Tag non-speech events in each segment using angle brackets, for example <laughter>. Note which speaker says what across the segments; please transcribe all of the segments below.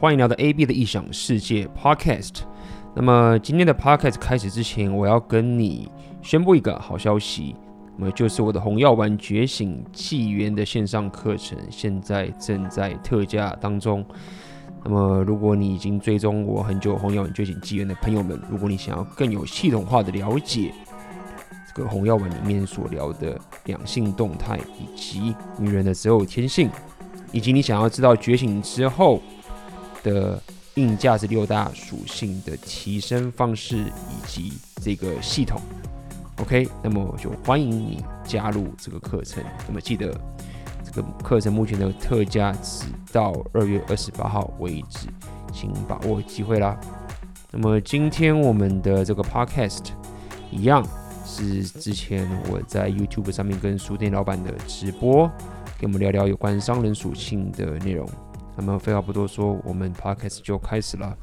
Speaker 1: 欢迎来到 AB 的异想世界 Podcast。那么今天的 Podcast 开始之前，我要跟你宣布一个好消息，那么就是我的红药丸觉醒纪元的线上课程现在正在特价当中。那么如果你已经追踪我很久红药丸觉醒纪元的朋友们，如果你想要更有系统化的了解这个红药丸里面所聊的两性动态，以及女人的择偶天性，以及你想要知道觉醒之后的硬价值六大属性的提升方式以及这个系统，OK，那么就欢迎你加入这个课程。那么记得这个课程目前的特价只到二月二十八号为止，请把握机会啦。那么今天我们的这个 Podcast 一样是之前我在 YouTube 上面跟书店老板的直播。给我们聊聊有关商人属性的内容。那么废话不多说，我们 podcast 就开始了。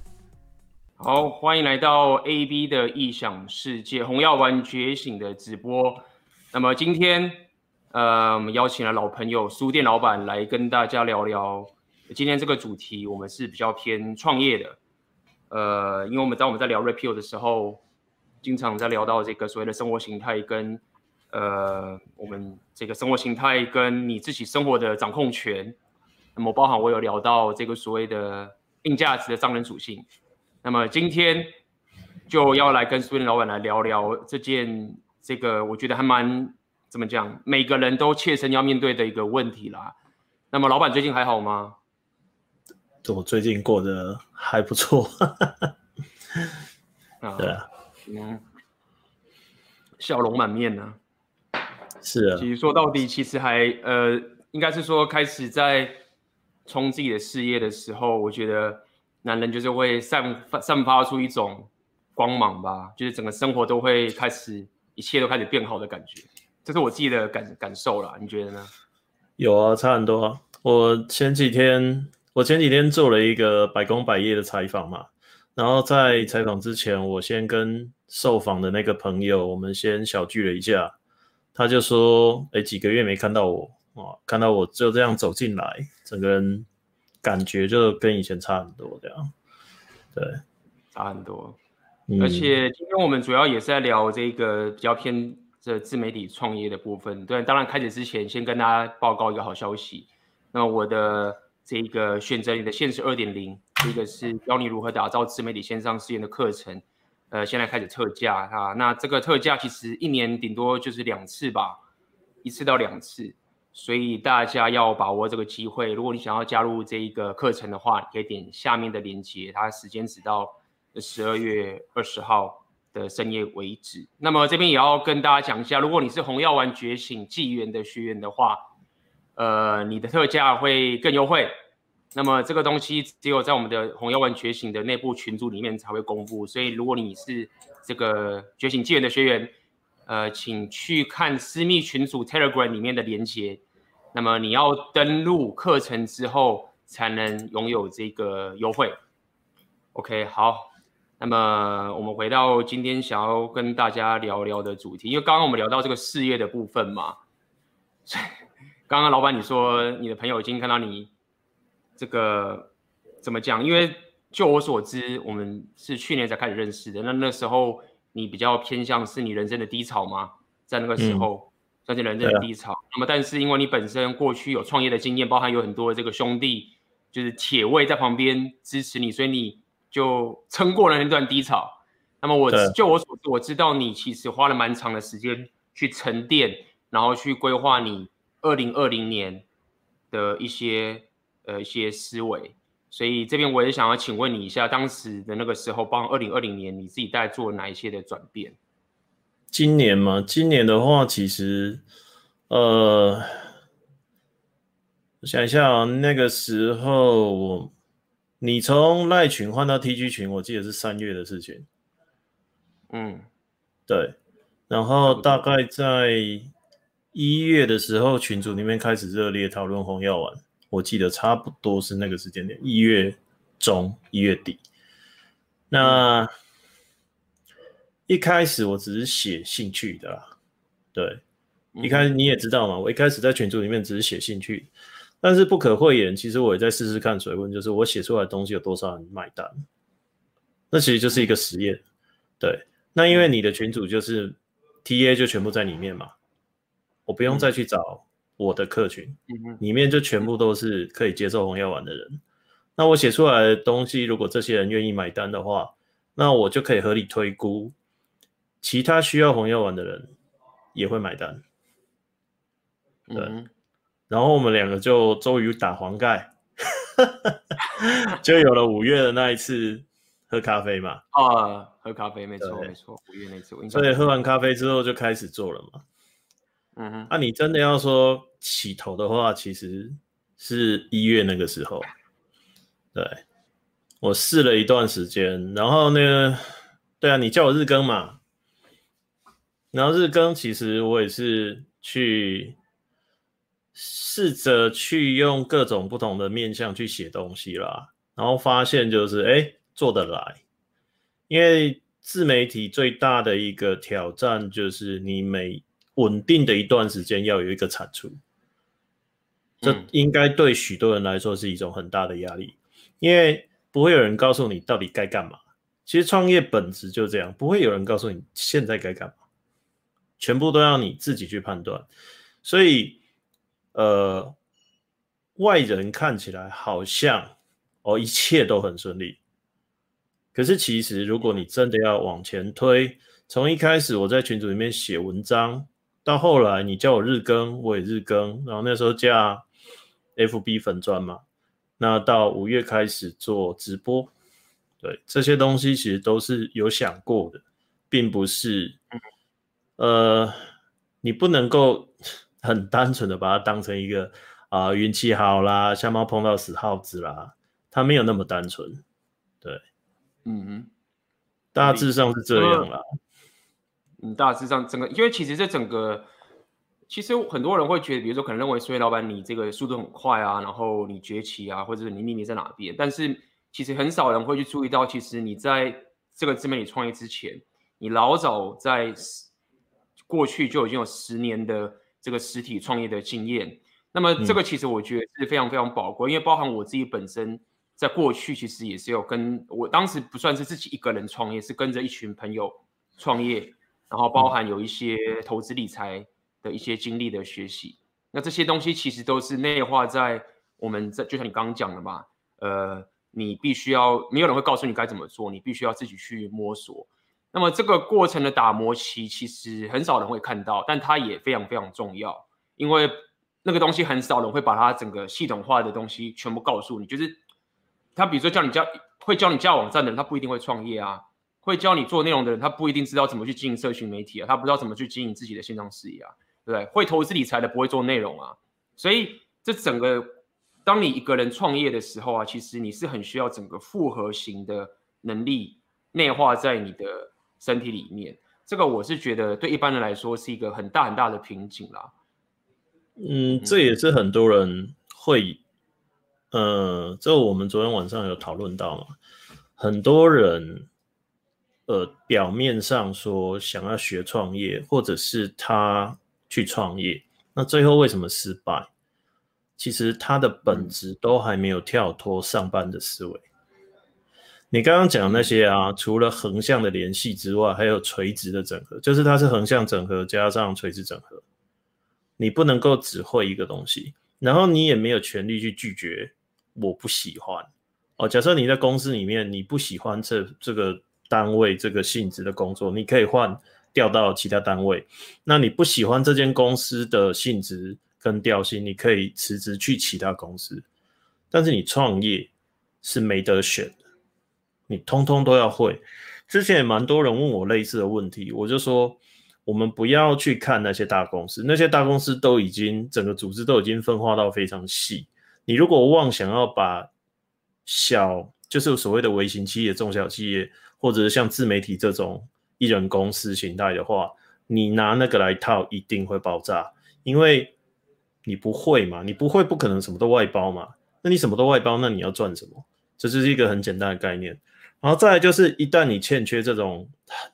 Speaker 1: 好，欢迎来到 AB 的异想世界红药丸觉醒的直播。那么今天，呃，我们邀请了老朋友书店老板来跟大家聊聊。今天这个主题我们是比较偏创业的。呃，因为我们当我们在聊 Red Pill 的时候，经常在聊到这个所谓的生活形态跟。呃，我们这个生活形态跟你自己生活的掌控权，那么包含我有聊到这个所谓的硬价值的商人属性，那么今天就要来跟书店老板来聊聊这件这个我觉得还蛮怎么讲，每个人都切身要面对的一个问题啦。那么老板最近还好吗？
Speaker 2: 我最近过得还不错，<laughs> 啊，对啊，
Speaker 1: 嗯，笑容满面呢、啊。
Speaker 2: 是啊，
Speaker 1: 其实说到底，其实还呃，应该是说开始在冲自己的事业的时候，我觉得男人就是会散发散发出一种光芒吧，就是整个生活都会开始，一切都开始变好的感觉，这是我自己的感感受啦，你觉得呢？
Speaker 2: 有啊，差很多啊。我前几天我前几天做了一个百工百业的采访嘛，然后在采访之前，我先跟受访的那个朋友，我们先小聚了一下。他就说：“哎，几个月没看到我啊，看到我就这样走进来，整个人感觉就跟以前差很多，这样，对，
Speaker 1: 差很多。嗯、而且今天我们主要也是在聊这个比较偏这自媒体创业的部分。对，当然开始之前，先跟大家报告一个好消息。那么我的这个选择你的现实二点零，这个是教你如何打造自媒体线上事业的课程。”呃，现在开始特价啊，那这个特价其实一年顶多就是两次吧，一次到两次，所以大家要把握这个机会。如果你想要加入这一个课程的话，可以点下面的链接，它时间只到十二月二十号的深夜为止。那么这边也要跟大家讲一下，如果你是红药丸觉醒纪元的学员的话，呃，你的特价会更优惠。那么这个东西只有在我们的红药丸觉醒的内部群组里面才会公布，所以如果你是这个觉醒纪元的学员，呃，请去看私密群组 Telegram 里面的连接。那么你要登录课程之后才能拥有这个优惠。OK，好。那么我们回到今天想要跟大家聊聊的主题，因为刚刚我们聊到这个事业的部分嘛。<laughs> 刚刚老板你说你的朋友已经看到你。这个怎么讲？因为就我所知，我们是去年才开始认识的。那那时候你比较偏向是你人生的低潮吗？在那个时候，算是人生的低潮。嗯、那么，但是因为你本身过去有创业的经验，包含有很多这个兄弟，就是铁卫在旁边支持你，所以你就撑过了那段低潮。那么我就我所知，我知道你其实花了蛮长的时间去沉淀，然后去规划你二零二零年的一些。呃，一些思维，所以这边我也想要请问你一下，当时的那个时候，包括二零二零年，你自己在做哪一些的转变？
Speaker 2: 今年嘛，今年的话，其实，呃，我想一下啊，那个时候我，你从赖群换到 TG 群，我记得是三月的事情。
Speaker 1: 嗯，
Speaker 2: 对，然后大概在一月的时候，群组里面开始热烈讨论红药丸。我记得差不多是那个时间点，一月中一月底。那、嗯、一开始我只是写兴趣的啦，对，一开始你也知道嘛，我一开始在群组里面只是写兴趣，但是不可讳言，其实我也在试试看水温，就是我写出来的东西有多少人买单。那其实就是一个实验，对。那因为你的群组就是 TA 就全部在里面嘛，我不用再去找我的客群，里面就全部都是可以接受红药丸的人。那我写出来的东西，如果这些人愿意买单的话，那我就可以合理推估，其他需要红药丸的人也会买单。对，然后我们两个就终于打黄盖，<laughs> 就有了五月的那一次。喝咖啡嘛？
Speaker 1: 啊，喝咖啡没错没错，五月那次。
Speaker 2: 所以喝完咖啡之后就开始做了嘛。
Speaker 1: 嗯哼。
Speaker 2: 啊，你真的要说起头的话，其实是一月那个时候。对，我试了一段时间，然后那个，对啊，你叫我日更嘛。然后日更其实我也是去试着去用各种不同的面向去写东西啦，然后发现就是哎。做得来，因为自媒体最大的一个挑战就是你每稳定的一段时间要有一个产出，这应该对许多人来说是一种很大的压力，因为不会有人告诉你到底该干嘛。其实创业本质就这样，不会有人告诉你现在该干嘛，全部都要你自己去判断。所以，呃，外人看起来好像哦，一切都很顺利。可是其实，如果你真的要往前推，从一开始我在群组里面写文章，到后来你叫我日更，我也日更，然后那时候加 FB 粉专嘛，那到五月开始做直播，对，这些东西其实都是有想过的，并不是，呃，你不能够很单纯的把它当成一个啊运气好啦，瞎猫碰到死耗子啦，它没有那么单纯，对。
Speaker 1: 嗯哼，
Speaker 2: 大致上是这样啦。
Speaker 1: 嗯，大致上整个，因为其实这整个，其实很多人会觉得，比如说可能认为，所以老板你这个速度很快啊，然后你崛起啊，或者是你秘密在哪边？但是其实很少人会去注意到，其实你在这个自媒体创业之前，你老早在过去就已经有十年的这个实体创业的经验。那么这个其实我觉得是非常非常宝贵，嗯、因为包含我自己本身。在过去，其实也是有跟我当时不算是自己一个人创业，是跟着一群朋友创业，然后包含有一些投资理财的一些经历的学习。那这些东西其实都是内化在我们在，就像你刚刚讲的嘛，呃，你必须要没有人会告诉你该怎么做，你必须要自己去摸索。那么这个过程的打磨期，其实很少人会看到，但它也非常非常重要，因为那个东西很少人会把它整个系统化的东西全部告诉你，就是。他比如说教你教会教你架网站的人，他不一定会创业啊；会教你做内容的人，他不一定知道怎么去经营社群媒体啊，他不知道怎么去经营自己的线上事业啊，对不对？会投资理财的不会做内容啊，所以这整个当你一个人创业的时候啊，其实你是很需要整个复合型的能力内化在你的身体里面。这个我是觉得对一般人来说是一个很大很大的瓶颈啦。
Speaker 2: 嗯，这也是很多人会。呃，这我们昨天晚上有讨论到嘛，很多人，呃，表面上说想要学创业，或者是他去创业，那最后为什么失败？其实他的本质都还没有跳脱上班的思维。你刚刚讲那些啊，除了横向的联系之外，还有垂直的整合，就是它是横向整合加上垂直整合。你不能够只会一个东西，然后你也没有权利去拒绝。我不喜欢哦。假设你在公司里面，你不喜欢这这个单位这个性质的工作，你可以换调到其他单位。那你不喜欢这间公司的性质跟调性，你可以辞职去其他公司。但是你创业是没得选，你通通都要会。之前也蛮多人问我类似的问题，我就说我们不要去看那些大公司，那些大公司都已经整个组织都已经分化到非常细。你如果妄想要把小，就是所谓的微型企业、中小企业，或者是像自媒体这种一人公司形态的话，你拿那个来套，一定会爆炸，因为你不会嘛，你不会不可能什么都外包嘛，那你什么都外包，那你要赚什么？这就是一个很简单的概念。然后再来就是，一旦你欠缺这种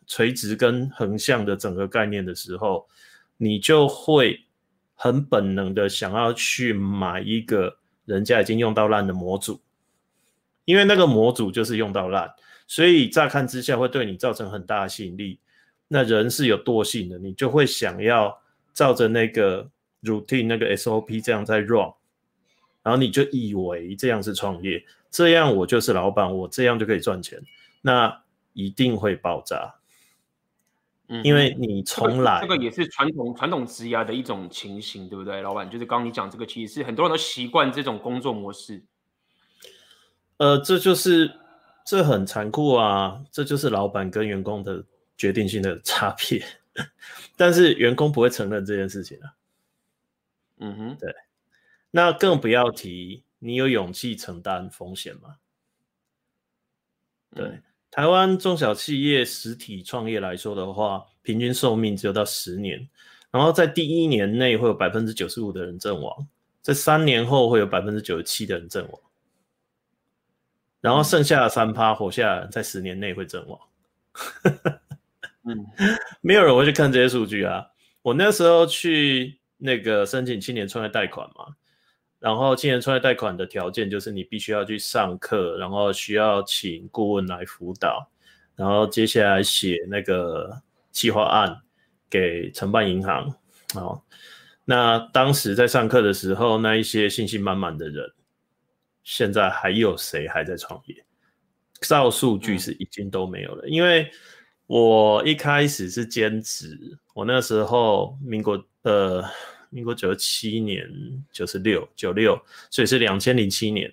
Speaker 2: 垂直跟横向的整个概念的时候，你就会很本能的想要去买一个人家已经用到烂的模组，因为那个模组就是用到烂，所以乍看之下会对你造成很大的吸引力。那人是有惰性的，你就会想要照着那个 routine 那个 SOP 这样在 run，然后你就以为这样是创业，这样我就是老板，我这样就可以赚钱，那一定会爆炸。嗯因为你从来、
Speaker 1: 这个、这个也是传统传统职涯的一种情形，对不对，老板？就是刚刚你讲这个，其实是很多人都习惯这种工作模式。
Speaker 2: 呃，这就是这很残酷啊，这就是老板跟员工的决定性的差别。<laughs> 但是员工不会承认这件事情啊。
Speaker 1: 嗯哼，
Speaker 2: 对。那更不要提你有勇气承担风险吗？对。嗯台湾中小企业实体创业来说的话，平均寿命只有到十年，然后在第一年内会有百分之九十五的人阵亡，在三年后会有百分之九十七的人阵亡，然后剩下的三趴活下来，在十年内会阵亡。
Speaker 1: 嗯，<laughs>
Speaker 2: 没有人会去看这些数据啊。我那时候去那个申请青年创业贷款嘛。然后青年创业贷款的条件就是你必须要去上课，然后需要请顾问来辅导，然后接下来写那个计划案给承办银行。好，那当时在上课的时候，那一些信心满满的人，现在还有谁还在创业？照数据是已经都没有了，因为我一开始是兼职，我那时候民国呃。民国九七年、九十六、九六，所以是两千零七年。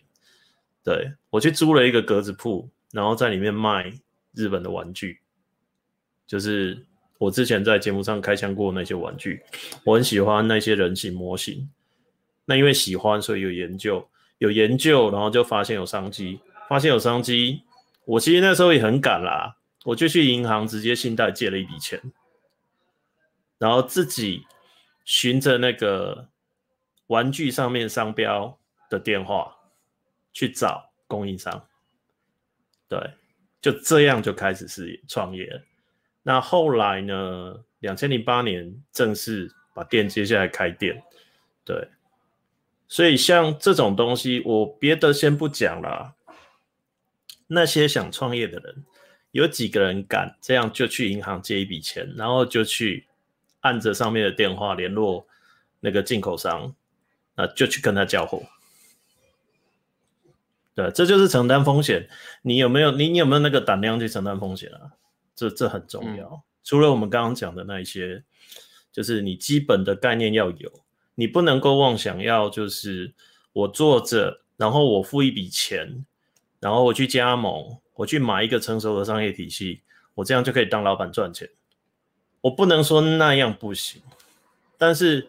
Speaker 2: 对，我去租了一个格子铺，然后在里面卖日本的玩具，就是我之前在节目上开箱过那些玩具。我很喜欢那些人形模型，那因为喜欢，所以有研究，有研究，然后就发现有商机，发现有商机。我其实那时候也很赶啦，我就去银行直接信贷借了一笔钱，然后自己。循着那个玩具上面商标的电话去找供应商，对，就这样就开始是创业。那后来呢？两千零八年正式把店接下来开店，对。所以像这种东西，我别的先不讲啦。那些想创业的人，有几个人敢这样就去银行借一笔钱，然后就去。按着上面的电话联络那个进口商，那就去跟他交货。对，这就是承担风险。你有没有你你有没有那个胆量去承担风险啊？这这很重要。嗯。除了我们刚刚讲的那一些，就是你基本的概念要有，你不能够妄想要就是我做着，然后我付一笔钱，然后我去加盟，我去买一个成熟的商业体系，我这样就可以当老板赚钱。我不能说那样不行，但是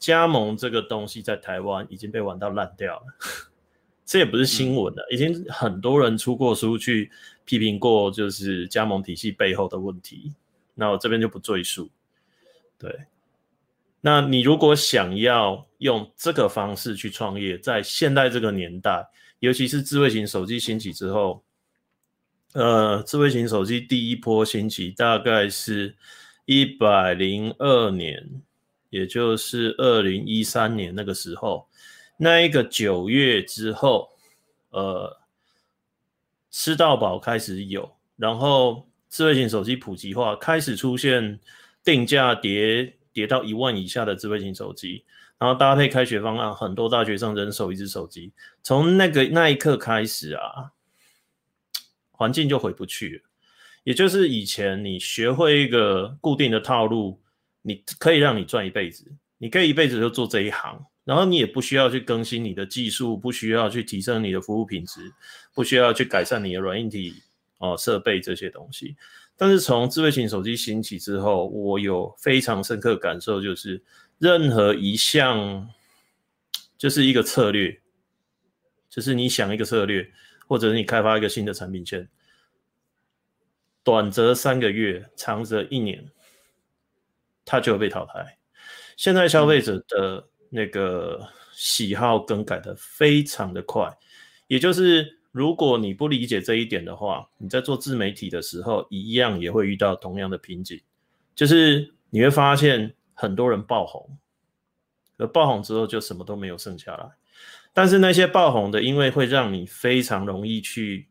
Speaker 2: 加盟这个东西在台湾已经被玩到烂掉了，<laughs> 这也不是新闻了，已经很多人出过书去批评过，就是加盟体系背后的问题。那我这边就不赘述。对，那你如果想要用这个方式去创业，在现代这个年代，尤其是智慧型手机兴起之后，呃，智慧型手机第一波兴起大概是。一百零二年，也就是二零一三年那个时候，那一个九月之后，呃，吃到饱开始有，然后智慧型手机普及化，开始出现定价跌跌到一万以下的智慧型手机，然后搭配开学方案，很多大学生人手一只手机，从那个那一刻开始啊，环境就回不去了。也就是以前你学会一个固定的套路，你可以让你赚一辈子，你可以一辈子就做这一行，然后你也不需要去更新你的技术，不需要去提升你的服务品质，不需要去改善你的软硬体哦设备这些东西。但是从智慧型手机兴起之后，我有非常深刻感受，就是任何一项就是一个策略，就是你想一个策略，或者你开发一个新的产品线。短则三个月，长则一年，它就会被淘汰。现在消费者的那个喜好更改的非常的快，也就是如果你不理解这一点的话，你在做自媒体的时候，一样也会遇到同样的瓶颈，就是你会发现很多人爆红，而爆红之后就什么都没有剩下来。但是那些爆红的，因为会让你非常容易去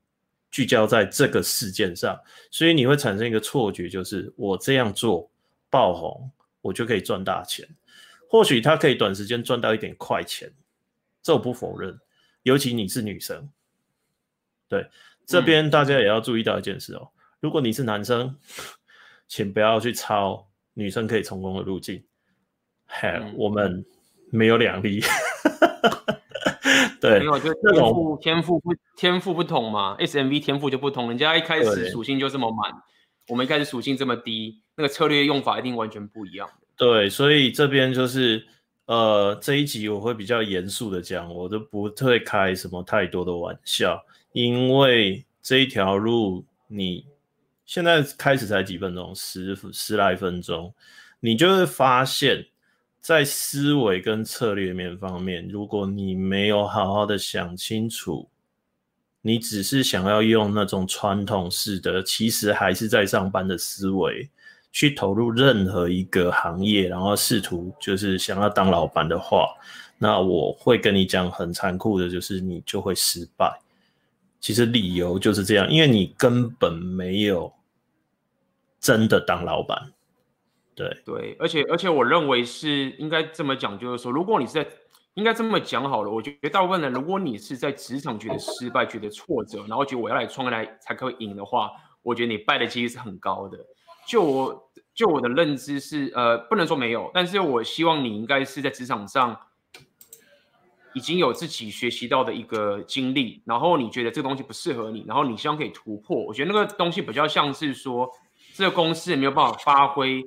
Speaker 2: 聚焦在这个事件上，所以你会产生一个错觉，就是我这样做爆红，我就可以赚大钱。或许他可以短时间赚到一点快钱，这我不否认。尤其你是女生，对，这边大家也要注意到一件事哦。嗯、如果你是男生，请不要去抄女生可以成功的路径。嘿、嗯，我们没有两例。<laughs> 对，
Speaker 1: 没有，就天赋天赋不天赋不同嘛，SMV 天赋就不同，人家一开始属性就这么满，我们一开始属性这么低，那个策略用法一定完全不一样。
Speaker 2: 对，所以这边就是。呃，这一集我会比较严肃的讲，我都不会开什么太多的玩笑，因为这一条路你现在开始才几分钟，十十来分钟，你就会发现，在思维跟策略面方面，如果你没有好好的想清楚，你只是想要用那种传统式的，其实还是在上班的思维。去投入任何一个行业，然后试图就是想要当老板的话，那我会跟你讲很残酷的，就是你就会失败。其实理由就是这样，因为你根本没有真的当老板。对
Speaker 1: 对，而且而且我认为是应该这么讲，就是说，如果你是在应该这么讲好了，我觉得大部分人，如果你是在职场觉得失败、觉得挫折，然后觉得我要来创业来才可以赢的话，我觉得你败的几率是很高的。就我就我的认知是，呃，不能说没有，但是我希望你应该是在职场上已经有自己学习到的一个经历，然后你觉得这个东西不适合你，然后你希望可以突破。我觉得那个东西比较像是说，这个公司没有办法发挥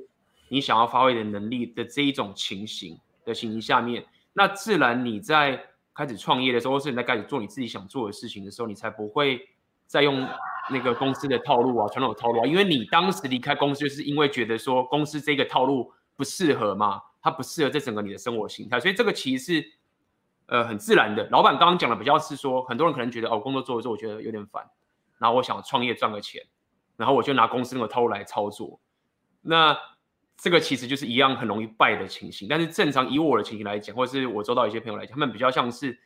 Speaker 1: 你想要发挥的能力的这一种情形的情形下面，那自然你在开始创业的时候，或是你在开始做你自己想做的事情的时候，你才不会再用。那个公司的套路啊，传统的套路啊，因为你当时离开公司，就是因为觉得说公司这个套路不适合嘛，它不适合这整个你的生活形态，所以这个其实是呃很自然的。老板刚刚讲的比较是说，很多人可能觉得哦，工作做一做，我觉得有点烦，然后我想创业赚个钱，然后我就拿公司那个套路来操作，那这个其实就是一样很容易败的情形。但是正常以我的情形来讲，或者是我周到一些朋友来讲，他们比较像是。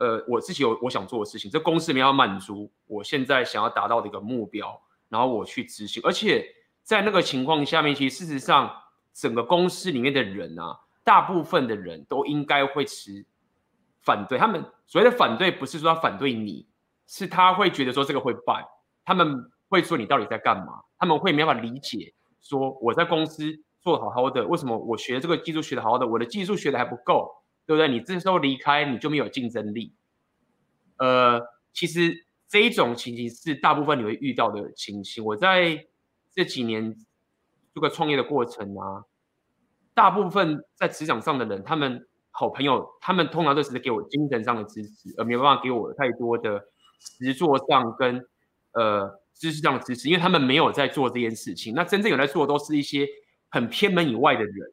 Speaker 1: 呃，我自己有我想做的事情，这公司没有满足我现在想要达到的一个目标，然后我去执行。而且在那个情况下面，其实事实上整个公司里面的人啊，大部分的人都应该会持反对。他们所谓的反对，不是说他反对你，是他会觉得说这个会败。他们会说你到底在干嘛？他们会没办法理解说我在公司做好好的，为什么我学这个技术学得好好的，我的技术学得还不够？对不对？你这时候离开，你就没有竞争力。呃，其实这一种情形是大部分你会遇到的情形。我在这几年这个创业的过程啊，大部分在职场上的人，他们好朋友，他们通常都是给我精神上的支持，而没有办法给我太多的实作上跟呃知识上的支持，因为他们没有在做这件事情。那真正有在做的，都是一些很偏门以外的人。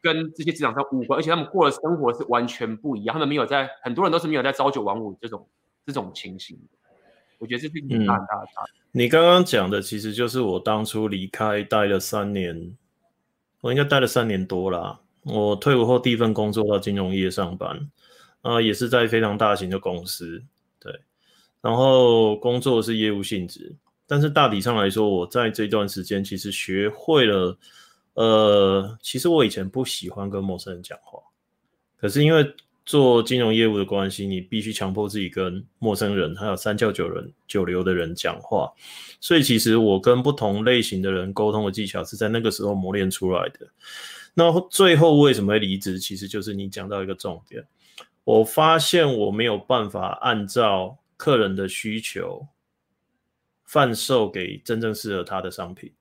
Speaker 1: 跟这些职场上无关，而且他们过的生活是完全不一样。他们没有在，很多人都是没有在朝九晚五这种这种情形。我觉得这是很大很大的差别。
Speaker 2: 你刚刚讲的其实就是我当初离开待了三年，我应该待了三年多啦。我退伍后第一份工作到金融业上班，啊、呃，也是在非常大型的公司，对。然后工作是业务性质，但是大体上来说，我在这段时间其实学会了。呃，其实我以前不喜欢跟陌生人讲话，可是因为做金融业务的关系，你必须强迫自己跟陌生人，还有三教九人九流的人讲话，所以其实我跟不同类型的人沟通的技巧是在那个时候磨练出来的。那最后为什么会离职？其实就是你讲到一个重点，我发现我没有办法按照客人的需求贩售给真正适合他的商品。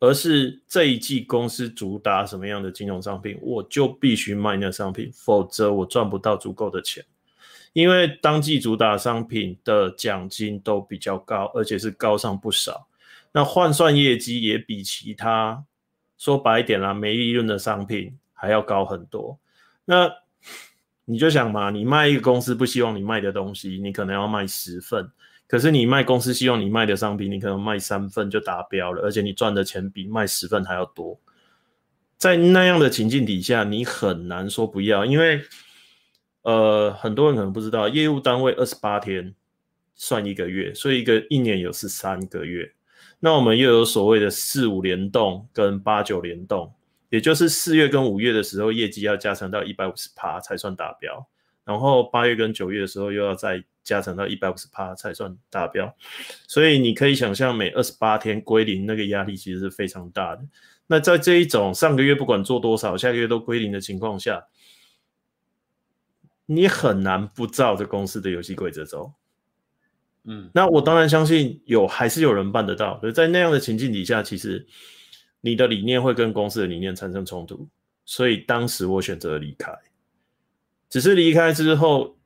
Speaker 2: 而是这一季公司主打什么样的金融商品，我就必须卖那商品，否则我赚不到足够的钱。因为当季主打商品的奖金都比较高，而且是高上不少。那换算业绩也比其他说白一点啦，没利润的商品还要高很多。那你就想嘛，你卖一个公司不希望你卖的东西，你可能要卖十份。可是你卖公司希望你卖的商品，你可能卖三份就达标了，而且你赚的钱比卖十份还要多。在那样的情境底下，你很难说不要，因为呃，很多人可能不知道，业务单位二十八天算一个月，所以一个一年有十三个月。那我们又有所谓的四五联动跟八九联动，也就是四月跟五月的时候，业绩要加成到一百五十趴才算达标，然后八月跟九月的时候又要再加成到一百五十趴才算达标。所以你可以想象，每二十八天归零那个压力其实是非常大的。那在这一种上个月不管做多少，下个月都归零的情况下，你很难不照着公司的游戏规则走。嗯，那我当然相信有还是有人办得到。所以在那样的情境底下，其实你的理念会跟公司的理念产生冲突，所以当时我选择离开。只是离开之后，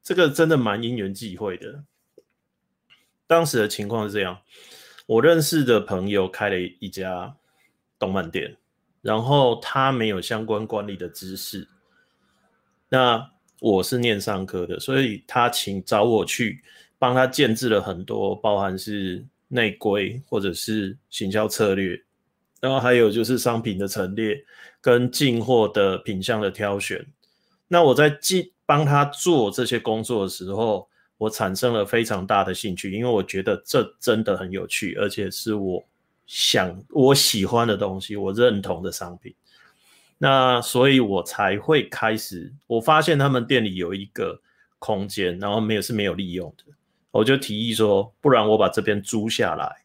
Speaker 2: 这个真的蛮因缘际会的。当时的情况是这样，我认识的朋友开了一家动漫店，然后他没有相关管理的知识。那我是念商科的，所以他请找我去。帮他建制了很多，包含是内规或者是行销策略，然后还有就是商品的陈列跟进货的品相的挑选。那我在进帮他做这些工作的时候，我产生了非常大的兴趣，因为我觉得这真的很有趣，而且是我想我喜欢的东西，我认同的商品。那所以我才会开始，我发现他们店里有一个空间，然后没有是没有利用的。我就提议说，不然我把这边租下来，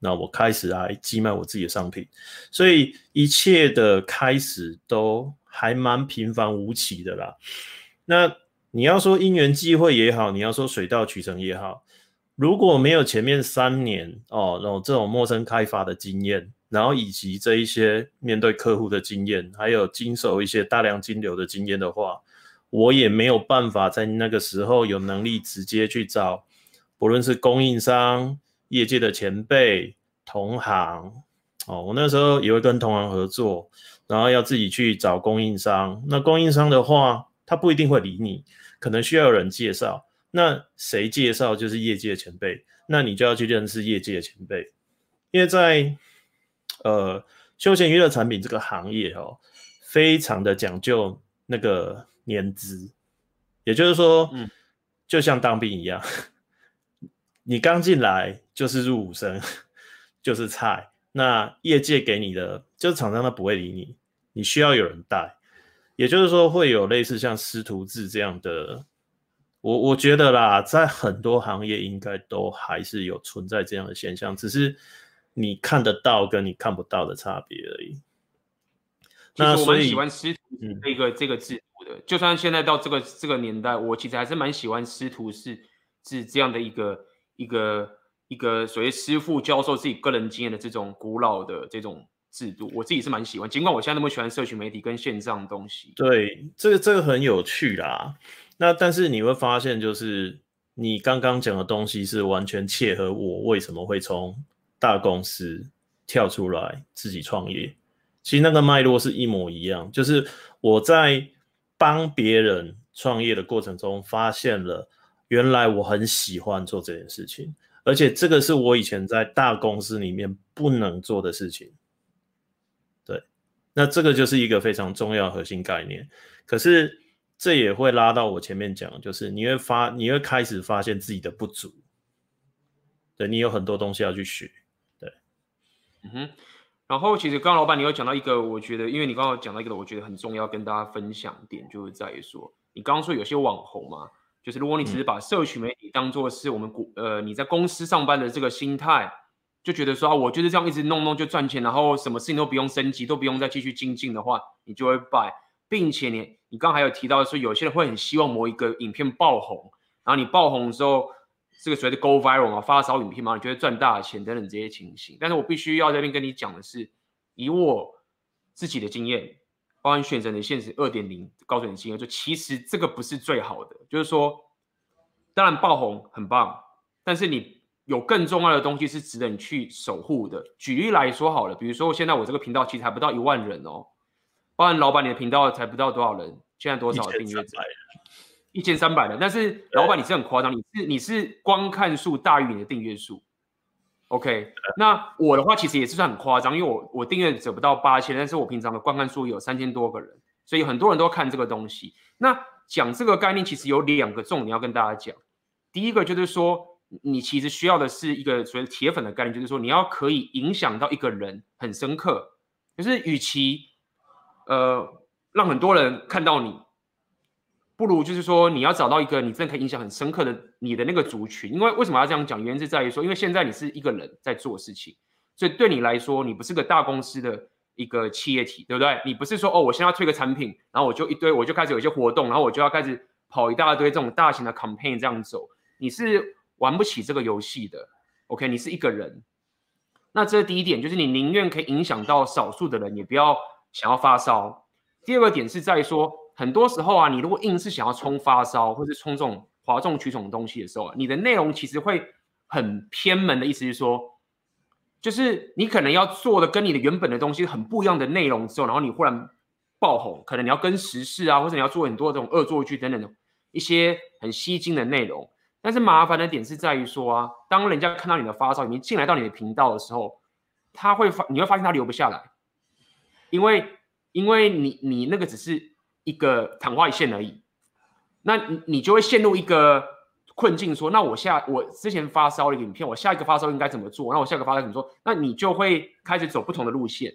Speaker 2: 那我开始来寄卖我自己的商品，所以一切的开始都还蛮平凡无奇的啦。那你要说因缘际会也好，你要说水到渠成也好，如果没有前面三年哦，然后这种陌生开发的经验，然后以及这一些面对客户的经验，还有经手一些大量金流的经验的话，我也没有办法在那个时候有能力直接去找。不论是供应商、业界的前辈、同行，哦，我那时候也会跟同行合作，然后要自己去找供应商。那供应商的话，他不一定会理你，可能需要有人介绍。那谁介绍就是业界的前辈，那你就要去认识业界的前辈。因为在呃休闲娱乐产品这个行业哦，非常的讲究那个年资，也就是说，嗯，就像当兵一样。你刚进来就是入伍生，<laughs> 就是菜。那业界给你的，就是厂商他不会理你，你需要有人带。也就是说，会有类似像师徒制这样的。我我觉得啦，在很多行业应该都还是有存在这样的现象，只是你看得到跟你看不到的差别而已。
Speaker 1: 那所以，我蛮喜欢师徒这个、嗯、这个制度的。就算现在到这个这个年代，我其实还是蛮喜欢师徒是是这样的一个。一个一个所谓师傅教授自己个人经验的这种古老的这种制度，我自己是蛮喜欢。尽管我现在那么喜欢社群媒体跟线上东西，
Speaker 2: 对，这个这个很有趣啦。那但是你会发现，就是你刚刚讲的东西是完全切合我为什么会从大公司跳出来自己创业。其实那个脉络是一模一样，就是我在帮别人创业的过程中发现了。原来我很喜欢做这件事情，而且这个是我以前在大公司里面不能做的事情。对，那这个就是一个非常重要核心概念。可是这也会拉到我前面讲，就是你会发，你会开始发现自己的不足。对，你有很多东西要去学。对，
Speaker 1: 嗯哼。然后其实刚刚老板你有讲到一个，我觉得，因为你刚刚讲到一个，我觉得很重要跟大家分享点，就是在于说，你刚刚说有些网红嘛。就是如果你只是把社群媒体当做是我们股呃你在公司上班的这个心态，就觉得说啊我就是这样一直弄弄就赚钱，然后什么事情都不用升级，都不用再继续精进的话，你就会败，并且你你刚还有提到说有些人会很希望某一个影片爆红，然后你爆红之后，这个所谓的 go viral 啊，发烧影片嘛，你就会赚大钱等等这些情形。但是我必须要在这边跟你讲的是，以我自己的经验。包含选择的现实二点零高准金额，就其实这个不是最好的，就是说，当然爆红很棒，但是你有更重要的东西是值得你去守护的。举例来说好了，比如说现在我这个频道其实还不到一万人哦，包含老板你的频道才不到多少人，现在多少订阅者？一千三百人，但是老板你是很夸张，你是你是观看数大于你的订阅数，OK，那我的话其实也是算很夸张，因为我我订阅者不到八千，但是我平常的观看数有三千多个人，所以很多人都看这个东西。那讲这个概念，其实有两个重点要跟大家讲。第一个就是说，你其实需要的是一个所谓铁粉的概念，就是说你要可以影响到一个人很深刻，就是与其呃让很多人看到你。不如就是说，你要找到一个你真的可以印象很深刻的你的那个族群，因为为什么要这样讲？原因是在于说，因为现在你是一个人在做事情，所以对你来说，你不是个大公司的一个企业体，对不对？你不是说哦，我现在要推个产品，然后我就一堆，我就开始有一些活动，然后我就要开始跑一大堆这种大型的 campaign 这样走，你是玩不起这个游戏的。OK，你是一个人，那这是第一点，就是你宁愿可以影响到少数的人，也不要想要发烧。第二个点是在说。很多时候啊，你如果硬是想要冲发烧，或是冲这种哗众取宠的东西的时候啊，你的内容其实会很偏门的意思是说，就是你可能要做的跟你的原本的东西很不一样的内容之后，然后你忽然爆红，可能你要跟时事啊，或者你要做很多这种恶作剧等等的一些很吸睛的内容。但是麻烦的点是在于说啊，当人家看到你的发烧已经进来到你的频道的时候，他会发，你会发现他留不下来，因为因为你你那个只是。一个昙花一现而已，那你你就会陷入一个困境，说，那我下我之前发烧的影片，我下一个发烧应该怎么做？那我下一个发烧怎么做？那你就会开始走不同的路线，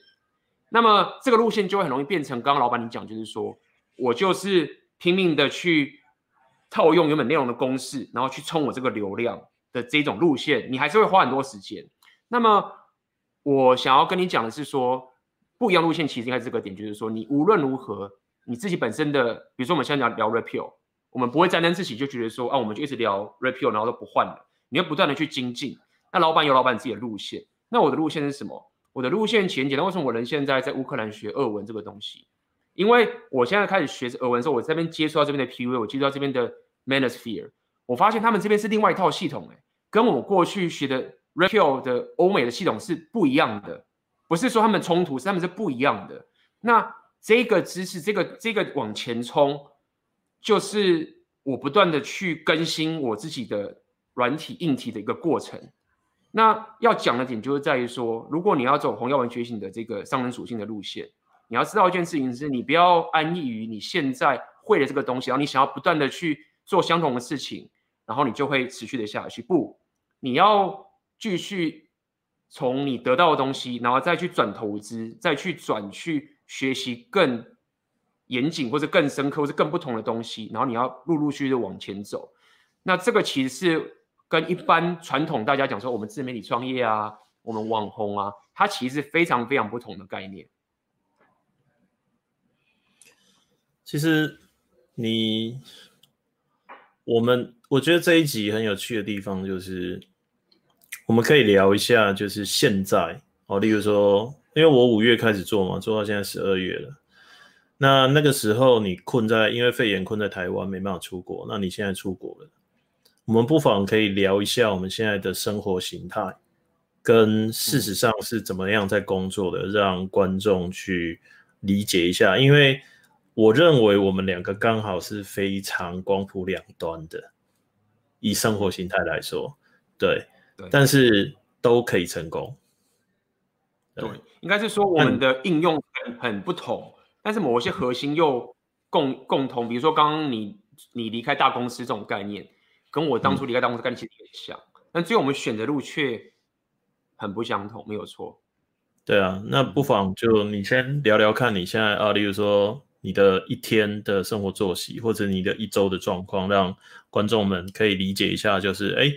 Speaker 1: 那么这个路线就会很容易变成刚刚老板你讲，就是说我就是拼命的去套用原本内容的公式，然后去冲我这个流量的这种路线，你还是会花很多时间。那么我想要跟你讲的是说，不一样路线其实应该这个点，就是说你无论如何。你自己本身的，比如说我们现在聊聊 Rapio，我们不会沾沾自喜就觉得说啊，我们就一直聊 Rapio，然后都不换了。你要不断的去精进。那老板有老板自己的路线，那我的路线是什么？我的路线其实很简单。为什么我人现在在乌克兰学俄文这个东西？因为我现在开始学俄文的时候，我这边接触到这边的 PV，我接触到这边的 Manosphere，我发现他们这边是另外一套系统，哎，跟我过去学的 Rapio 的欧美的系统是不一样的。不是说他们冲突，是他们是不一样的。那这个知识，这个这个往前冲，就是我不断的去更新我自己的软体硬体的一个过程。那要讲的点就是在于说，如果你要走红药丸觉醒的这个上升属性的路线，你要知道一件事情是，你不要安逸于你现在会的这个东西，然后你想要不断的去做相同的事情，然后你就会持续的下去。不，你要继续从你得到的东西，然后再去转投资，再去转去。学习更严谨，或者更深刻，或者更不同的东西，然后你要陆陆续续的往前走。那这个其实是跟一般传统大家讲说，我们自媒体创业啊，我们网红啊，它其实是非常非常不同的概念。
Speaker 2: 其实你，我们我觉得这一集很有趣的地方就是，我们可以聊一下，就是现在哦，例如说。因为我五月开始做嘛，做到现在十二月了。那那个时候你困在，因为肺炎困在台湾，没办法出国。那你现在出国了，我们不妨可以聊一下我们现在的生活形态，跟事实上是怎么样在工作的，让观众去理解一下。因为我认为我们两个刚好是非常光谱两端的，以生活形态来说，对，对，但是都可以成功。
Speaker 1: 对，应该是说我们的应用很很不同，但是某些核心又共共同。比如说刚刚你你离开大公司这种概念，跟我当初离开大公司概念其实很像，但最后我们选的路却很不相同，没有错。
Speaker 2: 对啊，那不妨就你先聊聊看你现在啊，例如说你的一天的生活作息，或者你的一周的状况，让观众们可以理解一下，就是哎。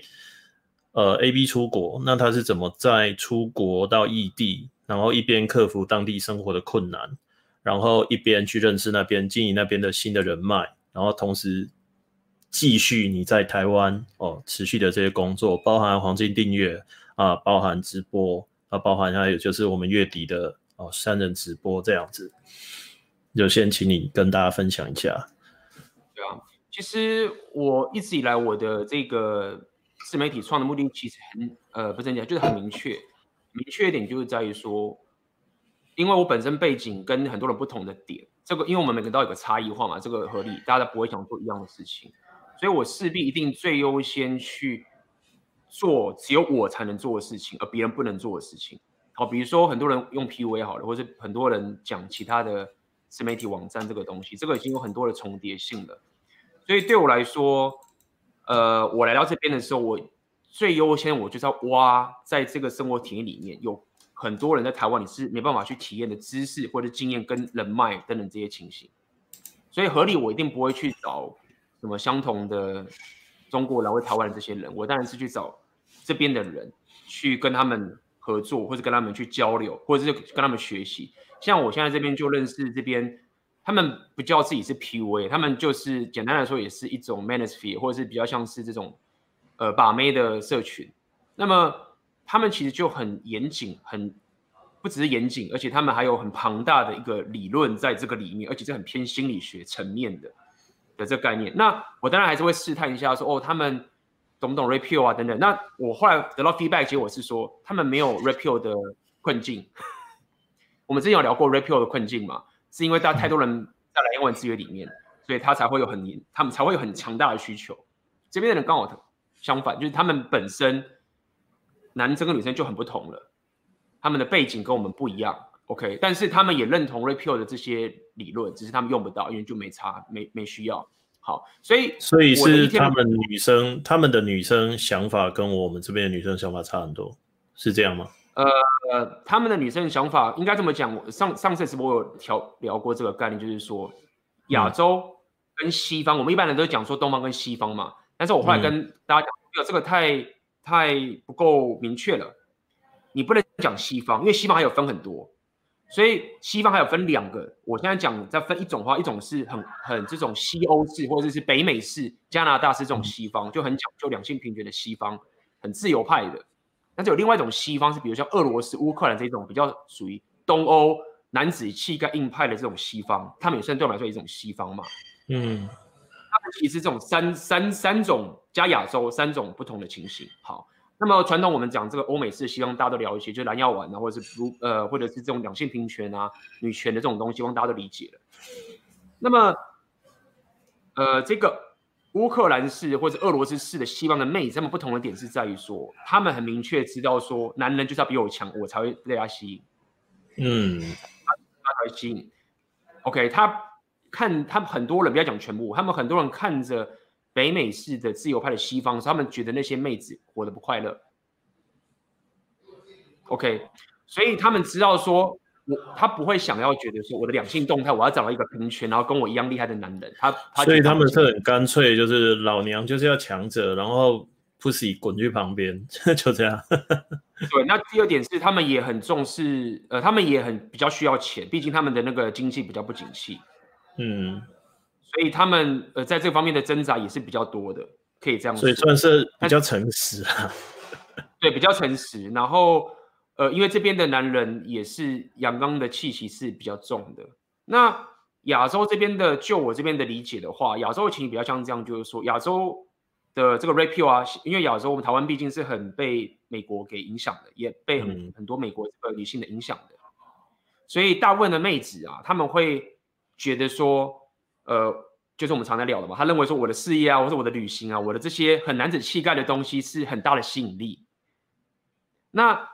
Speaker 2: 呃，A B 出国，那他是怎么在出国到异地，然后一边克服当地生活的困难，然后一边去认识那边、经营那边的新的人脉，然后同时继续你在台湾哦持续的这些工作，包含黄金订阅啊，包含直播啊，包含还有就是我们月底的哦三人直播这样子，就先请你跟大家分享一下。
Speaker 1: 对啊，其实我一直以来我的这个。自媒体创的目的其实很呃，不是很讲，就是很明确。明确一点就是在于说，因为我本身背景跟很多人不同的点，这个因为我们每个人都有个差异化嘛，这个合理，大家不会想做一样的事情，所以我势必一定最优先去做只有我才能做的事情，而别人不能做的事情。好，比如说很多人用 PUA 好了，或者很多人讲其他的自媒体网站这个东西，这个已经有很多的重叠性了。所以对我来说，呃，我来到这边的时候，我最优先我就是要挖在这个生活体验里面有很多人在台湾你是没办法去体验的知识或者经验跟人脉等等这些情形。所以合理我一定不会去找什么相同的中国来回台湾的这些人，我当然是去找。这边的人去跟他们合作，或者跟他们去交流，或者是跟他们学习。像我现在这边就认识这边，他们不叫自己是 PUA，他们就是简单来说也是一种 manosphere，或者是比较像是这种呃把妹的社群。那么他们其实就很严谨，很不只是严谨，而且他们还有很庞大的一个理论在这个里面，而且是很偏心理学层面的的这个概念。那我当然还是会试探一下说，哦他们。懂不懂 Red Pill 啊？等等，那我后来得到 feedback 结果是说，他们没有 Red Pill 的困境。我们之前有聊过 Red Pill 的困境嘛？是因为大家太多人在来英文资源里面，所以他才会有很他们才会有很强大的需求。这边的人刚好相反，就是他们本身男生跟女生就很不同了，他们的背景跟我们不一样。OK，但是他们也认同 Red Pill 的这些理论，只是他们用不到，因为就没差，没没需要。好，所以
Speaker 2: 所以是他们女生，他们的女生想法跟我们这边的女生想法差很多，是这样吗？
Speaker 1: 呃，他们的女生想法应该这么讲。我上上次直播有聊聊过这个概念，就是说亚洲跟西方，嗯、我们一般人都讲说东方跟西方嘛。但是我后来跟大家讲，这个太太不够明确了。你不能讲西方，因为西方还有分很多。所以西方还有分两个，我现在讲再分一种的话，一种是很很这种西欧式，或者是北美式，加拿大是这种西方，就很讲究两性平权的西方，很自由派的。但是有另外一种西方，是比如像俄罗斯、乌克兰这种比较属于东欧男子气概硬派的这种西方，他们也算对我们来说一种西方嘛。嗯，他们其实这种三三三种加亚洲三种不同的情形。好。那么传统我们讲这个欧美式，西方大家都了解，就是蓝药丸啊，或者是如呃，或者是这种两性平权啊、女权的这种东西，希望大家都理解了。那么，呃，这个乌克兰式或者俄罗斯式的西方的妹子，他们不同的点是在于说，他们很明确知道说，男人就是要比我强，我才会被他吸引。嗯，他他才会吸引。OK，他看他们很多人不要讲全部，他们很多人看着。北美式的自由派的西方，他们觉得那些妹子活得不快乐。OK，所以他们知道说，我他不会想要觉得说我的两性动态，我要找到一个平权，然后跟我一样厉害的男人。他，他
Speaker 2: 所以他们是很干脆，就是老娘就是要强者，然后 pussy 滚去旁边，<laughs> 就这样。<laughs>
Speaker 1: 对，那第二点是他们也很重视，呃，他们也很比较需要钱，毕竟他们的那个经济比较不景气。嗯。所以他们呃在这方面的挣扎也是比较多的，可以这样说。
Speaker 2: 所以算是比较诚实啊。<laughs>
Speaker 1: 对，比较诚实。然后呃，因为这边的男人也是阳刚的气息是比较重的。那亚洲这边的，就我这边的理解的话，亚洲的情形比较像这样，就是说亚洲的这个 Pill 啊，因为亚洲我们台湾毕竟是很被美国给影响的，也被很、嗯、很多美国这个女性的影响的，所以大部分的妹子啊，他们会觉得说，呃。就是我们常在聊的嘛，他认为说我的事业啊，或者我的旅行啊，我的这些很男子气概的东西是很大的吸引力。那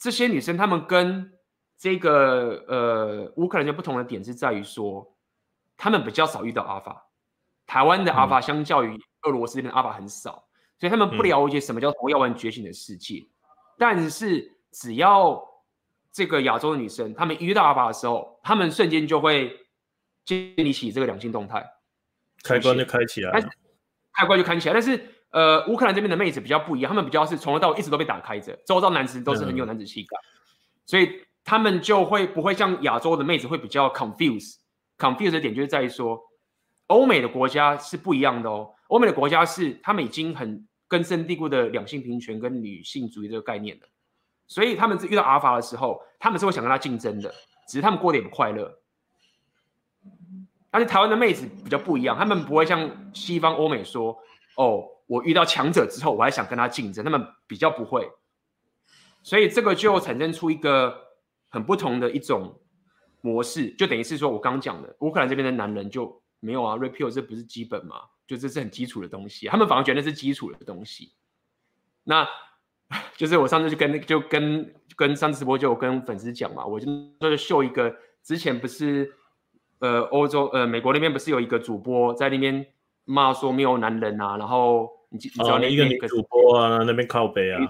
Speaker 1: 这些女生她们跟这个呃乌克兰人不同的点是在于说，她们比较少遇到阿法，台湾的阿法相较于俄罗斯的阿法很少，所以他们不了解什么叫从药丸觉醒的世界。但是只要这个亚洲的女生，她们遇到阿法的时候，她们瞬间就会建立起这个两性动态。
Speaker 2: 开关就开起来，
Speaker 1: 开关就开起来。但是，呃，乌克兰这边的妹子比较不一样，他们比较是从头到尾一直都被打开着，周遭男子都是很有男子气概，嗯，所以他们就会不会像亚洲的妹子会比较 confuse。confuse 的点就是在于说，欧美的国家是不一样的哦。欧美的国家是他们已经很根深蒂固的两性平权跟女性主义这个概念了，所以他们遇到阿尔法的时候，他们是会想跟他竞争的，只是他们过得也不快乐。但是台湾的妹子比较不一样，他们不会像西方欧美说：“哦，我遇到强者之后，我还想跟他竞争。”他们比较不会，所以这个就产生出一个很不同的一种模式，就等于是说我刚讲的，乌克兰这边的男人就没有啊，repeal 这不是基本嘛？就这是很基础的东西，他们反而觉得是基础的东西。那 <laughs> 就是我上次就跟就跟跟上次直播就有跟粉丝讲嘛，我就就是秀一个，之前不是呃欧洲呃美国那边不是有一个主播在那边骂说没有男人啊，然后你你知道那
Speaker 2: 个、哦、一个主播啊那边靠北啊，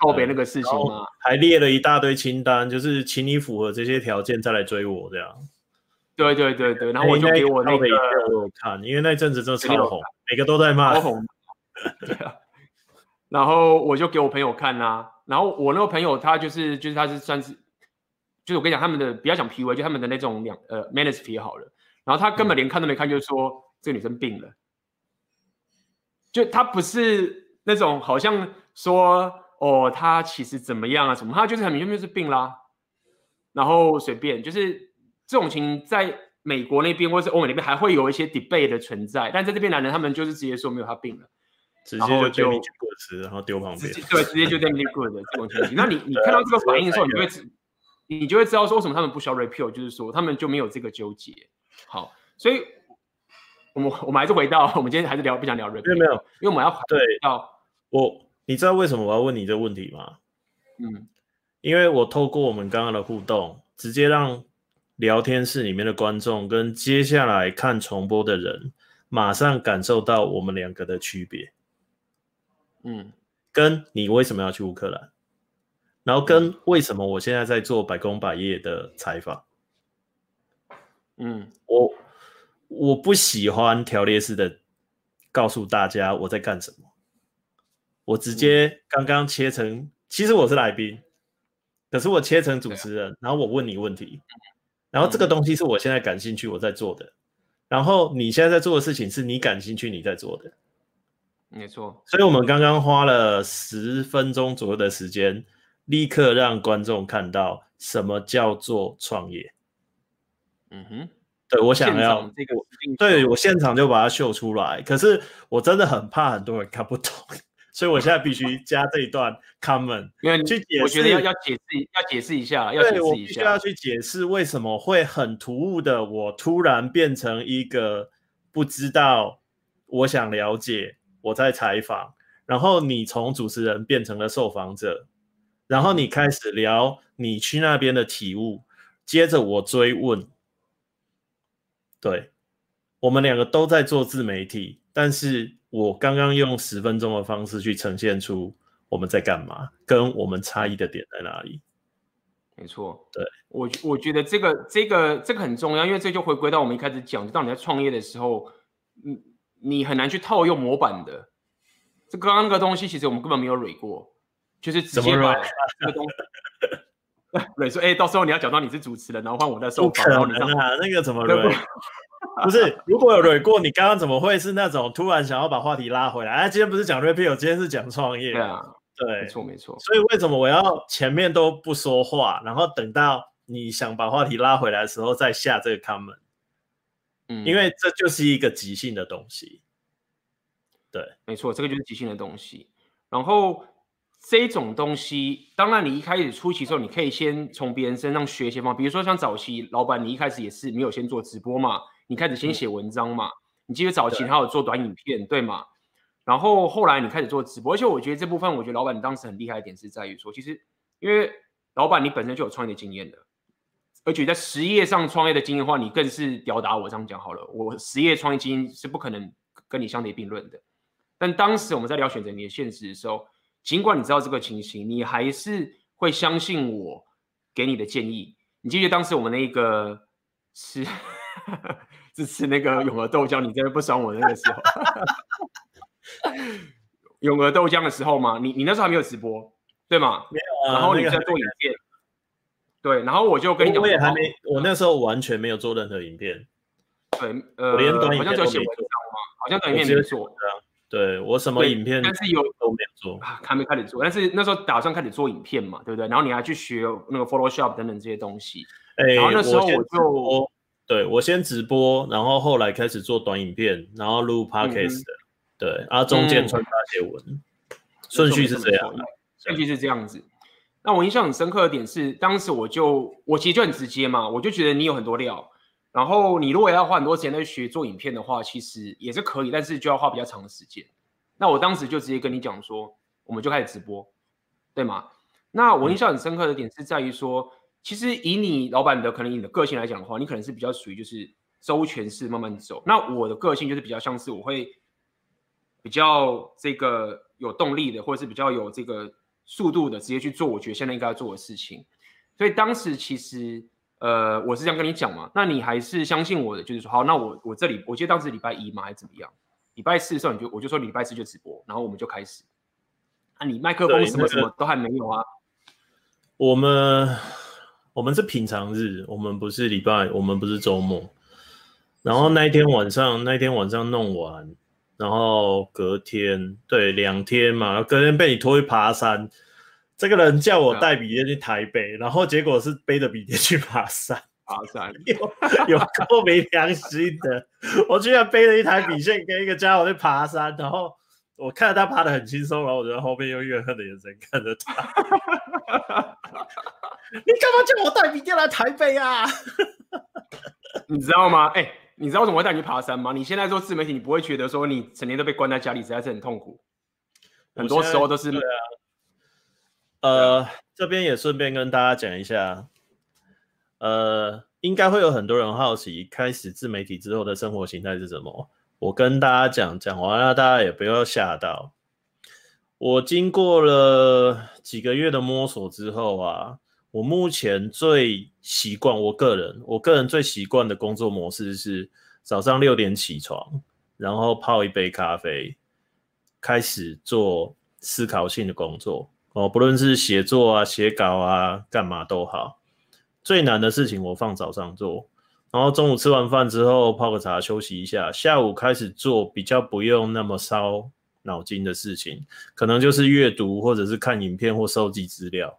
Speaker 1: 靠北那个事情嘛，
Speaker 2: 还列了一大堆清单，就是请你符合这些条件再来追我这样。
Speaker 1: 对对对对，然后我就给我那个
Speaker 2: 我看，因为那阵子真的超红，每个都在骂。
Speaker 1: 超红。<laughs> 对啊。然后我就给我朋友看啊，然后我那个朋友他就是就是他是算是，就是我跟你讲他们的不要讲 PUA，就他们的那种两呃 manosphere 好了，然后他根本连看都没看，就是说这个女生病了，就他不是那种好像说哦他其实怎么样啊什么，他就是很明显就是病啦，然后随便就是这种情在美国那边或者是欧美那边还会有一些 debate 的存在，但在这边男人他们就是直接说没有他病了。
Speaker 2: 直接就丢过吃，然后丢旁边。
Speaker 1: 对，直接就 damage good 的这种情形。那你你看到这个反应的时候，你就会你就会知道说为什么他们不需要 repeal，就是说他们就没有这个纠结。好，所以我们我们还是回到我们今天还是聊不想聊 repeal，
Speaker 2: 没有，
Speaker 1: 因为我们要
Speaker 2: 对要我，你知道为什么我要问你这个问题吗？嗯，因为我透过我们刚刚的互动，直接让聊天室里面的观众跟接下来看重播的人，马上感受到我们两个的区别。嗯，跟你为什么要去乌克兰，然后跟为什么我现在在做百工百业的采访，嗯，我我不喜欢条列式的告诉大家我在干什么，我直接刚刚切成，其实我是来宾，可是我切成主持人，然后我问你问题，然后这个东西是我现在感兴趣我在做的，然后你现在在做的事情是你感兴趣你在做的。
Speaker 1: 没错，
Speaker 2: 所以我们刚刚花了十分钟左右的时间，立刻让观众看到什么叫做创业。嗯哼，对，我想要这个，对，我现场就把它秀出来。可是我真的很怕很多人看不懂，所以我现在必须加这一段 <laughs> comment，
Speaker 1: 因为去解释，我觉得要要解释，要解释一下，要解释一下，我必须
Speaker 2: 要去解释为什么会很突兀的，我突然变成一个不知道，我想了解。我在采访，然后你从主持人变成了受访者，然后你开始聊你去那边的体悟，接着我追问。对，我们两个都在做自媒体，但是我刚刚用十分钟的方式去呈现出我们在干嘛，跟我们差异的点在哪里。
Speaker 1: 没错，
Speaker 2: 对，
Speaker 1: 我我觉得这个这个这个很重要，因为这就回归到我们一开始讲，就当你在创业的时候，你。你很难去套用模板的，这刚刚那个东西其实我们根本没有蕊过，就是直接把 <laughs> 这个东西 <laughs> 蕊说，哎、欸，到时候你要假装你是主持人，然后换我在受访，然后你
Speaker 2: 啊，那个怎么蕊？<laughs> 不是，如果有蕊过，你刚刚怎么会是那种突然想要把话题拉回来？哎，今天不是讲 repeal，今天是讲创业。
Speaker 1: 对啊，
Speaker 2: 对，
Speaker 1: 没错没错。
Speaker 2: 所以为什么我要前面都不说话，然后等到你想把话题拉回来的时候再下这个 comment？嗯，因为这就是一个即兴的东西，对，
Speaker 1: 没错，这个就是即兴的东西。然后这种东西，当然你一开始初期的时候，你可以先从别人身上学一些方法，比如说像早期老板，你一开始也是没有先做直播嘛，你开始先写文章嘛，嗯、你记得早期还有做短影片，对，对吗？然后后来你开始做直播，而且我觉得这部分，我觉得老板你当时很厉害一点是在于说，其实因为老板你本身就有创业的经验的。而且在实业上创业的经验的话，你更是吊打我。这样讲好了，我实业创业经验是不可能跟你相提并论的。但当时我们在聊选择你的现实的时候，尽管你知道这个情形，你还是会相信我给你的建议。你记得当时我们那个吃 <laughs> 是吃那个 <laughs> 永和豆浆，你真的不爽我那个时候，永和豆浆的时候吗？你你那时候还没有直播，对吗？
Speaker 2: 没有啊。
Speaker 1: 然后你在做影片。对，然后我就跟你讲，
Speaker 2: 我也还没，我那时候完全没有做任何影片。
Speaker 1: 对，呃，我连短影片都没做吗？好像短影片没做。
Speaker 2: 对，我什么影片，
Speaker 1: 但是有
Speaker 2: 都没有做，
Speaker 1: 还没开始做。但是那时候打算开始做影片嘛，对不对？然后你还去学那个 Photoshop 等等这些东西。哎，然后那时候我就，
Speaker 2: 对，我先直播，然后后来开始做短影片，然后录 Podcast 的，对，然后中间穿插写文，顺序是这样，
Speaker 1: 顺序是这样子。那我印象很深刻的点是，当时我就我其实就很直接嘛，我就觉得你有很多料，然后你如果要花很多时间在学做影片的话，其实也是可以，但是就要花比较长的时间。那我当时就直接跟你讲说，我们就开始直播，对吗？那我印象很深刻的点是在于说，其实以你老板的可能你的个性来讲的话，你可能是比较属于就是周全式慢慢走。那我的个性就是比较像是我会比较这个有动力的，或者是比较有这个速度的，直接去做我觉得现在应该要做的事情。所以当时其实。呃，我是这样跟你讲嘛，那你还是相信我的，就是说，好，那我我这里，我记得当时礼拜一嘛，还是怎么样？礼拜四的时候，你就我就说礼拜四就直播，然后我们就开始。啊，你麦克风什么什么都还没有啊？
Speaker 2: 我们我们是平常日，我们不是礼拜，我们不是周末。然后那一天晚上，那一天晚上弄完，然后隔天，对，两天嘛，隔天被你拖去爬山。这个人叫我带笔电去台北，然后结果是背着笔电去爬山。
Speaker 1: 爬山 <laughs>
Speaker 2: 有有够没良心的，<laughs> 我居然背了一台笔线跟一个家伙去爬山，然后我看着他爬的很轻松，然后我就在后面用怨恨的眼神看着他。<laughs> 你干嘛叫我带笔电来台北啊？
Speaker 1: 你知道吗？哎、欸，你知道为什么会带你去爬山吗？你现在做自媒体，你不会觉得说你整天都被关在家里实在是很痛苦？很多时候都是。
Speaker 2: 呃，这边也顺便跟大家讲一下，呃，应该会有很多人好奇，开始自媒体之后的生活形态是什么？我跟大家讲讲完了，大家也不要吓到。我经过了几个月的摸索之后啊，我目前最习惯，我个人，我个人最习惯的工作模式是早上六点起床，然后泡一杯咖啡，开始做思考性的工作。哦，不论是写作啊、写稿啊、干嘛都好，最难的事情我放早上做，然后中午吃完饭之后泡个茶休息一下，下午开始做比较不用那么烧脑筋的事情，可能就是阅读或者是看影片或收集资料，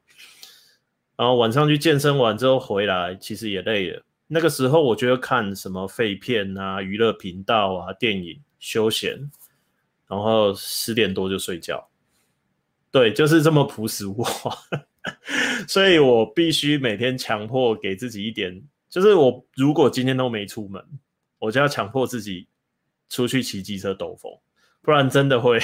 Speaker 2: 然后晚上去健身完之后回来，其实也累了，那个时候我就会看什么废片啊、娱乐频道啊、电影休闲，然后十点多就睡觉。对，就是这么朴实无华，<laughs> 所以我必须每天强迫给自己一点，就是我如果今天都没出门，我就要强迫自己出去骑机车兜风，不然真的会，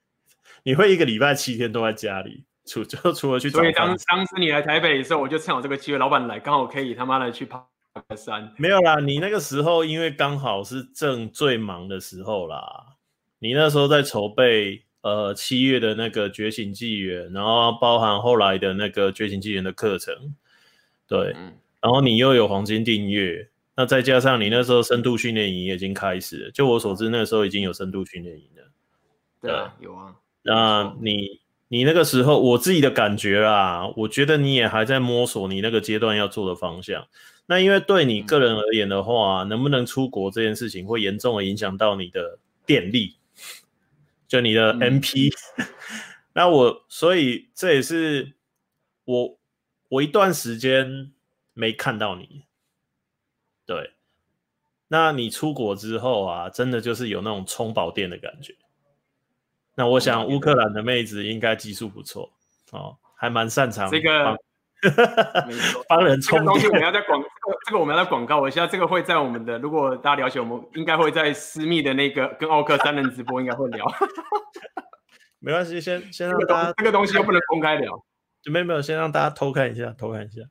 Speaker 2: <laughs> 你会一个礼拜七天都在家里，除就除了去。
Speaker 1: 所以当当时你来台北的时候，我就趁我这个机会，老板来刚好可以他妈的去爬个山。
Speaker 2: 没有啦，你那个时候因为刚好是正最忙的时候啦，你那时候在筹备。呃，七月的那个觉醒纪元，然后包含后来的那个觉醒纪元的课程，对，嗯、然后你又有黄金订阅，那再加上你那时候深度训练营已经开始了，就我所知，那时候已经有深度训练营了。
Speaker 1: 对啊，有啊。
Speaker 2: 那你你那个时候，我自己的感觉啦，我觉得你也还在摸索你那个阶段要做的方向。那因为对你个人而言的话，嗯、能不能出国这件事情，会严重的影响到你的电力。就你的 MP，嗯、<laughs> 那我所以这也是我我一段时间没看到你，对，那你出国之后啊，真的就是有那种充饱电的感觉。那我想乌克兰的妹子应该技术不错哦，还蛮擅
Speaker 1: 长
Speaker 2: 这个。帮人充电。
Speaker 1: 这个东西我们要在广，这个我们要来广告一下。这个会在我们的，如果大家了解，我们应该会在私密的那个跟奥克三人直播应该会聊。<laughs>
Speaker 2: 没关系，先先让大家
Speaker 1: 这个东西又不能公开聊，
Speaker 2: 没有没有，先让大家偷看一下，偷看一下。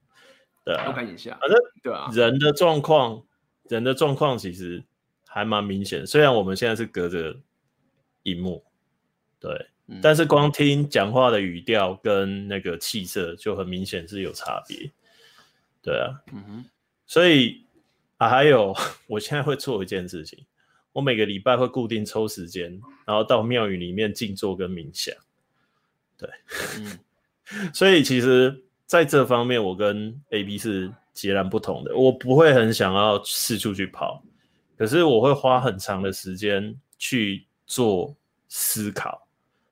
Speaker 2: 对，
Speaker 1: 偷看一下。
Speaker 2: 反正
Speaker 1: 对啊，
Speaker 2: 人的状况，人的状况其实还蛮明显。虽然我们现在是隔着荧幕，对。但是光听讲话的语调跟那个气色就很明显是有差别，对啊，嗯哼，所以啊还有，<laughs> 我现在会做一件事情，我每个礼拜会固定抽时间，然后到庙宇里面静坐跟冥想，对，嗯，<laughs> 所以其实在这方面我跟 AB 是截然不同的，我不会很想要四处去跑，可是我会花很长的时间去做思考。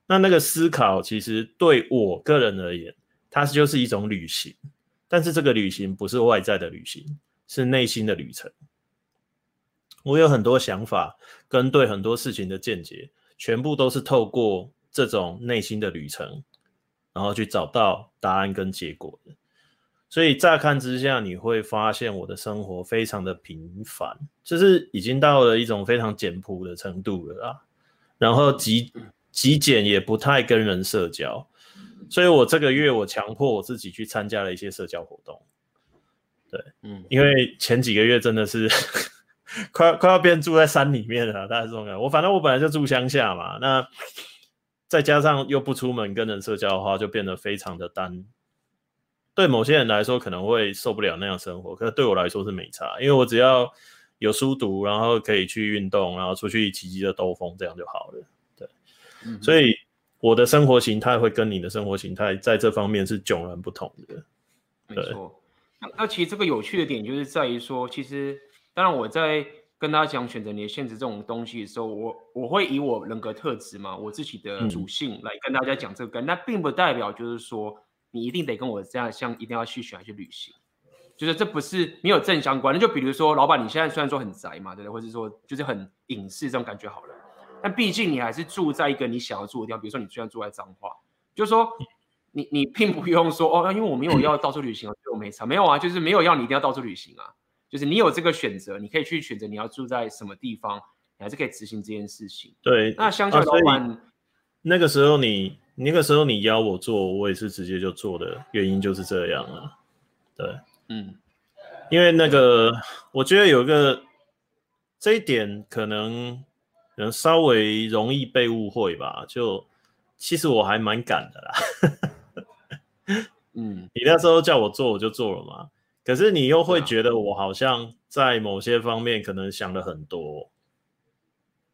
Speaker 2: 那那个思考，其实对我个人而言，它就是一种旅行。但是这个旅行不是外在的旅行，是内心的旅程。我有很多想法跟对很多事情的见解，全部都是透过这种内心的旅程，然后去找到答案跟结果的。所以乍看之下，你会发现我的生活非常的平凡，就是已经到了一种非常简朴的程度了啦。然后极极简也不太跟人社交，所以我这个月我强迫我自己去参加了一些社交活动。对，嗯，因为前几个月真的是 <laughs> 快快要变住在山里面了，大家这种感觉。我反正我本来就住乡下嘛，那再加上又不出门跟人社交的话，就变得非常的单。对某些人来说可能会受不了那样生活，可是对我来说是没差，因为我只要有书读，然后可以去运动，然后出去骑骑的兜风，这样就好了。对，嗯、所以我的生活形态会跟你的生活形态在这方面是迥然不同的。
Speaker 1: 没错，那那其实这个有趣的点就是在于说，其实当然我在跟大家讲选择你的现实这种东西的时候，我我会以我人格特质嘛，我自己的属性来跟大家讲这个，嗯、那并不代表就是说。你一定得跟我这样，像一定要去选，去旅行，就是这不是没有正相关。那就比如说，老板，你现在虽然说很宅嘛，对不对？或者说就是很隐士这种感觉好了，但毕竟你还是住在一个你想要住的地方。比如说，你虽然住在彰化，就是说你你并不用说哦，因为我没有要到处旅行，我没差，没有啊，就是没有要你一定要到处旅行啊，就是你有这个选择，你可以去选择你要住在什么地方，你还是可以执行这件事情。
Speaker 2: 对，
Speaker 1: 那相较老板、啊，
Speaker 2: 那个时候你。那个时候你邀我做，我也是直接就做的，原因就是这样啊。对，嗯，因为那个我觉得有一个这一点可能可能稍微容易被误会吧。就其实我还蛮敢的啦。<laughs> 嗯，<laughs> 你那时候叫我做我就做了嘛。可是你又会觉得我好像在某些方面可能想了很多，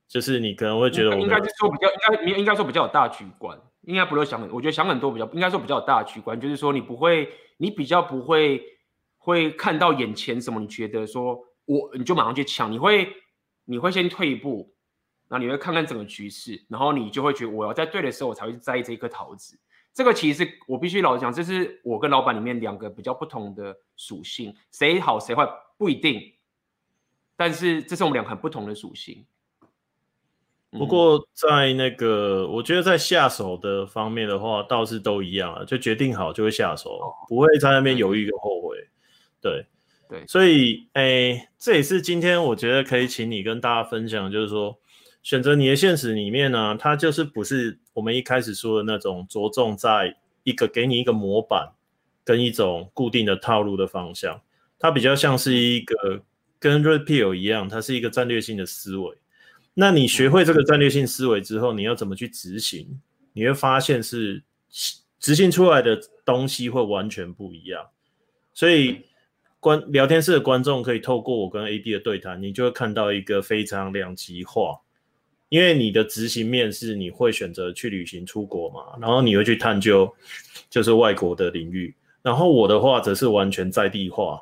Speaker 2: 就是你可能会觉得我
Speaker 1: 应该是说比较应该应该说比较有大局观。应该不会想很，我觉得想很多比较应该说比较有大局观，就是说你不会，你比较不会会看到眼前什么，你觉得说我你就马上去抢，你会你会先退一步，然后你会看看整个局势，然后你就会觉得我要在对的时候我才会在意这一颗桃子。这个其实我必须老实讲，这是我跟老板里面两个比较不同的属性，谁好谁坏不一定，但是这是我们两个很不同的属性。
Speaker 2: 不过在那个，我觉得在下手的方面的话，倒是都一样啊，就决定好就会下手，不会在那边犹豫跟后悔。对对，所以诶，这也是今天我觉得可以请你跟大家分享，就是说选择你的现实里面呢，它就是不是我们一开始说的那种着重在一个给你一个模板跟一种固定的套路的方向，它比较像是一个跟 Red Pill 一样，它是一个战略性的思维。那你学会这个战略性思维之后，你要怎么去执行？你会发现是执行出来的东西会完全不一样。所以观聊天室的观众可以透过我跟 AD 的对谈，你就会看到一个非常两极化。因为你的执行面是你会选择去旅行出国嘛，然后你会去探究就是外国的领域。然后我的话则是完全在地化，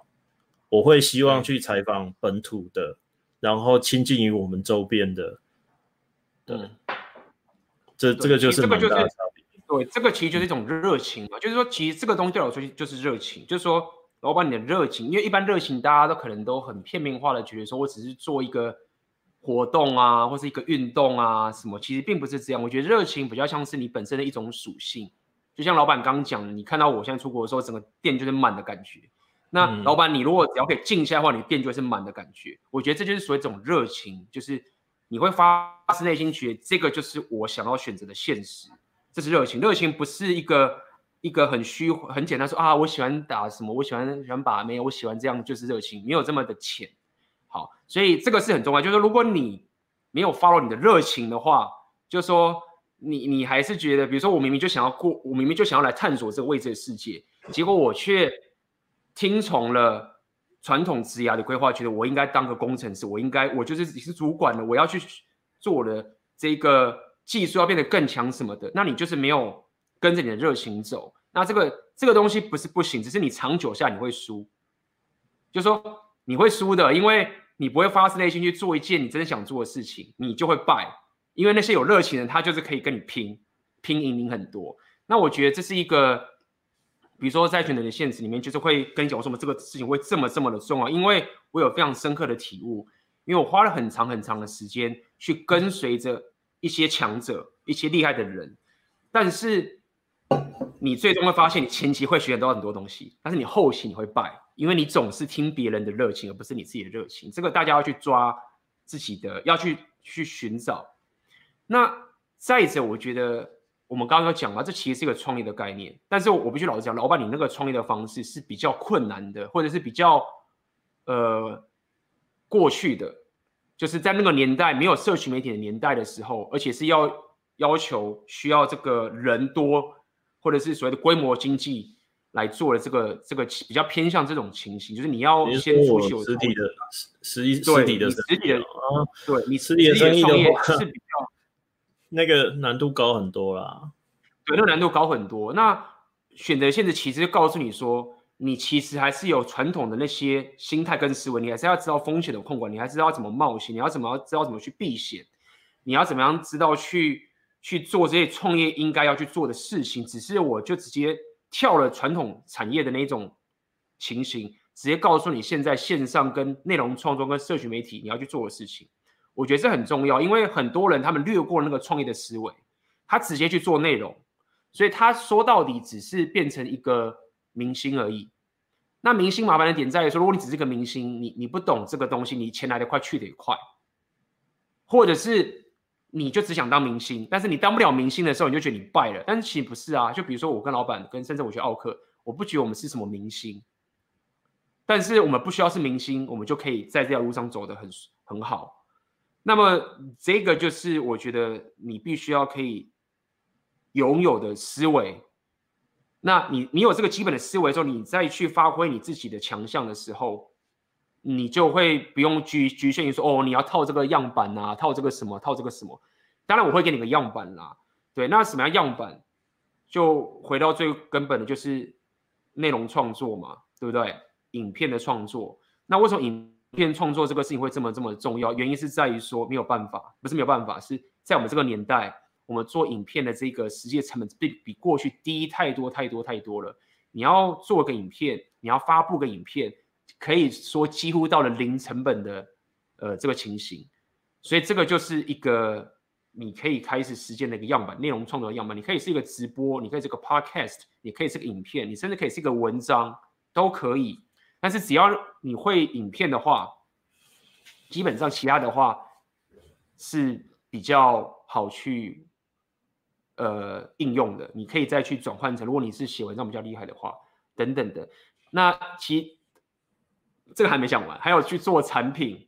Speaker 2: 我会希望去采访本土的。然后亲近于我们周边的，对，嗯、这这个就是蛮大的差别。
Speaker 1: 对，这个其实就是一种热情嘛，就是说，其实这个东西对我来说就是热情，就是说，老板你的热情，因为一般热情大家都可能都很片面化的觉得说，我只是做一个活动啊，或是一个运动啊什么，其实并不是这样。我觉得热情比较像是你本身的一种属性，就像老板刚刚讲的，你看到我现在出国的时候，整个店就是满的感觉。那老板，你如果只要可以静下的话，你店就是满的感觉。我觉得这就是属于一种热情，就是你会发自内心觉得这个就是我想要选择的现实，这是热情。热情不是一个一个很虚很简单说啊，我喜欢打什么，我喜欢喜欢把妹，我喜欢这样就是热情，没有这么的浅。好，所以这个是很重要，就是如果你没有 follow 你的热情的话，就说你你还是觉得，比如说我明明就想要过，我明明就想要来探索这个未知的世界，结果我却。听从了传统职涯的规划，觉得我应该当个工程师，我应该我就是你是主管的，我要去做的这个技术要变得更强什么的，那你就是没有跟着你的热情走，那这个这个东西不是不行，只是你长久下你会输，就说你会输的，因为你不会发自内心去做一件你真的想做的事情，你就会败，因为那些有热情的人他就是可以跟你拼，拼赢你很多，那我觉得这是一个。比如说，在选择的现实里面，就是会跟你讲为什么这个事情会这么这么的重要，因为我有非常深刻的体悟，因为我花了很长很长的时间去跟随着一些强者、一些厉害的人，但是你最终会发现，你前期会学到很多东西，但是你后期你会败，因为你总是听别人的热情，而不是你自己的热情。这个大家要去抓自己的，要去去寻找。那再者，我觉得我们刚刚讲了，这其实是一个创业的概念。但是我必须老实讲，老板，你那个创业的方式是比较困难的，或者是比较呃过去的，就是在那个年代没有社群媒体的年代的时候，而且是要要求需要这个人多，或者是所谓的规模经济来做的这个这个比较偏向这种情形，就是你要先出去
Speaker 2: 实体的实
Speaker 1: 实
Speaker 2: 体的
Speaker 1: 实体的
Speaker 2: 啊，
Speaker 1: 对你
Speaker 2: 实体的生意的话
Speaker 1: 是比较。<laughs>
Speaker 2: 那个难度高很多啦，
Speaker 1: 对，那个难度高很多。那选择限制其实就告诉你说，你其实还是有传统的那些心态跟思维，你还是要知道风险的控管，你还是要怎么冒险，你要怎么知道怎么去避险，你要怎么样知道去去做这些创业应该要去做的事情。只是我就直接跳了传统产业的那种情形，直接告诉你现在线上跟内容创作跟社群媒体你要去做的事情。我觉得这很重要，因为很多人他们略过那个创业的思维，他直接去做内容，所以他说到底只是变成一个明星而已。那明星麻烦的点在于说，如果你只是个明星，你你不懂这个东西，你钱来得快去得也快，或者是你就只想当明星，但是你当不了明星的时候，你就觉得你败了。但是其实不是啊，就比如说我跟老板跟甚至我去奥克，我不觉得我们是什么明星，但是我们不需要是明星，我们就可以在这条路上走得很很好。那么这个就是我觉得你必须要可以拥有的思维。那你你有这个基本的思维之后，你再去发挥你自己的强项的时候，你就会不用局局限于说哦，你要套这个样板啊，套这个什么，套这个什么。当然我会给你个样板啦，对。那什么样样板？就回到最根本的就是内容创作嘛，对不对？影片的创作。那为什么影？片创作这个事情会这么这么重要，原因是在于说没有办法，不是没有办法，是在我们这个年代，我们做影片的这个实际成本比比过去低太多太多太多了。你要做个影片，你要发布个影片，可以说几乎到了零成本的呃这个情形，所以这个就是一个你可以开始实践的一个样板，内容创作的样板。你可以是一个直播，你可以是个 podcast，你可以是个影片，你甚至可以是一个文章，都可以。但是只要你会影片的话，基本上其他的话是比较好去呃应用的。你可以再去转换成，如果你是写文章比较厉害的话，等等的。那其这个还没讲完，还有去做产品，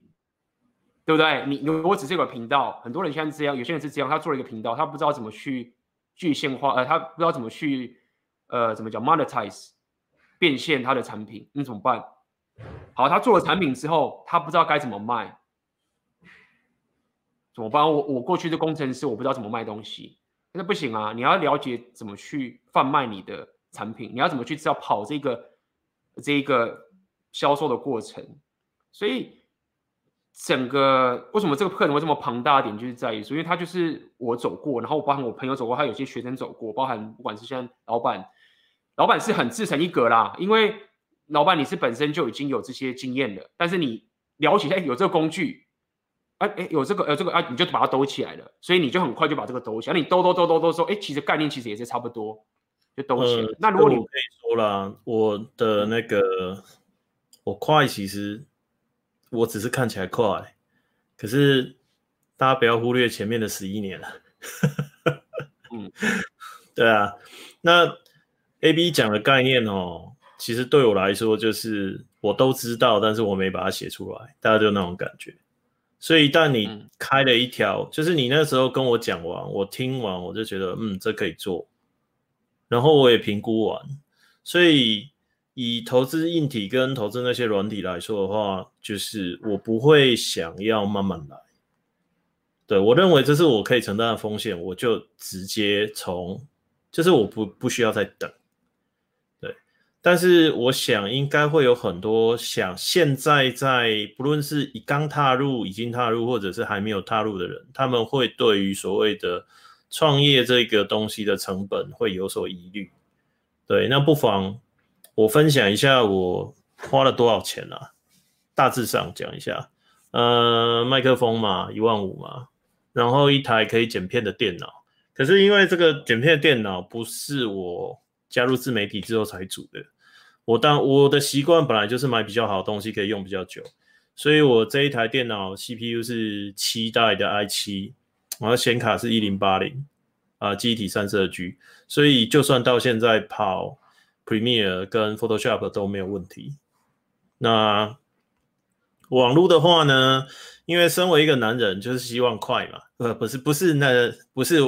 Speaker 1: 对不对？你如果只是一个频道，很多人现在这样，有些人是这样，他做了一个频道，他不知道怎么去具现化，呃，他不知道怎么去呃怎么讲 monetize。变现他的产品，那怎么办？好，他做了产品之后，他不知道该怎么卖，怎么办？我我过去的工程师，我不知道怎么卖东西，那不行啊！你要了解怎么去贩卖你的产品，你要怎么去知道跑这个这个销售的过程。所以整个为什么这个课程会这么庞大的点，就是在于说，因为他就是我走过，然后包含我朋友走过，还有些学生走过，包含不管是现在老板。老板是很自成一格啦，因为老板你是本身就已经有这些经验的，但是你了解哎有这个工具，哎哎有这个呃这个啊你就把它兜起来了，所以你就很快就把这个兜起来，你兜兜兜兜兜说哎其实概念其实也是差不多，就兜起来。呃、那如果你可
Speaker 2: 以说了，我的那个我快其实我只是看起来快，可是大家不要忽略前面的十一年了。嗯，对啊，那。A B 讲的概念哦，其实对我来说就是我都知道，但是我没把它写出来，大家就那种感觉。所以一旦你开了一条，嗯、就是你那时候跟我讲完，我听完我就觉得，嗯，这可以做。然后我也评估完，所以以投资硬体跟投资那些软体来说的话，就是我不会想要慢慢来。对，我认为这是我可以承担的风险，我就直接从，就是我不不需要再等。对但是我想应该会有很多想现在在不论是已刚踏入、已经踏入，或者是还没有踏入的人，他们会对于所谓的创业这个东西的成本会有所疑虑。对，那不妨我分享一下我花了多少钱啊？大致上讲一下，呃，麦克风嘛，一万五嘛，然后一台可以剪片的电脑。可是因为这个剪片的电脑不是我加入自媒体之后才组的。我当我的习惯本来就是买比较好的东西，可以用比较久，所以我这一台电脑 CPU 是七代的 i 七然后显卡是一零八零啊，机体三十二 G，所以就算到现在跑 Premiere 跟 Photoshop 都没有问题。那网络的话呢，因为身为一个男人，就是希望快嘛，呃，不是不是那不是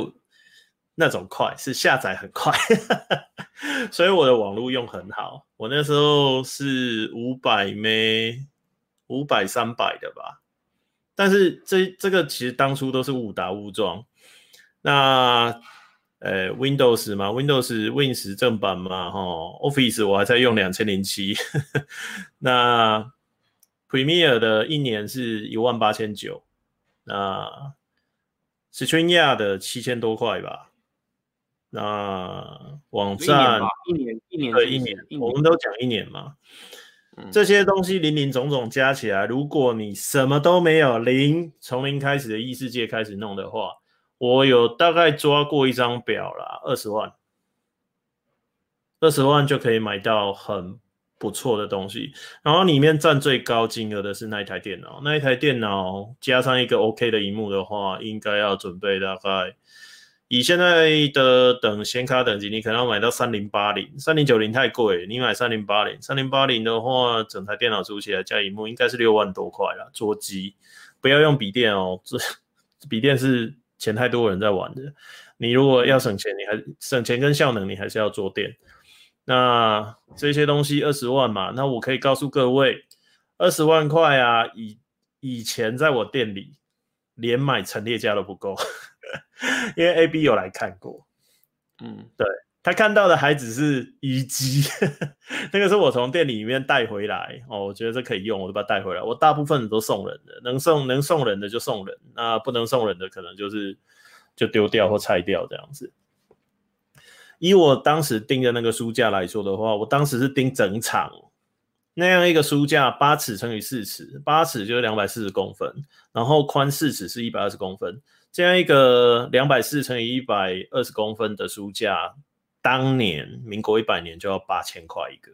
Speaker 2: 那种快，是下载很快，<laughs> 所以我的网络用很好。我那时候是五百 M，五百三百的吧。但是这这个其实当初都是误打误撞。那呃，Windows 嘛，Windows Win 十正版嘛，哈，Office 我还在用两千零七。<laughs> 那 Premiere 的一年是一万八千九，那 StreamYard 的七千多块吧。那网站
Speaker 1: 一年一年
Speaker 2: 对一年，我们都讲一年嘛。这些东西零零总总加起来，如果你什么都没有，零从零开始的异世界开始弄的话，我有大概抓过一张表啦，二十万，二十万就可以买到很不错的东西。然后里面占最高金额的是那一台电脑，那一台电脑加上一个 OK 的荧幕的话，应该要准备大概。以现在的等显卡等级，你可能要买到三零八零、三零九零太贵。你买三零八零、三零八零的话，整台电脑组起来加荧幕，应该是六万多块啦。桌机不要用笔电哦，这 <laughs> 笔电是钱太多人在玩的。你如果要省钱，你还省钱跟效能，你还是要做店。那这些东西二十万嘛，那我可以告诉各位，二十万块啊，以以前在我店里连买陈列架都不够。<laughs> 因为 A B 有来看过，嗯，对，他看到的还只是一机，<laughs> 那个是我从店里面带回来哦，我觉得这可以用，我就把它带回来。我大部分都送人的，能送能送人的就送人，那不能送人的可能就是就丢掉或拆掉这样子。以我当时订的那个书架来说的话，我当时是订整场那样一个书架，八尺乘以四尺，八尺就是两百四十公分，然后宽四尺是一百二十公分。这样一个两百四乘以一百二十公分的书架，当年民国一百年就要八千块一个。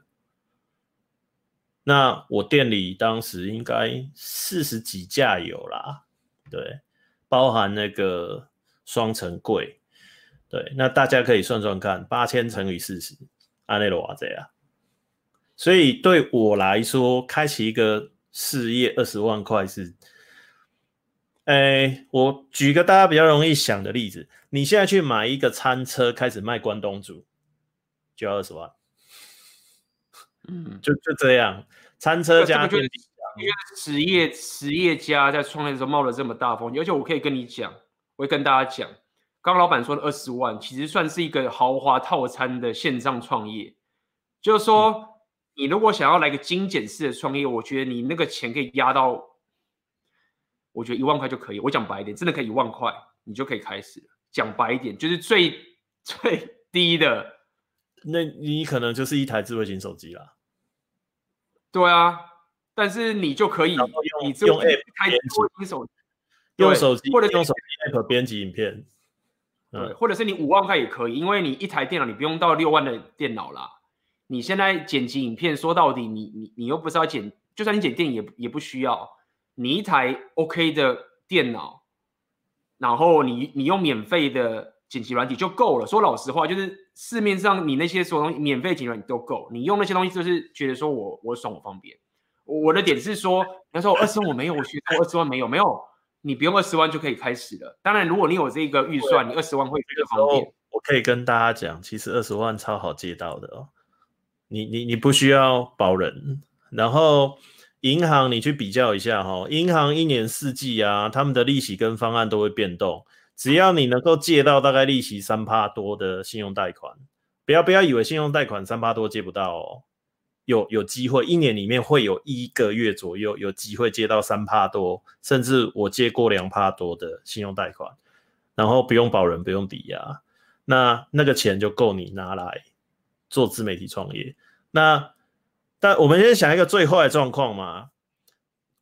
Speaker 2: 那我店里当时应该四十几架有啦，对，包含那个双层柜，对，那大家可以算算看，八千乘以四十，按那罗这样。所以对我来说，开启一个事业二十万块是。哎，我举个大家比较容易想的例子，你现在去买一个餐车，开始卖关东煮，就要二十万。嗯，<laughs> 就就这样，餐车加电，
Speaker 1: 因为实业实业家在创业的时候冒了这么大风险，而且我可以跟你讲，我会跟大家讲，刚刚老板说的二十万，其实算是一个豪华套餐的线上创业，就是说，嗯、你如果想要来个精简式的创业，我觉得你那个钱可以压到。我觉得一万块就可以，我讲白一点，真的可以一万块，你就可以开始了。讲白一点，就是最 <laughs> 最低的，
Speaker 2: 那你可能就是一台智慧型手机啦。
Speaker 1: 对啊，但是你就可以，用你用 app 开智慧型手机，
Speaker 2: 用手机或者用手机 app 编辑影片，
Speaker 1: 对，或者是你五万块也可以，因为你一台电脑你不用到六万的电脑啦。你现在剪辑影片，说到底你，你你你又不是要剪，就算你剪电影也也不需要。你一台 OK 的电脑，然后你你用免费的剪辑软体就够了。说老实话，就是市面上你那些所有东西免费剪辑软体都够，你用那些东西就是觉得说我我爽我方便。我的点是说，他说我二十万我没有，我学二十万没有没有，你不用二十万就可以开始了。当然，如果你有这个预算，你二十万会比较方便。
Speaker 2: 我可以跟大家讲，其实二十万超好借到的哦。你你你不需要保人，然后。银行，你去比较一下哈，银行一年四季啊，他们的利息跟方案都会变动。只要你能够借到大概利息三趴多的信用贷款，不要不要以为信用贷款三趴多借不到哦，有有机会一年里面会有一个月左右有机会借到三趴多，甚至我借过两趴多的信用贷款，然后不用保人，不用抵押，那那个钱就够你拿来做自媒体创业。那但我们先想一个最坏的状况嘛。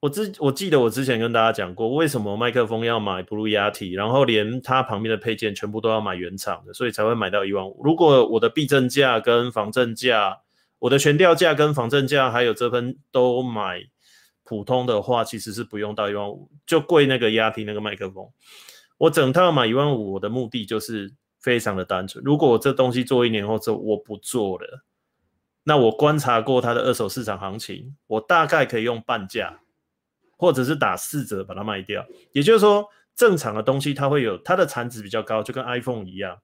Speaker 2: 我之我记得我之前跟大家讲过，为什么麦克风要买 Blue Yeti，然后连它旁边的配件全部都要买原厂的，所以才会买到一万五。如果我的避震架跟防震架，我的悬吊架跟防震架还有遮喷都买普通的话，其实是不用到一万五，就贵那个 Yeti 那个麦克风。我整套买一万五，我的目的就是非常的单纯。如果我这东西做一年后之后我不做了，那我观察过它的二手市场行情，我大概可以用半价，或者是打四折把它卖掉。也就是说，正常的东西它会有它的产值比较高，就跟 iPhone 一样。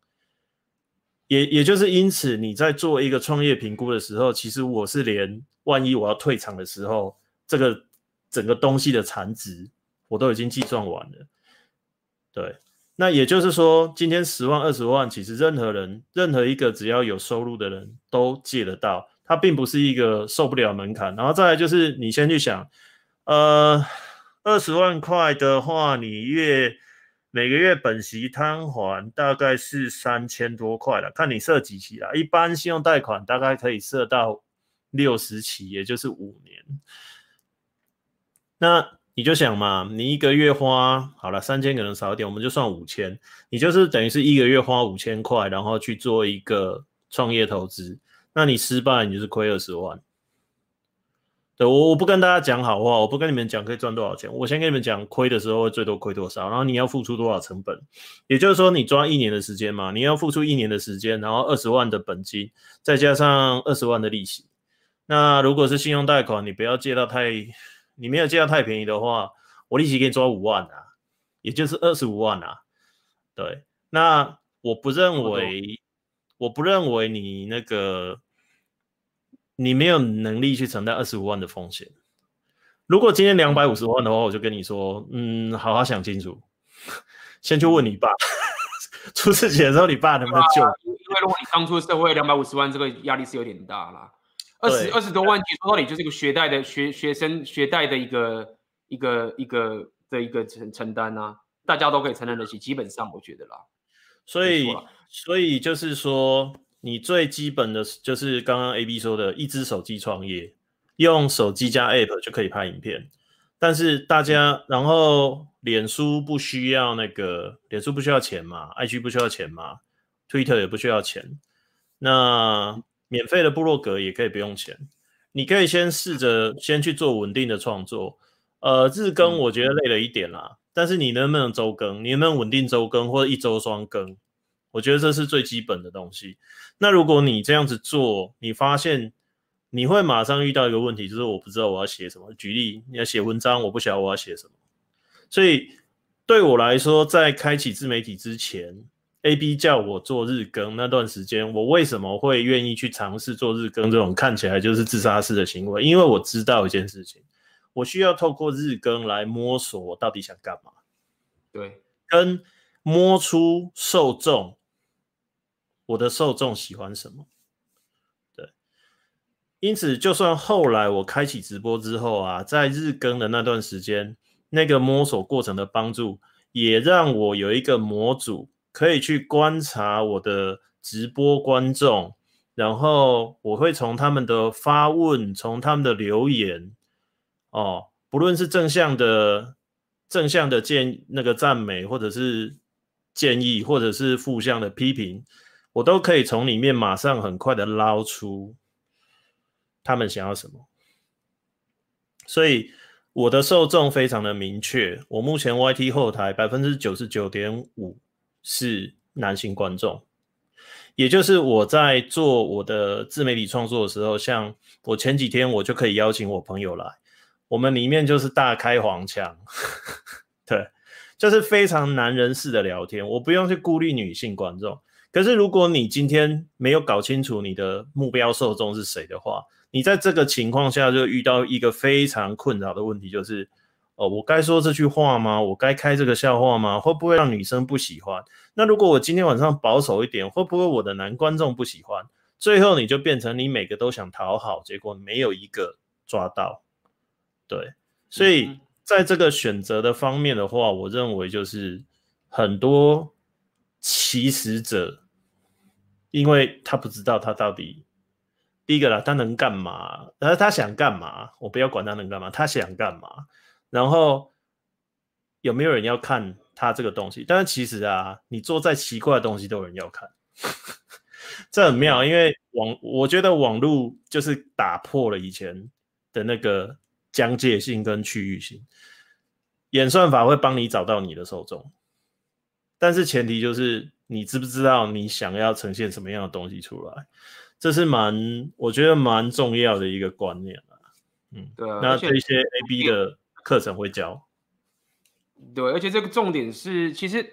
Speaker 2: 也也就是因此，你在做一个创业评估的时候，其实我是连万一我要退场的时候，这个整个东西的产值我都已经计算完了。对，那也就是说，今天十万、二十万，其实任何人、任何一个只要有收入的人都借得到，它并不是一个受不了门槛。然后再来就是，你先去想，呃，二十万块的话，你月。每个月本息摊还大概是三千多块了，看你设几期啦。一般信用贷款大概可以设到六十期，也就是五年。那你就想嘛，你一个月花好了三千可能少一点，我们就算五千，你就是等于是一个月花五千块，然后去做一个创业投资。那你失败，你就是亏二十万。对，我我不跟大家讲好话，我不跟你们讲可以赚多少钱，我先跟你们讲亏的时候会最多亏多少，然后你要付出多少成本，也就是说你抓一年的时间嘛，你要付出一年的时间，然后二十万的本金，再加上二十万的利息。那如果是信用贷款，你不要借到太，你没有借到太便宜的话，我利息给你抓五万啊，也就是二十五万啊。对，那我不认为，我不认为你那个。你没有能力去承担二十五万的风险。如果今天两百五十万的话，我就跟你说，嗯，好好想清楚，先去问你爸，<laughs> 出事情的时候你爸能不能救？
Speaker 1: 因为如果你刚出社会，两百五十万这个压力是有点大啦。二十二十多万，说到底就是一个学贷的学学生学贷的一个一个一个的一个承承担啊，大家都可以承担得起，基本上我觉得啦。
Speaker 2: 所以所以就是说。你最基本的就是刚刚 AB 说的一支手机创业，用手机加 App 就可以拍影片。但是大家，然后脸书不需要那个，脸书不需要钱嘛，IG 不需要钱嘛，Twitter 也不需要钱。那免费的部落格也可以不用钱。你可以先试着先去做稳定的创作。呃，日更我觉得累了一点啦，但是你能不能周更？你能不能稳定周更或者一周双更？我觉得这是最基本的东西。那如果你这样子做，你发现你会马上遇到一个问题，就是我不知道我要写什么。举例，你要写文章，我不晓得我要写什么。所以对我来说，在开启自媒体之前，AB 叫我做日更那段时间，我为什么会愿意去尝试做日更这种看起来就是自杀式的行为？因为我知道一件事情，我需要透过日更来摸索我到底想干嘛。
Speaker 1: 对，
Speaker 2: 跟摸出受众。我的受众喜欢什么？对，因此，就算后来我开启直播之后啊，在日更的那段时间，那个摸索过程的帮助，也让我有一个模组可以去观察我的直播观众，然后我会从他们的发问，从他们的留言，哦，不论是正向的、正向的建那个赞美，或者是建议，或者是负向的批评。我都可以从里面马上很快的捞出他们想要什么，所以我的受众非常的明确。我目前 YT 后台百分之九十九点五是男性观众，也就是我在做我的自媒体创作的时候，像我前几天我就可以邀请我朋友来，我们里面就是大开黄腔，<laughs> 对，就是非常男人式的聊天，我不用去顾虑女性观众。可是，如果你今天没有搞清楚你的目标受众是谁的话，你在这个情况下就遇到一个非常困扰的问题，就是，哦，我该说这句话吗？我该开这个笑话吗？会不会让女生不喜欢？那如果我今天晚上保守一点，会不会我的男观众不喜欢？最后你就变成你每个都想讨好，结果没有一个抓到。对，所以在这个选择的方面的话，我认为就是很多起始者。因为他不知道他到底第一个啦，他能干嘛？然后他想干嘛？我不要管他能干嘛，他想干嘛？然后有没有人要看他这个东西？但是其实啊，你做再奇怪的东西都有人要看，<laughs> 这很妙。因为网，我觉得网络就是打破了以前的那个疆界性跟区域性，演算法会帮你找到你的受众。但是前提就是你知不知道你想要呈现什么样的东西出来，这是蛮我觉得蛮重要的一个观念啊。嗯，
Speaker 1: 对啊，
Speaker 2: 那这些 A B 的课程会教。
Speaker 1: 对，而且这个重点是，其实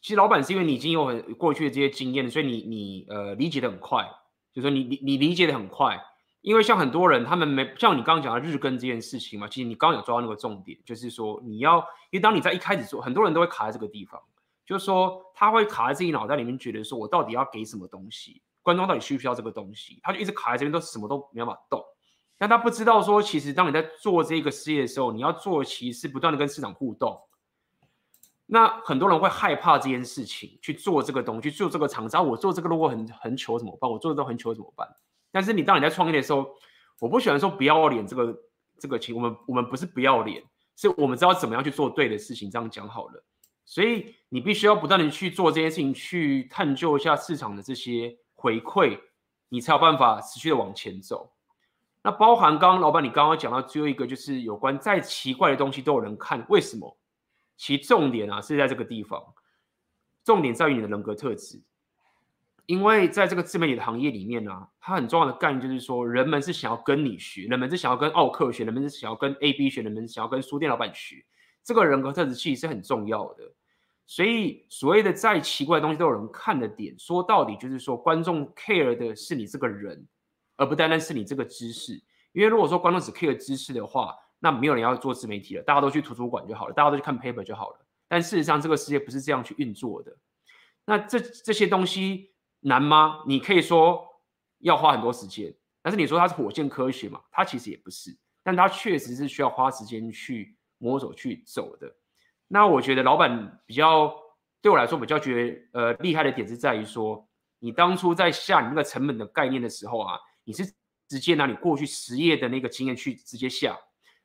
Speaker 1: 其实老板是因为你已经有很过去的这些经验，所以你你呃理解的很快，就是说你你你理解的很快。因为像很多人，他们没像你刚刚讲的日更这件事情嘛，其实你刚刚有抓到那个重点，就是说你要，因为当你在一开始做，很多人都会卡在这个地方，就是说他会卡在自己脑袋里面，觉得说我到底要给什么东西，观众到底需不需要这个东西，他就一直卡在这边，都什么都没办法动。但他不知道说，其实当你在做这个事业的时候，你要做其实是不断的跟市场互动。那很多人会害怕这件事情，去做这个东西，做这个厂商，我做这个如果很很糗怎么办？我做的都很糗怎么办？但是你当你在创业的时候，我不喜欢说不要脸这个这个情，我们我们不是不要脸，是我们知道怎么样去做对的事情，这样讲好了。所以你必须要不断的去做这件事情，去探究一下市场的这些回馈，你才有办法持续的往前走。那包含刚刚老板你刚刚讲到最后一个，就是有关再奇怪的东西都有人看，为什么？其重点啊是在这个地方，重点在于你的人格特质。因为在这个自媒体的行业里面呢、啊，它很重要的概念就是说，人们是想要跟你学，人们是想要跟奥客学，人们是想要跟 AB 学，人们是想要跟书店老板学。这个人格特质其实是很重要的。所以所谓的再奇怪的东西都有人看的点，说到底就是说，观众 care 的是你这个人，而不单单是你这个知识。因为如果说观众只 care 知识的话，那没有人要做自媒体了，大家都去图书馆就好了，大家都去看 paper 就好了。但事实上，这个世界不是这样去运作的。那这这些东西。难吗？你可以说要花很多时间，但是你说它是火箭科学嘛？它其实也不是，但它确实是需要花时间去摸索去走的。那我觉得老板比较对我来说比较觉得呃厉害的点是在于说，你当初在下你那个成本的概念的时候啊，你是直接拿你过去实业的那个经验去直接下，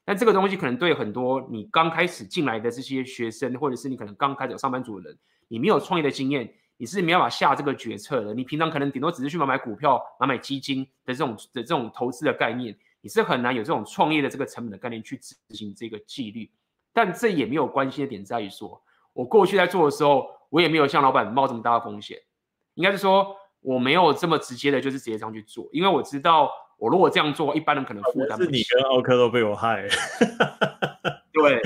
Speaker 1: 但这个东西可能对很多你刚开始进来的这些学生，或者是你可能刚开始有上班族的人，你没有创业的经验。你是没办法下这个决策的。你平常可能顶多只是去买买股票、买买基金的这种的这种投资的概念，你是很难有这种创业的这个成本的概念去执行这个纪律。但这也没有关系的点在于说，我过去在做的时候，我也没有像老板冒这么大的风险。应该是说，我没有这么直接的，就是直接这样去做，因为我知道，我如果这样做，一般人可能负担不起。是
Speaker 2: 你跟奥克都被我害。<laughs>
Speaker 1: 对。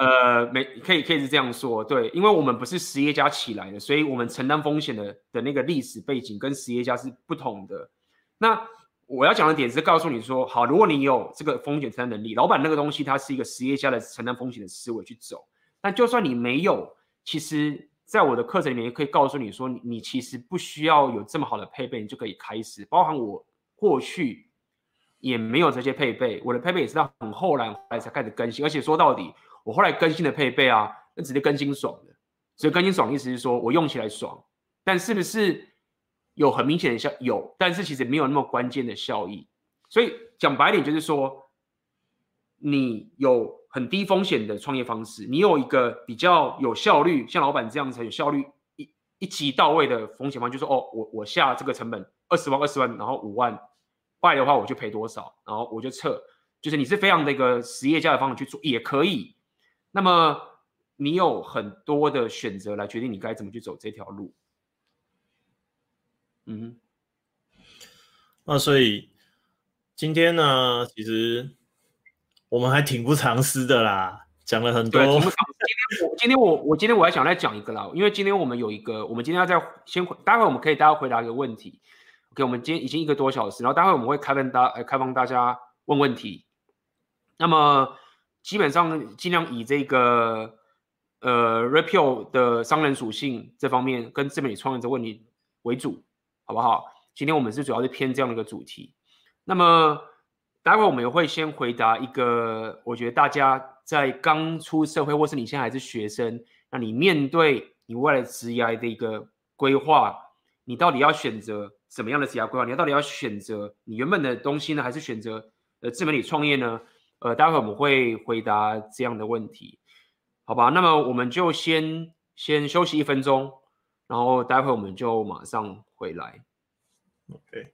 Speaker 1: 呃，没可以可以是这样说，对，因为我们不是实业家起来的，所以我们承担风险的的那个历史背景跟实业家是不同的。那我要讲的点是告诉你说，好，如果你有这个风险承担能力，老板那个东西它是一个实业家的承担风险的思维去走。但就算你没有，其实在我的课程里面也可以告诉你说，你你其实不需要有这么好的配备，你就可以开始。包含我过去也没有这些配备，我的配备也是到很后来来才开始更新，而且说到底。我后来更新的配备啊，那直接更新爽的，所以更新爽意思是说我用起来爽，但是不是有很明显的效？有，但是其实没有那么关键的效益。所以讲白点就是说，你有很低风险的创业方式，你有一个比较有效率，像老板这样才有效率一一级到位的风险方，就是哦，我我下这个成本二十万二十万，然后五万败的话我就赔多少，然后我就撤，就是你是非常的一个实业家的方式去做也可以。那么你有很多的选择来决定你该怎么去走这条路。嗯，
Speaker 2: 那所以今天呢，其实我们还挺不藏私的啦，讲了很多。
Speaker 1: 今天我今天我我今天我还想再讲一个啦，因为今天我们有一个，我们今天要再先，待会我们可以大家回答一个问题。OK，我们今天已经一个多小时，然后待会我们会开放大呃开放大家问问题。那么。基本上尽量以这个呃 Rapio 的商人属性这方面跟自媒体创业者问题为主，好不好？今天我们是主要是偏这样的一个主题。那么待会我们也会先回答一个，我觉得大家在刚出社会或是你现在还是学生，那你面对你未来职业的一个规划，你到底要选择什么样的职业规划？你到底要选择你原本的东西呢，还是选择呃自媒体创业呢？呃，待会我们会回答这样的问题，好吧？那么我们就先先休息一分钟，然后待会我们就马上回来。
Speaker 2: OK。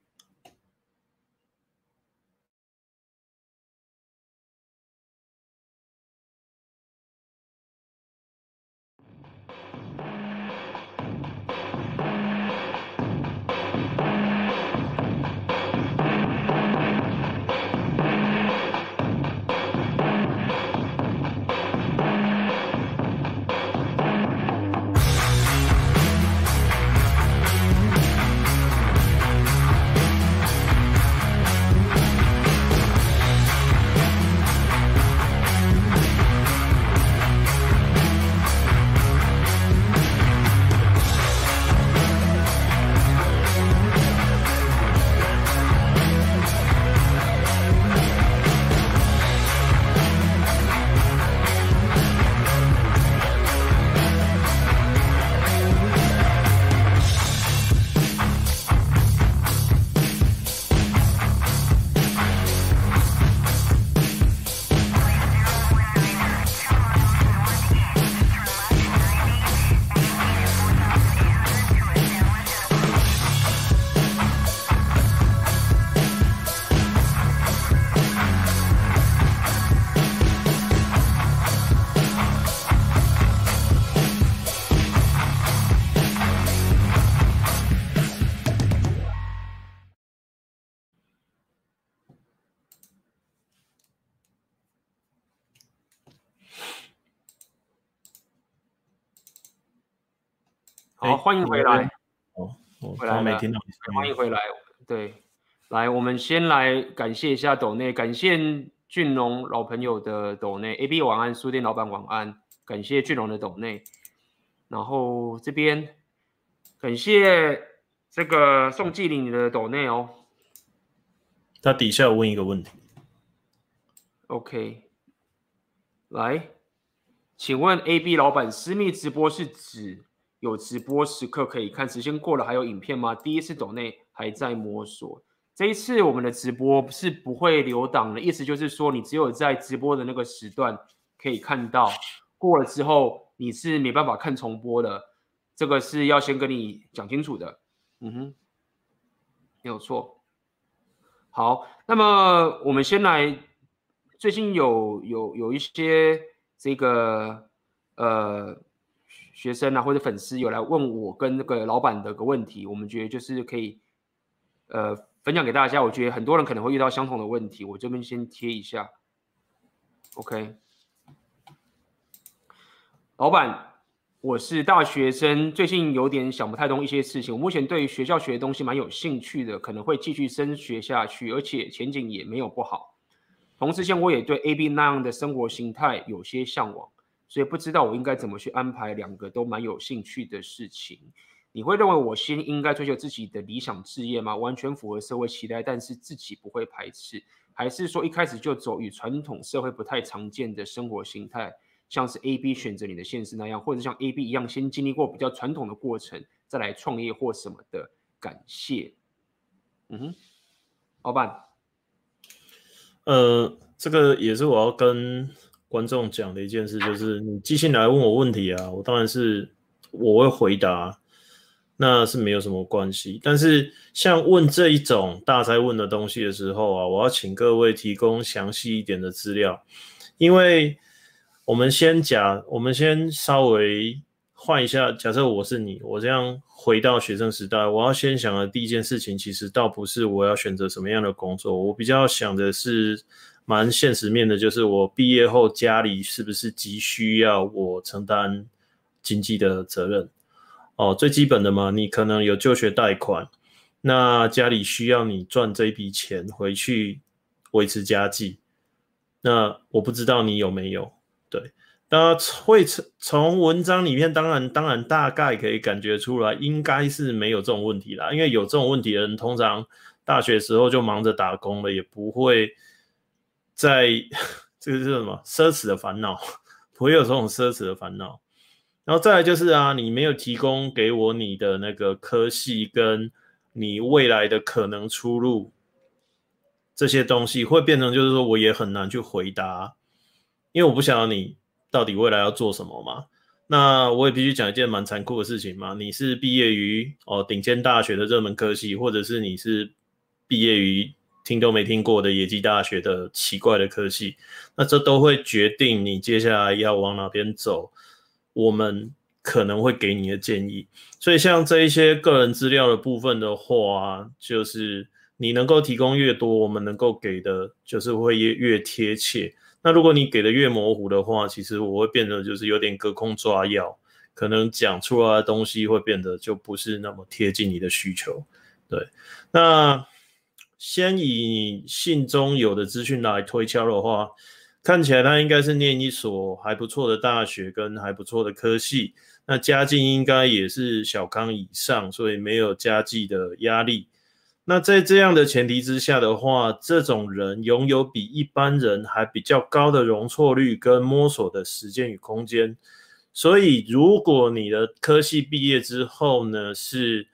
Speaker 1: 好，欢迎回来。
Speaker 2: 哦，
Speaker 1: 回来没听到。欢迎回来。对，来，我们先来感谢一下斗内，感谢俊龙老朋友的斗内，AB 晚安，书店老板晚安，感谢俊龙的斗内。然后这边感谢这个宋继林的斗内哦。
Speaker 2: 他底下有问一个问题。
Speaker 1: OK，来，请问 AB 老板，私密直播是指有直播时刻可以看，时间过了还有影片吗？第一次抖内还在摸索，这一次我们的直播是不会留档的，意思就是说你只有在直播的那个时段可以看到，过了之后你是没办法看重播的，这个是要先跟你讲清楚的。嗯哼，没有错。好，那么我们先来，最近有有有一些这个呃学生啊或者粉丝有来问我跟那个老板的个问题，我们觉得就是可以呃分享给大家。我觉得很多人可能会遇到相同的问题，我这边先贴一下。OK，老板。我是大学生，最近有点想不太通一些事情。我目前对于学校学的东西蛮有兴趣的，可能会继续升学下去，而且前景也没有不好。同时间，我也对 AB 那样的生活形态有些向往，所以不知道我应该怎么去安排两个都蛮有兴趣的事情。你会认为我先应该追求自己的理想志业吗？完全符合社会期待，但是自己不会排斥，还是说一开始就走与传统社会不太常见的生活形态？像是 A、B 选择你的现实那样，或者像 A、B 一样，先经历过比较传统的过程，再来创业或什么的。感谢。嗯哼，老板，
Speaker 2: 呃，这个也是我要跟观众讲的一件事，就是你寄信来问我问题啊，我当然是我会回答，那是没有什么关系。但是像问这一种大灾问的东西的时候啊，我要请各位提供详细一点的资料，因为。我们先假，我们先稍微换一下。假设我是你，我这样回到学生时代，我要先想的第一件事情，其实倒不是我要选择什么样的工作，我比较想的是蛮现实面的，就是我毕业后家里是不是急需要我承担经济的责任？哦，最基本的嘛，你可能有就学贷款，那家里需要你赚这一笔钱回去维持家计。那我不知道你有没有。对，那会从从文章里面，当然当然大概可以感觉出来，应该是没有这种问题啦。因为有这种问题的人，通常大学时候就忙着打工了，也不会在这个是什么奢侈的烦恼，不会有这种奢侈的烦恼。然后再来就是啊，你没有提供给我你的那个科系跟你未来的可能出路这些东西，会变成就是说我也很难去回答。因为我不晓得你到底未来要做什么嘛，那我也必须讲一件蛮残酷的事情嘛。你是毕业于哦顶尖大学的热门科系，或者是你是毕业于听都没听过的野鸡大学的奇怪的科系，那这都会决定你接下来要往哪边走。我们可能会给你的建议。所以像这一些个人资料的部分的话，就是你能够提供越多，我们能够给的就是会越越贴切。那如果你给的越模糊的话，其实我会变得就是有点隔空抓药，可能讲出来的东西会变得就不是那么贴近你的需求。对，那先以信中有的资讯来推敲的话，看起来他应该是念一所还不错的大学跟还不错的科系，那家境应该也是小康以上，所以没有家计的压力。那在这样的前提之下的话，这种人拥有比一般人还比较高的容错率跟摸索的时间与空间。所以，如果你的科系毕业之后呢，是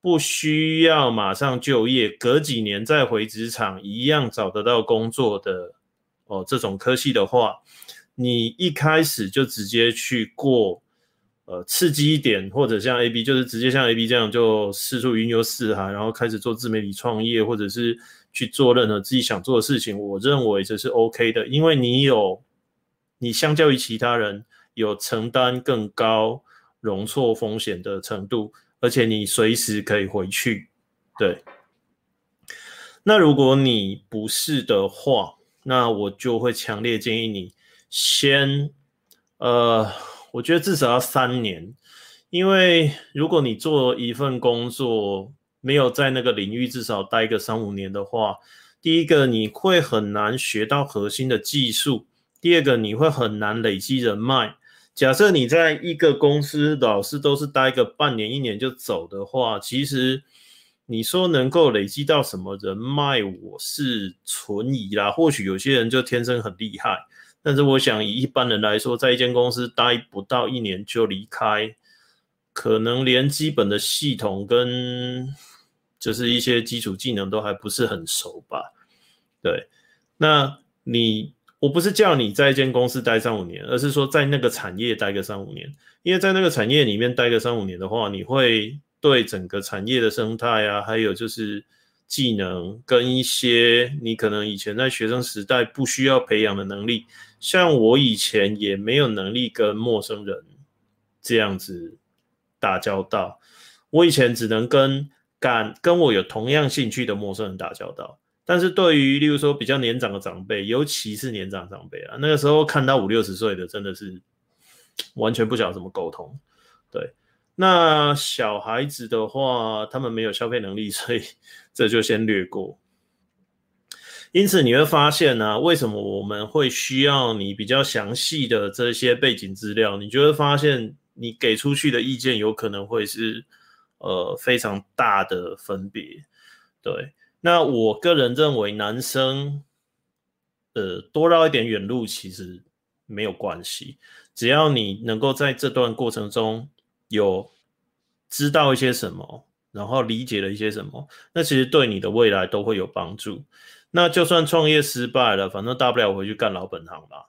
Speaker 2: 不需要马上就业，隔几年再回职场一样找得到工作的哦，这种科系的话，你一开始就直接去过。呃，刺激一点，或者像 AB，就是直接像 AB 这样就四处云游四海，然后开始做自媒体创业，或者是去做任何自己想做的事情。我认为这是 OK 的，因为你有，你相较于其他人有承担更高容错风险的程度，而且你随时可以回去。对，那如果你不是的话，那我就会强烈建议你先，呃。我觉得至少要三年，因为如果你做一份工作，没有在那个领域至少待个三五年的话，第一个你会很难学到核心的技术，第二个你会很难累积人脉。假设你在一个公司老是都是待个半年一年就走的话，其实你说能够累积到什么人脉，我是存疑啦。或许有些人就天生很厉害，但是我想以一般人来说，在一间公司待不到一年就离开，可能连基本的系统跟就是一些基础技能都还不是很熟吧。对，那你。我不是叫你在一间公司待三五年，而是说在那个产业待个三五年。因为在那个产业里面待个三五年的话，你会对整个产业的生态啊，还有就是技能跟一些你可能以前在学生时代不需要培养的能力，像我以前也没有能力跟陌生人这样子打交道，我以前只能跟敢跟我有同样兴趣的陌生人打交道。但是对于例如说比较年长的长辈，尤其是年长长辈啊，那个时候看到五六十岁的，真的是 <tsk> 完全不晓得怎么沟通。对，那小孩子的话，他们没有消费能力，所以 <laughs> 这就先略过。因此你会发现呢、啊，为什么我们会需要你比较详细的这些背景资料？你就会发现，你给出去的意见有可能会是呃非常大的分别。对。那我个人认为，男生，呃，多绕一点远路其实没有关系，只要你能够在这段过程中有知道一些什么，然后理解了一些什么，那其实对你的未来都会有帮助。那就算创业失败了，反正大不了回去干老本行吧，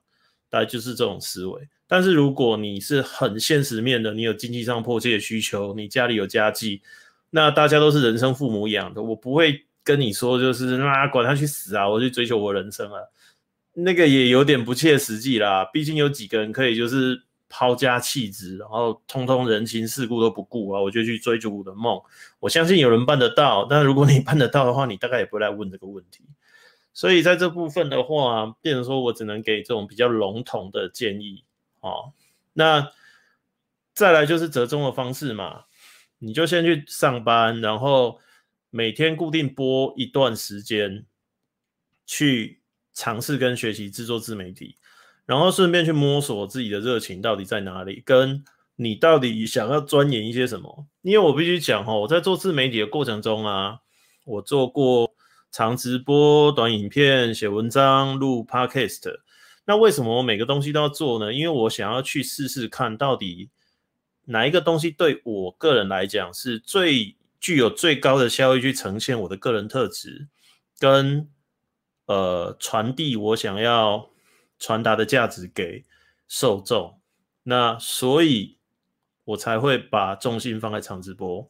Speaker 2: 大概就是这种思维。但是如果你是很现实面的，你有经济上迫切的需求，你家里有家计，那大家都是人生父母养的，我不会。跟你说就是那管他去死啊！我去追求我人生啊，那个也有点不切实际啦。毕竟有几个人可以就是抛家弃子，然后通通人情世故都不顾啊，我就去追逐我的梦。我相信有人办得到，但如果你办得到的话，你大概也不会来问这个问题。所以在这部分的话，变成说我只能给这种比较笼统的建议哦。那再来就是折中的方式嘛，你就先去上班，然后。每天固定播一段时间，去尝试跟学习制作自媒体，然后顺便去摸索自己的热情到底在哪里，跟你到底想要钻研一些什么。因为我必须讲哦，我在做自媒体的过程中啊，我做过长直播、短影片、写文章、录 Podcast。那为什么我每个东西都要做呢？因为我想要去试试看到底哪一个东西对我个人来讲是最。具有最高的效益去呈现我的个人特质，跟呃传递我想要传达的价值给受众，那所以我才会把重心放在长直播，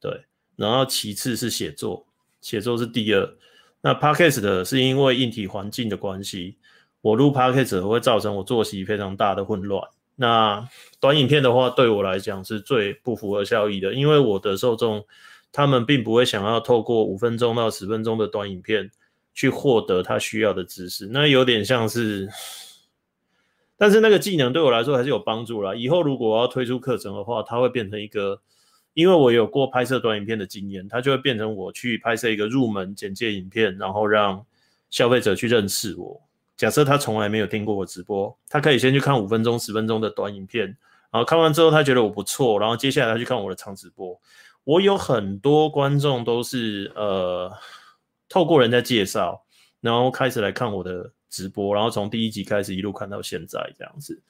Speaker 2: 对，然后其次是写作，写作是第二，那 Podcast 的是因为硬体环境的关系，我录 Podcast 会造成我作息非常大的混乱。那短影片的话，对我来讲是最不符合效益的，因为我的受众他们并不会想要透过五分钟到十分钟的短影片去获得他需要的知识，那有点像是，但是那个技能对我来说还是有帮助啦。以后如果我要推出课程的话，它会变成一个，因为我有过拍摄短影片的经验，它就会变成我去拍摄一个入门简介影片，然后让消费者去认识我。假设他从来没有听过我直播，他可以先去看五分钟、十分钟的短影片，然后看完之后他觉得我不错，然后接下来他去看我的长直播。我有很多观众都是呃透过人家介绍，然后开始来看我的直播，然后从第一集开始一路看到现在这样子。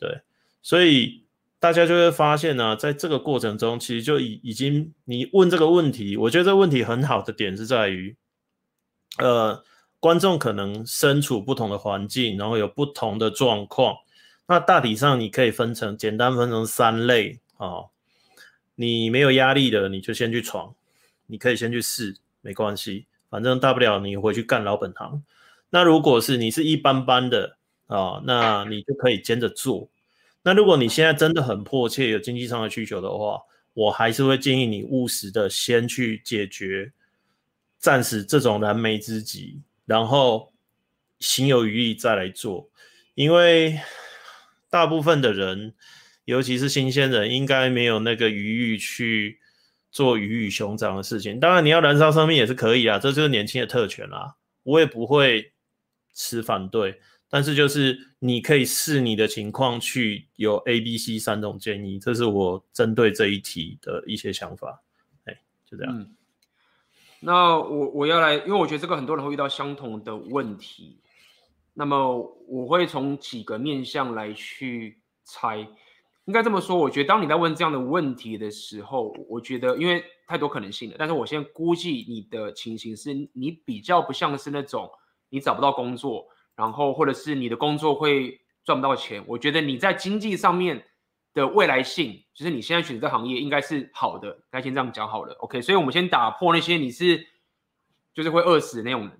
Speaker 2: 对，所以大家就会发现呢、在这个过程中，其实就已已经你问这个问题，我觉得这个问题很好的点是在于，呃。观众可能身处不同的环境，然后有不同的状况。那大体上你可以分成简单分成三类啊、你没有压力的，你就先去闯，你可以先去试，没关系，反正大不了你回去干老本行。那如果是你是一般般的啊、那你就可以兼着做。那如果你现在真的很迫切有经济上的需求的话，我还是会建议你务实的先去解决暂时这种燃眉之急。然后行有余力再来做，因为大部分的人尤其是新鲜人，应该没有那个余裕去做鱼与熊掌的事情。当然，你要燃烧生命也是可以啊，这就是年轻的特权啦。我也不会持反对，但是就是你可以视你的情况去有 A、B、C 三种建议，这是我针对这一题的一些想法。哎，就这
Speaker 1: 样。那我我要来，因为我觉得这个很多人会遇到相同的问题。那么我会从几个面向来去猜，应该这么说，我觉得当你在问这样的问题的时候，我觉得因为太多可能性了，但是我现在估计你的情形是你比较不像是那种你找不到工作，然后或者是你的工作会赚不到钱。我觉得你在经济上面的未来性，就是你现在选择这行业应该是好的，该先这样讲好了。OK，所以我们先打破那些你是就是会饿死的那种人。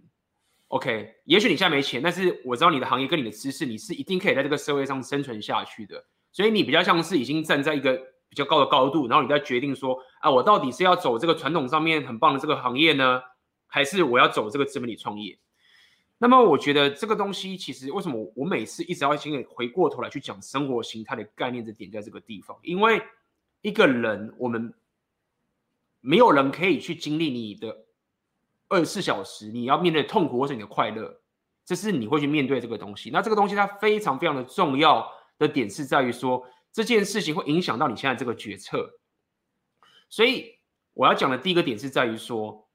Speaker 1: OK，也许你现在没钱，但是我知道你的行业跟你的知识，你是一定可以在这个社会上生存下去的。所以你比较像是已经站在一个比较高的高度，然后你在决定说，啊，我到底是要走这个传统上面很棒的这个行业呢，还是我要走这个自媒体创业？那么我觉得这个东西其实为什么我每次一直要先回过头来去讲生活形态的概念的点在这个地方，因为一个人我们没有人可以去经历你的。二十四小时，你要面对痛苦或是你的快乐，这是你会去面对这个东西。那这个东西它非常非常的重要的点是在于说，这件事情会影响到你现在这个决策。所以我要讲的第一个点是在于说，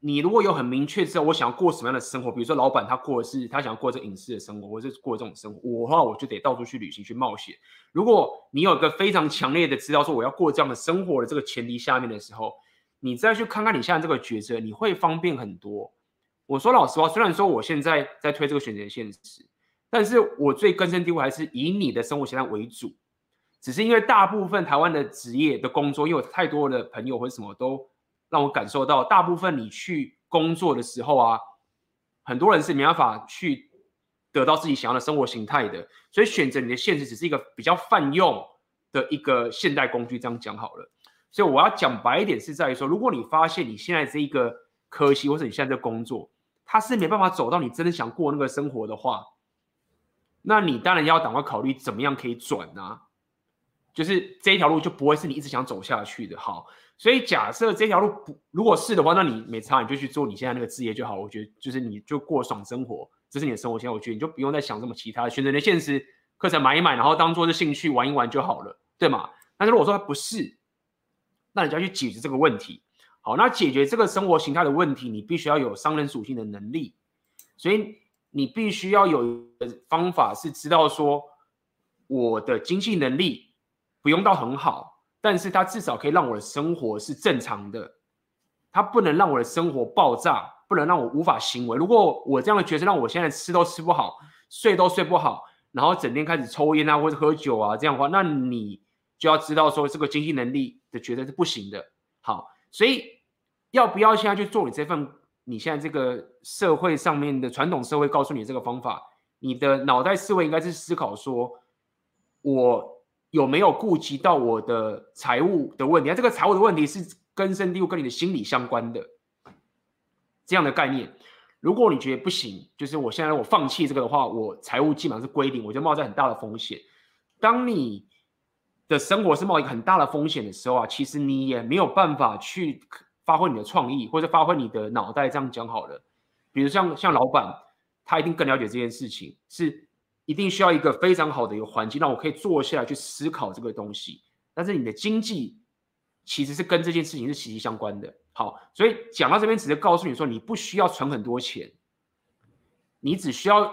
Speaker 1: 你如果有很明确知道我想要过什么样的生活，比如说老板他过的是他想要过这隐私的生活，或者是过这种生活，我的话我就得到处去旅行去冒险。如果你有一个非常强烈的知道说我要过这样的生活的这个前提下面的时候，你再去看看你现在这个抉择，你会方便很多。我说老实话，虽然说我现在在推这个选择现实，但是我最根深蒂固还是以你的生活形态为主。只是因为大部分台湾的职业的工作，因为有太多的朋友或者什么都让我感受到，大部分你去工作的时候啊，很多人是没办法去得到自己想要的生活形态的。所以选择你的现实只是一个比较泛用的一个现代工具，这样讲好了。所以我要讲白一点，是在于说，如果你发现你现在这一个科系，或者你现在这工作，它是没办法走到你真的想过那个生活的话，那你当然要赶快考虑怎么样可以转啊。就是这一条路就不会是你一直想走下去的。好，所以假设这条路不，如果是的话，那你没差，你就去做你现在那个职业就好。我觉得就是你就过爽生活，这是你的生活现在，我觉得你就不用再想这么其他的，选择你的现实课程买一买，然后当做是兴趣玩一玩就好了，对吗？但是如果说它不是，那你就要去解决这个问题。好，那解决这个生活形态的问题，你必须要有商人属性的能力。所以你必须要有一个方法，是知道说我的经济能力不用到很好，但是它至少可以让我的生活是正常的。它不能让我的生活爆炸，不能让我无法行为。如果我这样的角色让我现在吃都吃不好，睡都睡不好，然后整天开始抽烟啊，或者喝酒啊，这样的话，那你就要知道说这个经济能力的。觉得是不行的，好，所以要不要现在去做你这份？你现在这个社会上面的传统社会告诉你这个方法，你的脑袋思维应该是思考说，我有没有顾及到我的财务的问题？啊这个财务的问题是根深蒂固跟你的心理相关的这样的概念。如果你觉得不行，就是我现在我放弃这个的话，我财务基本上是归零，我就冒着很大的风险。当你的生活是冒一个很大的风险的时候啊，其实你也没有办法去发挥你的创意，或者发挥你的脑袋。这样讲好了，比如像像老板，他一定更了解这件事情，是一定需要一个非常好的一个环境，让我可以坐下来去思考这个东西。但是你的经济其实是跟这件事情是息息相关的。好，所以讲到这边，只是告诉你说，你不需要存很多钱，你只需要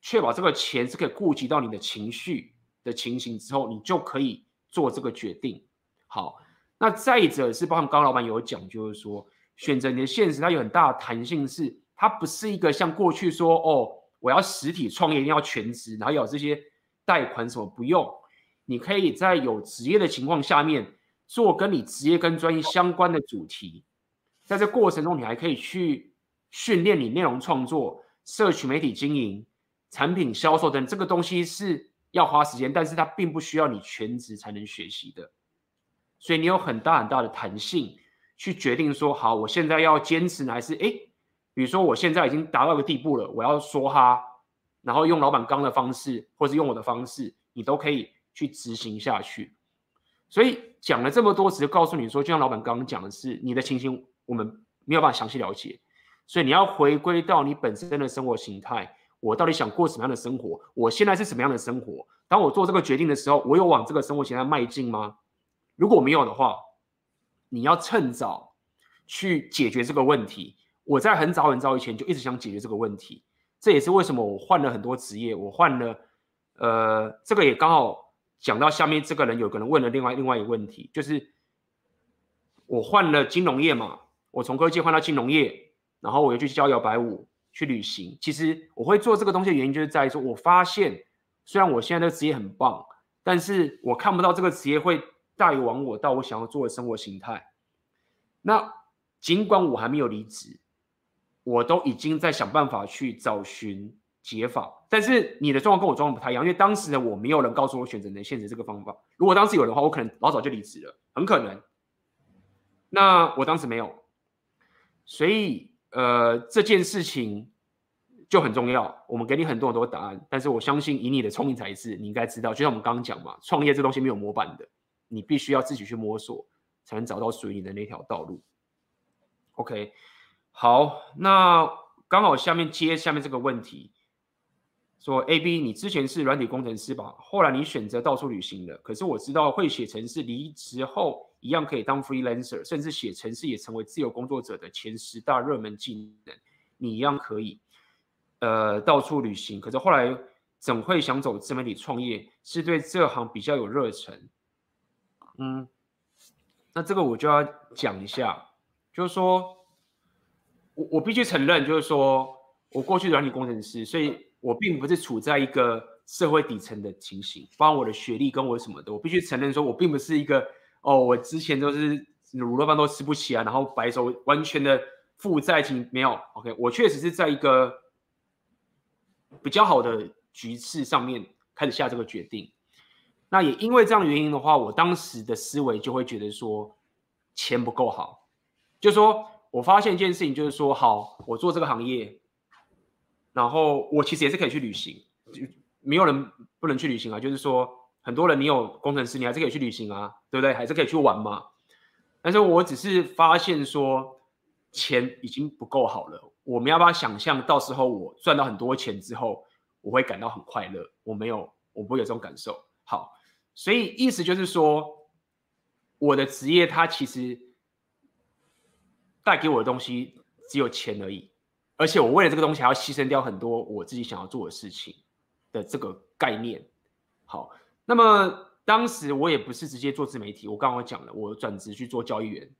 Speaker 1: 确保这个钱是可以顾及到你的情绪的情形之后，你就可以。做这个决定，好，那再者是包括刚刚老板有讲，就是说选择你的现实，它有很大的弹性，是它不是一个像过去说哦，我要实体创业一定要全职，然后有这些贷款什么不用，你可以在有职业的情况下面做跟你职业跟专业相关的主题，在这过程中你还可以去训练你内容创作、社群媒体经营、产品销售等这个东西是。要花时间，但是它并不需要你全职才能学习的，所以你有很大很大的弹性去决定说，好，我现在要坚持还是哎，比如说我现在已经达到一个地步了，我要说哈，然后用老板刚的方式，或是用我的方式，你都可以去执行下去。所以讲了这么多，只是告诉你说，就像老板刚刚讲的是，你的情形我们没有办法详细了解，所以你要回归到你本身的生活形态，我到底想过什么样的生活？我现在是什么样的生活？当我做这个决定的时候，我有往这个生活形态迈进吗？如果没有的话，你要趁早去解决这个问题。我在很早很早以前就一直想解决这个问题，这也是为什么我换了很多职业。我换了，呃，这个也刚好讲到下面这个人有可能问了另外另外一个问题，就是我换了金融业嘛，我从科技换到金融业，然后我又去教摇摆舞去旅行。其实我会做这个东西的原因，就是在于说我发现，虽然我现在的职业很棒，但是我看不到这个职业会带往我到我想要做的生活形态。那尽管我还没有离职。我都已经在想办法去找寻解法，但是你的状况跟我状况不太一样，因为当时的我没有人告诉我选择能现职这个方法。如果当时有的话，我可能老早就离职了，很可能。那我当时没有，所以呃这件事情就很重要。我们给你很多很多答案，但是我相信以你的聪明才智，你应该知道，就像我们刚刚讲嘛，创业这东西没有模板的，你必须要自己去摸索，才能找到属于你的那条道路。OK。好，那刚好下面接下面这个问题，说 A B，你之前是软体工程师吧？后来你选择到处旅行了。可是我知道会写程式，离职后一样可以当 freelancer，甚至写程式也成为自由工作者的前十大热门技能。你一样可以，呃，到处旅行。可是后来怎会想走自媒体创业？是对这行比较有热忱？嗯，那这个我就要讲一下，就是说。我我必须承认，就是说我过去是软体工程师，所以我并不是处在一个社会底层的情形，包括我的学历跟我什么的，我必须承认说，我并不是一个哦，我之前都是卤肉饭都吃不起啊，然后白手完全的负债情没有。OK，我确实是在一个比较好的局势上面开始下这个决定。那也因为这样的原因的话，我当时的思维就会觉得说钱不够好，就说。我发现一件事情，就是说，好，我做这个行业，然后我其实也是可以去旅行，没有人不能去旅行啊。就是说，很多人你有工程师，你还是可以去旅行啊，对不对？还是可以去玩嘛。但是我只是发现说，钱已经不够好了。我没有办法想象到时候我赚到很多钱之后，我会感到很快乐。我没有，我不会有这种感受。好，所以意思就是说，我的职业它其实。带给我的东西只有钱而已，而且我为了这个东西还要牺牲掉很多我自己想要做的事情的这个概念。好，那么当时我也不是直接做自媒体，我刚刚讲了，我转职去做交易员，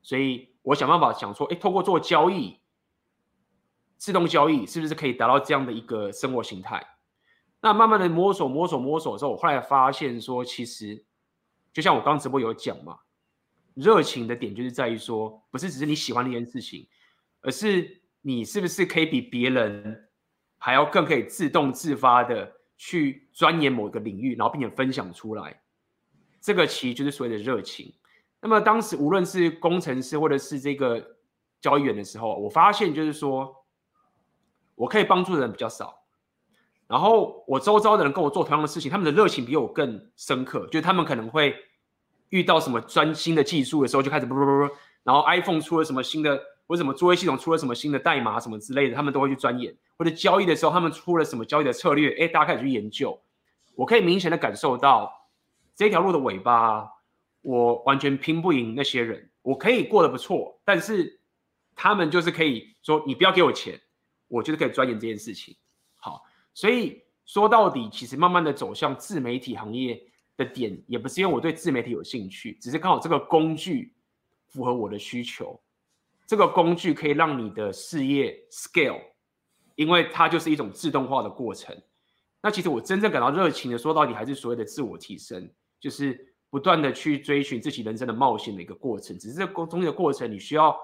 Speaker 1: 所以我想办法想说，哎，透过做交易，自动交易是不是可以达到这样的一个生活形态？那慢慢的摸索摸索摸索的时候，我后来发现说，其实就像我刚直播有讲嘛。热情的点就是在于说，不是只是你喜欢那件事情，而是你是不是可以比别人还要更可以自动自发的去钻研某个领域，然后并且分享出来。这个其实就是所谓的热情。那么当时无论是工程师或者是这个交易员的时候，我发现就是说，我可以帮助的人比较少，然后我周遭的人跟我做同样的事情，他们的热情比我更深刻，就是他们可能会。遇到什么专新的技术的时候，就开始不不不不，然后 iPhone 出了什么新的，或者什么作业系统出了什么新的代码什么之类的，他们都会去钻研。或者交易的时候，他们出了什么交易的策略，哎，大家开始去研究。我可以明显的感受到这条路的尾巴，我完全拼不赢那些人。我可以过得不错，但是他们就是可以说，你不要给我钱，我就是可以钻研这件事情。好，所以说到底，其实慢慢的走向自媒体行业。的点也不是因为我对自媒体有兴趣，只是刚好这个工具符合我的需求。这个工具可以让你的事业 scale，因为它就是一种自动化的过程。那其实我真正感到热情的，说到底还是所谓的自我提升，就是不断的去追寻自己人生的冒险的一个过程。只是这个中间的过程，你需要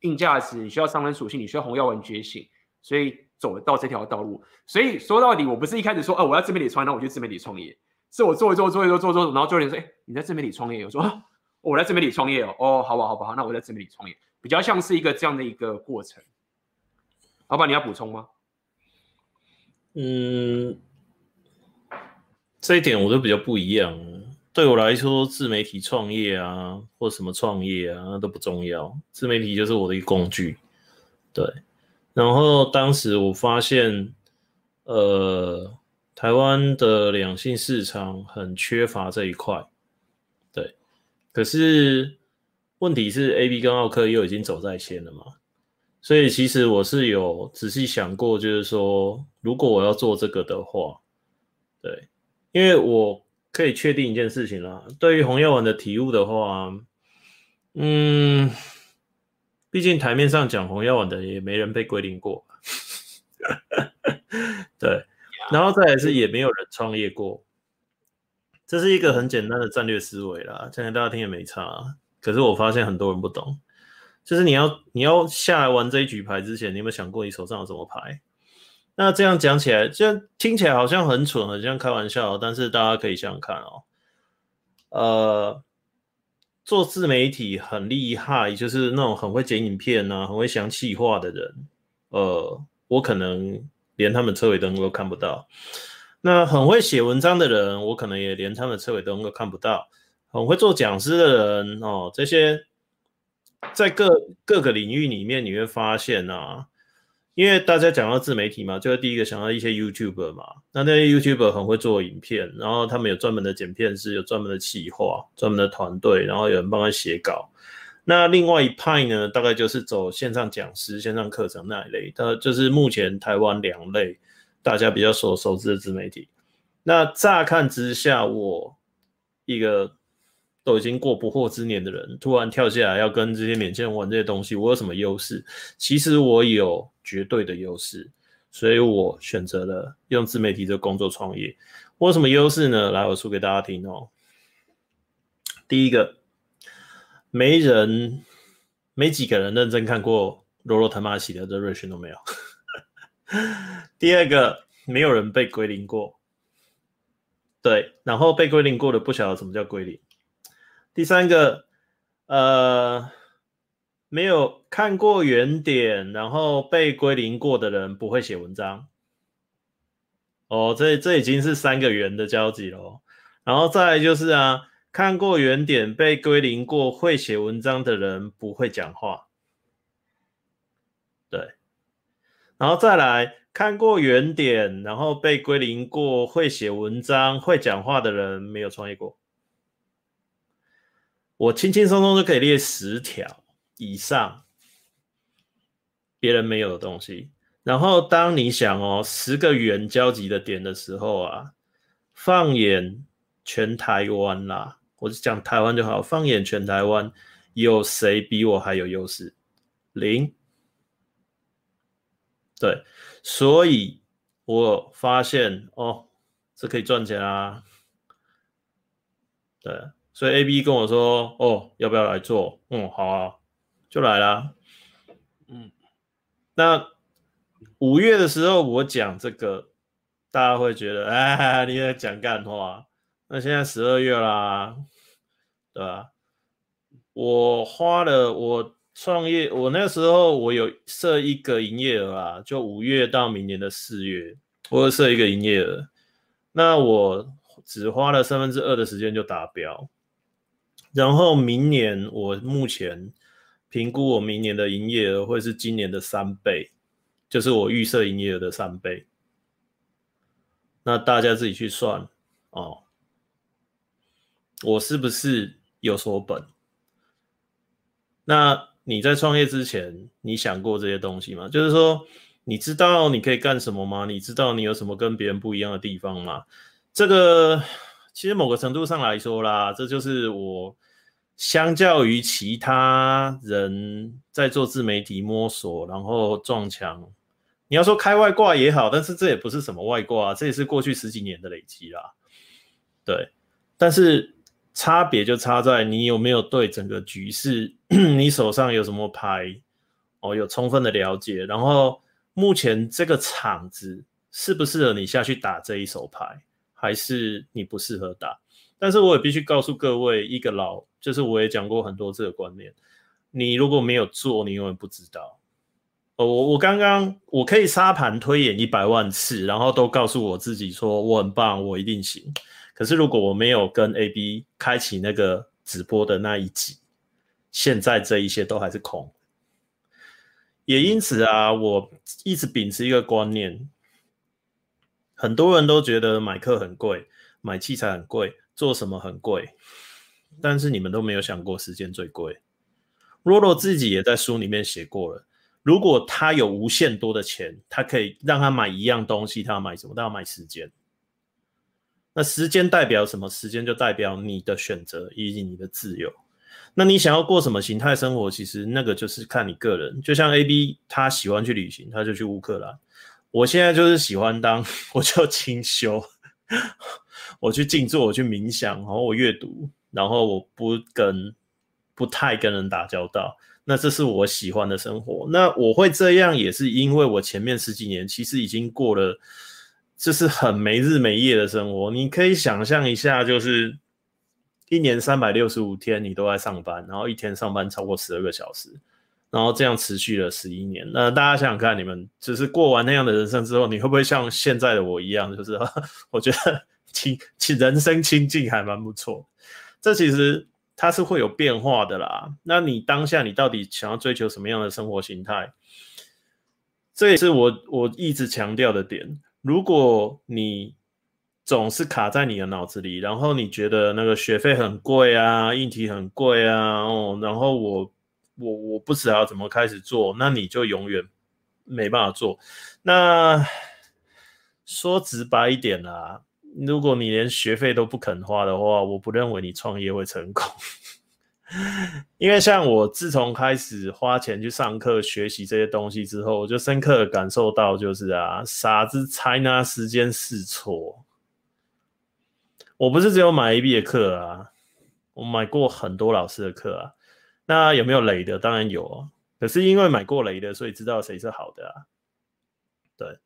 Speaker 1: 硬价值，你需要商人属性，你需要红药丸觉醒，所以走到这条道路。所以说到底，我不是一开始说，哦，我要自媒体创业，那我就自媒体创业。是我做一做做一做做做，然后就有人说：“哎，你在自媒体创业？”我说：“，我在自媒体创业哦。”哦，好吧，好吧，好，那我在自媒体创业，比较像是一个这样的一个过程。老板，你要补充吗？
Speaker 2: 嗯，这一点我都比较不一样。对我来说，自媒体创业啊，或什么创业啊，那都不重要。自媒体就是我的一个工具。对。然后当时我发现，呃，台湾的两性市场很缺乏这一块。对。可是问题是，AB 跟奥克又已经走在先了嘛。所以其实我是有仔细想过，就是说，如果我要做这个的话，对，因为我。可以确定一件事情啦，对于红药丸的体悟的话，嗯，毕竟台面上讲红药丸的也没人被归零过，<laughs> 对，然后再来是也没有人创业过，这是一个很简单的战略思维啦，讲给大家听也没差，可是我发现很多人不懂，就是你要你要下来玩这一局牌之前，你有没有想过你手上有什么牌？那这样讲起来，这听起来好像很蠢，很像开玩笑。但是大家可以想想看哦，呃，做自媒体很厉害，就是那种很会剪影片啊，很会想企划的人，呃，我可能连他们车尾灯都看不到。那很会写文章的人，我可能也连他们车尾灯都看不到。很会做讲师的人哦，这些在各各个领域里面，你会发现啊。因为大家讲到自媒体嘛，就会第一个想到一些 YouTuber 嘛。那那些 YouTuber 很会做影片，然后他们有专门的剪片师，有专门的企划，专门的团队，然后有人帮他写稿。那另外一派呢，大概就是走线上讲师、线上课程那一类。它就是目前台湾两类大家比较所熟知的自媒体。那乍看之下，我一个。都已经过不惑之年的人，突然跳下来要跟这些年轻人玩这些东西，我有什么优势？其实我有绝对的优势，所以我选择了用自媒体这工作创业。我有什么优势呢？来，我说给大家听哦。第一个，没人，没几个人认真看过罗罗腾马西的 The Rich 都没有。<laughs> 第二个，没有人被归零过。对，然后被归零过的不晓得什么叫归零。第三个，呃，没有看过原点，然后被归零过的人不会写文章。哦，这这已经是三个圆的交集了。然后再来就是啊，看过原点被归零过会写文章的人不会讲话。对，然后再来看过原点，然后被归零过会写文章会讲话的人没有创业过。我轻轻松松就可以列十条以上别人没有的东西。然后当你想哦，十个圆交集的点的时候啊，放眼全台湾啦，我就讲台湾就好。放眼全台湾，有谁比我还有优势？零。对，所以我发现哦，这可以赚钱啊。对。所以 AB 跟我说：“哦，要不要来做？嗯，好啊，就来啦。嗯，那五月的时候我讲这个，大家会觉得，哎，你在讲干话。那现在十二月啦，对吧？我花了我创业，我那时候我有设一个营业额啊，就五月到明年的四月，我有设一个营业额。那我只花了三分之二的时间就达标。”然后明年我目前评估，我明年的营业额会是今年的三倍，就是我预设营业额的三倍。那大家自己去算哦，我是不是有所本？那你在创业之前，你想过这些东西吗？就是说，你知道你可以干什么吗？你知道你有什么跟别人不一样的地方吗？这个。其实某个程度上来说啦，这就是我相较于其他人在做自媒体摸索，然后撞墙。你要说开外挂也好，但是这也不是什么外挂，这也是过去十几年的累积啦。对，但是差别就差在你有没有对整个局势，<clears throat> 你手上有什么牌哦，有充分的了解，然后目前这个场子适不适合你下去打这一手牌。还是你不适合打，但是我也必须告诉各位一个老，就是我也讲过很多这个观念，你如果没有做，你永远不知道。哦我我刚刚我可以沙盘推演一百万次，然后都告诉我自己说我很棒，我一定行。可是如果我没有跟 AB 开启那个直播的那一集，现在这一些都还是空。也因此啊，我一直秉持一个观念，很多人都觉得买课很贵，买器材很贵，做什么很贵，但是你们都没有想过时间最贵。若若自己也在书里面写过了。如果他有无限多的钱，他可以让他买一样东西，他要买什么？他要买时间。那时间代表什么？时间就代表你的选择以及你的自由。那你想要过什么形态生活？其实那个就是看你个人。就像 AB，他喜欢去旅行，他就去乌克兰。我现在就是喜欢当，<laughs> 我就清修，我去静坐，我去冥想，然后我阅读，然后我不跟，不太跟人打交道。那这是我喜欢的生活。那我会这样，也是因为我前面十几年其实已经过了，就是很没日没夜的生活。你可以想象一下，就是一年三百六十五天你都在上班，然后一天上班超过十二个小时，然后这样持续了十一年。那大家想想看，你们就是过完那样的人生之后，你会不会像现在的我一样，就是 <laughs> 我觉得清清人生清静还蛮不错。这其实。它是会有变化的啦。那你当下你到底想要追求什么样的生活形态？这也是我我一直强调的点。如果你总是卡在你的脑子里，然后你觉得那个学费很贵啊，硬体很贵啊，哦，然后我我我不知道怎么开始做，那你就永远没办法做。那说直白一点啦。如果你连学费都不肯花的话，我不认为你创业会成功。<laughs> 因为像我自从开始花钱去上课学习这些东西之后，我就深刻的感受到，就是啊，傻子才拿时间试错。我不是只有买 AB 的课啊，我买过很多老师的课啊。那有没有雷的？当然有啊。可是因为买过雷的，所以知道谁是好的啊。对。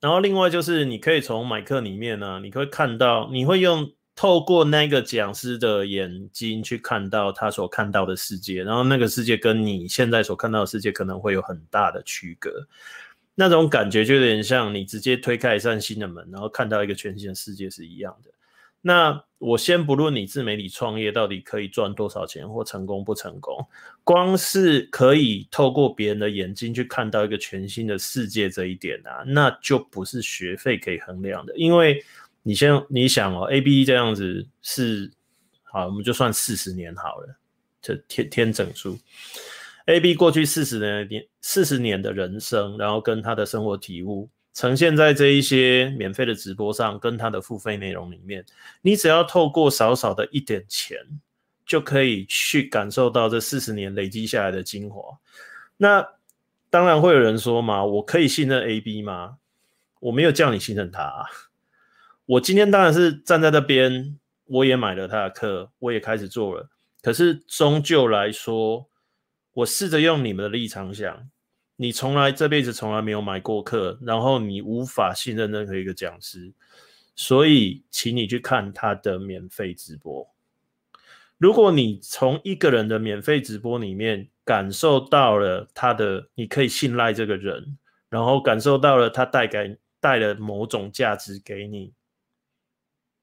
Speaker 2: 然后另外就是，你可以从买课里面呢，你会看到，你会用透过那个讲师的眼睛去看到他所看到的世界，然后那个世界跟你现在所看到的世界可能会有很大的区隔，那种感觉就有点像你直接推开一扇新的门，然后看到一个全新的世界是一样的。那我先不论你自媒体创业到底可以赚多少钱或成功不成功，光是可以透过别人的眼睛去看到一个全新的世界这一点啊，那就不是学费可以衡量的。因为你先你想哦，AB 这样子是好，我们就算四十年好了，这天天整数，AB 过去四十年四十年的人生，然后跟他的生活体悟。呈现在这一些免费的直播上，跟他的付费内容里面，你只要透过少少的一点钱，就可以去感受到这四十年累积下来的精华。那当然会有人说嘛，我可以信任 AB 吗？我没有叫你信任他啊。我今天当然是站在那边，我也买了他的课，我也开始做了。可是终究来说，我试着用你们的立场想。你从来这辈子从来没有买过课，然后你无法信任任何一个讲师，所以请你去看他的免费直播。如果你从一个人的免费直播里面感受到了他的，你可以信赖这个人，然后感受到了他带给带了某种价值给你，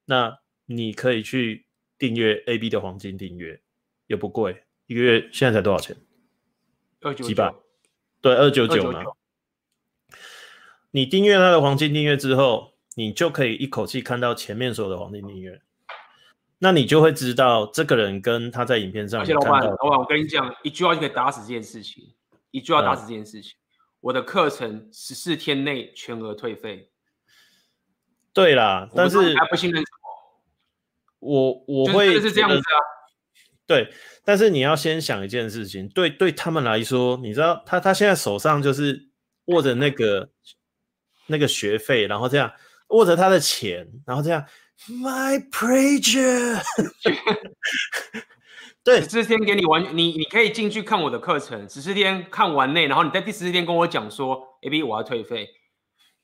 Speaker 2: 那你可以去订阅 AB 的黄金订阅，也不贵，一个月现在才多少钱？
Speaker 1: 二九
Speaker 2: 百。对，二九九嘛。你订阅他的黄金订阅之后，你就可以一口气看到前面所有的黄金订阅。那你就会知道这个人跟他在影片上。而且老板，
Speaker 1: 老板，我跟你讲一句话就可以打死这件事情，一句话打死这件事情。嗯、我的课程十四天内全额退费。
Speaker 2: 对啦，但是
Speaker 1: 还不信任什么？
Speaker 2: 我我会
Speaker 1: 是这样子啊。
Speaker 2: 对，但是你要先想一件事情，对对他们来说，你知道他他现在手上就是握着那个那个学费，然后这样握着他的钱，然后这样 my pleasure，<laughs> 对，
Speaker 1: 十四天给你完，你你可以进去看我的课程，十四天看完内，然后你在第十四天跟我讲说，AB 我要退费，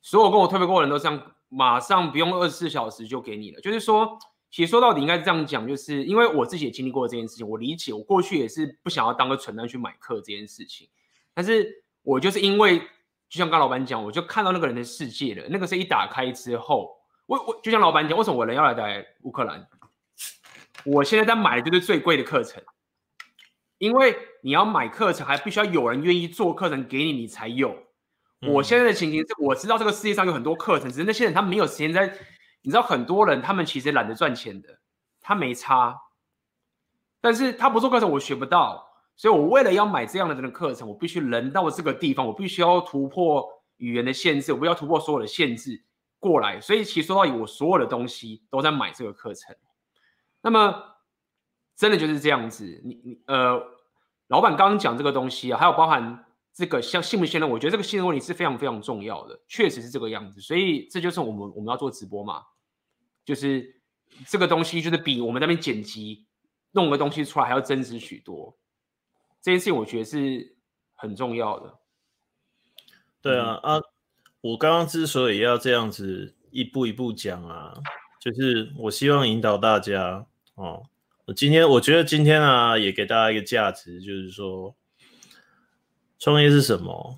Speaker 1: 所有跟我退费过的人都这样，马上不用二十四小时就给你了，就是说。其实说到底应该是这样讲，就是因为我自己也经历过这件事情，我理解，我过去也是不想要当个蠢蛋去买课这件事情。但是我就是因为就像刚老板讲，我就看到那个人的世界了。那个是一打开之后，我我就像老板讲，为什么我人要来在乌克兰？我现在在买的就是最贵的课程，因为你要买课程，还必须要有人愿意做课程给你，你才有。我现在的情形是，我知道这个世界上有很多课程，只是那些人他没有时间在。你知道很多人他们其实懒得赚钱的，他没差，但是他不做课程我学不到，所以我为了要买这样的人的课程，我必须人到这个地方，我必须要突破语言的限制，我不要突破所有的限制过来。所以其实说到底，我所有的东西都在买这个课程。那么真的就是这样子，你你呃，老板刚刚讲这个东西啊，还有包含。这个像信不信任，我觉得这个信任问题是非常非常重要的，确实是这个样子，所以这就是我们我们要做直播嘛，就是这个东西就是比我们那边剪辑弄个东西出来还要真实许多，这件事情我觉得是很重要的。
Speaker 2: 对啊啊，我刚刚之所以要这样子一步一步讲啊，就是我希望引导大家哦，我今天我觉得今天啊也给大家一个价值，就是说。创业是什么？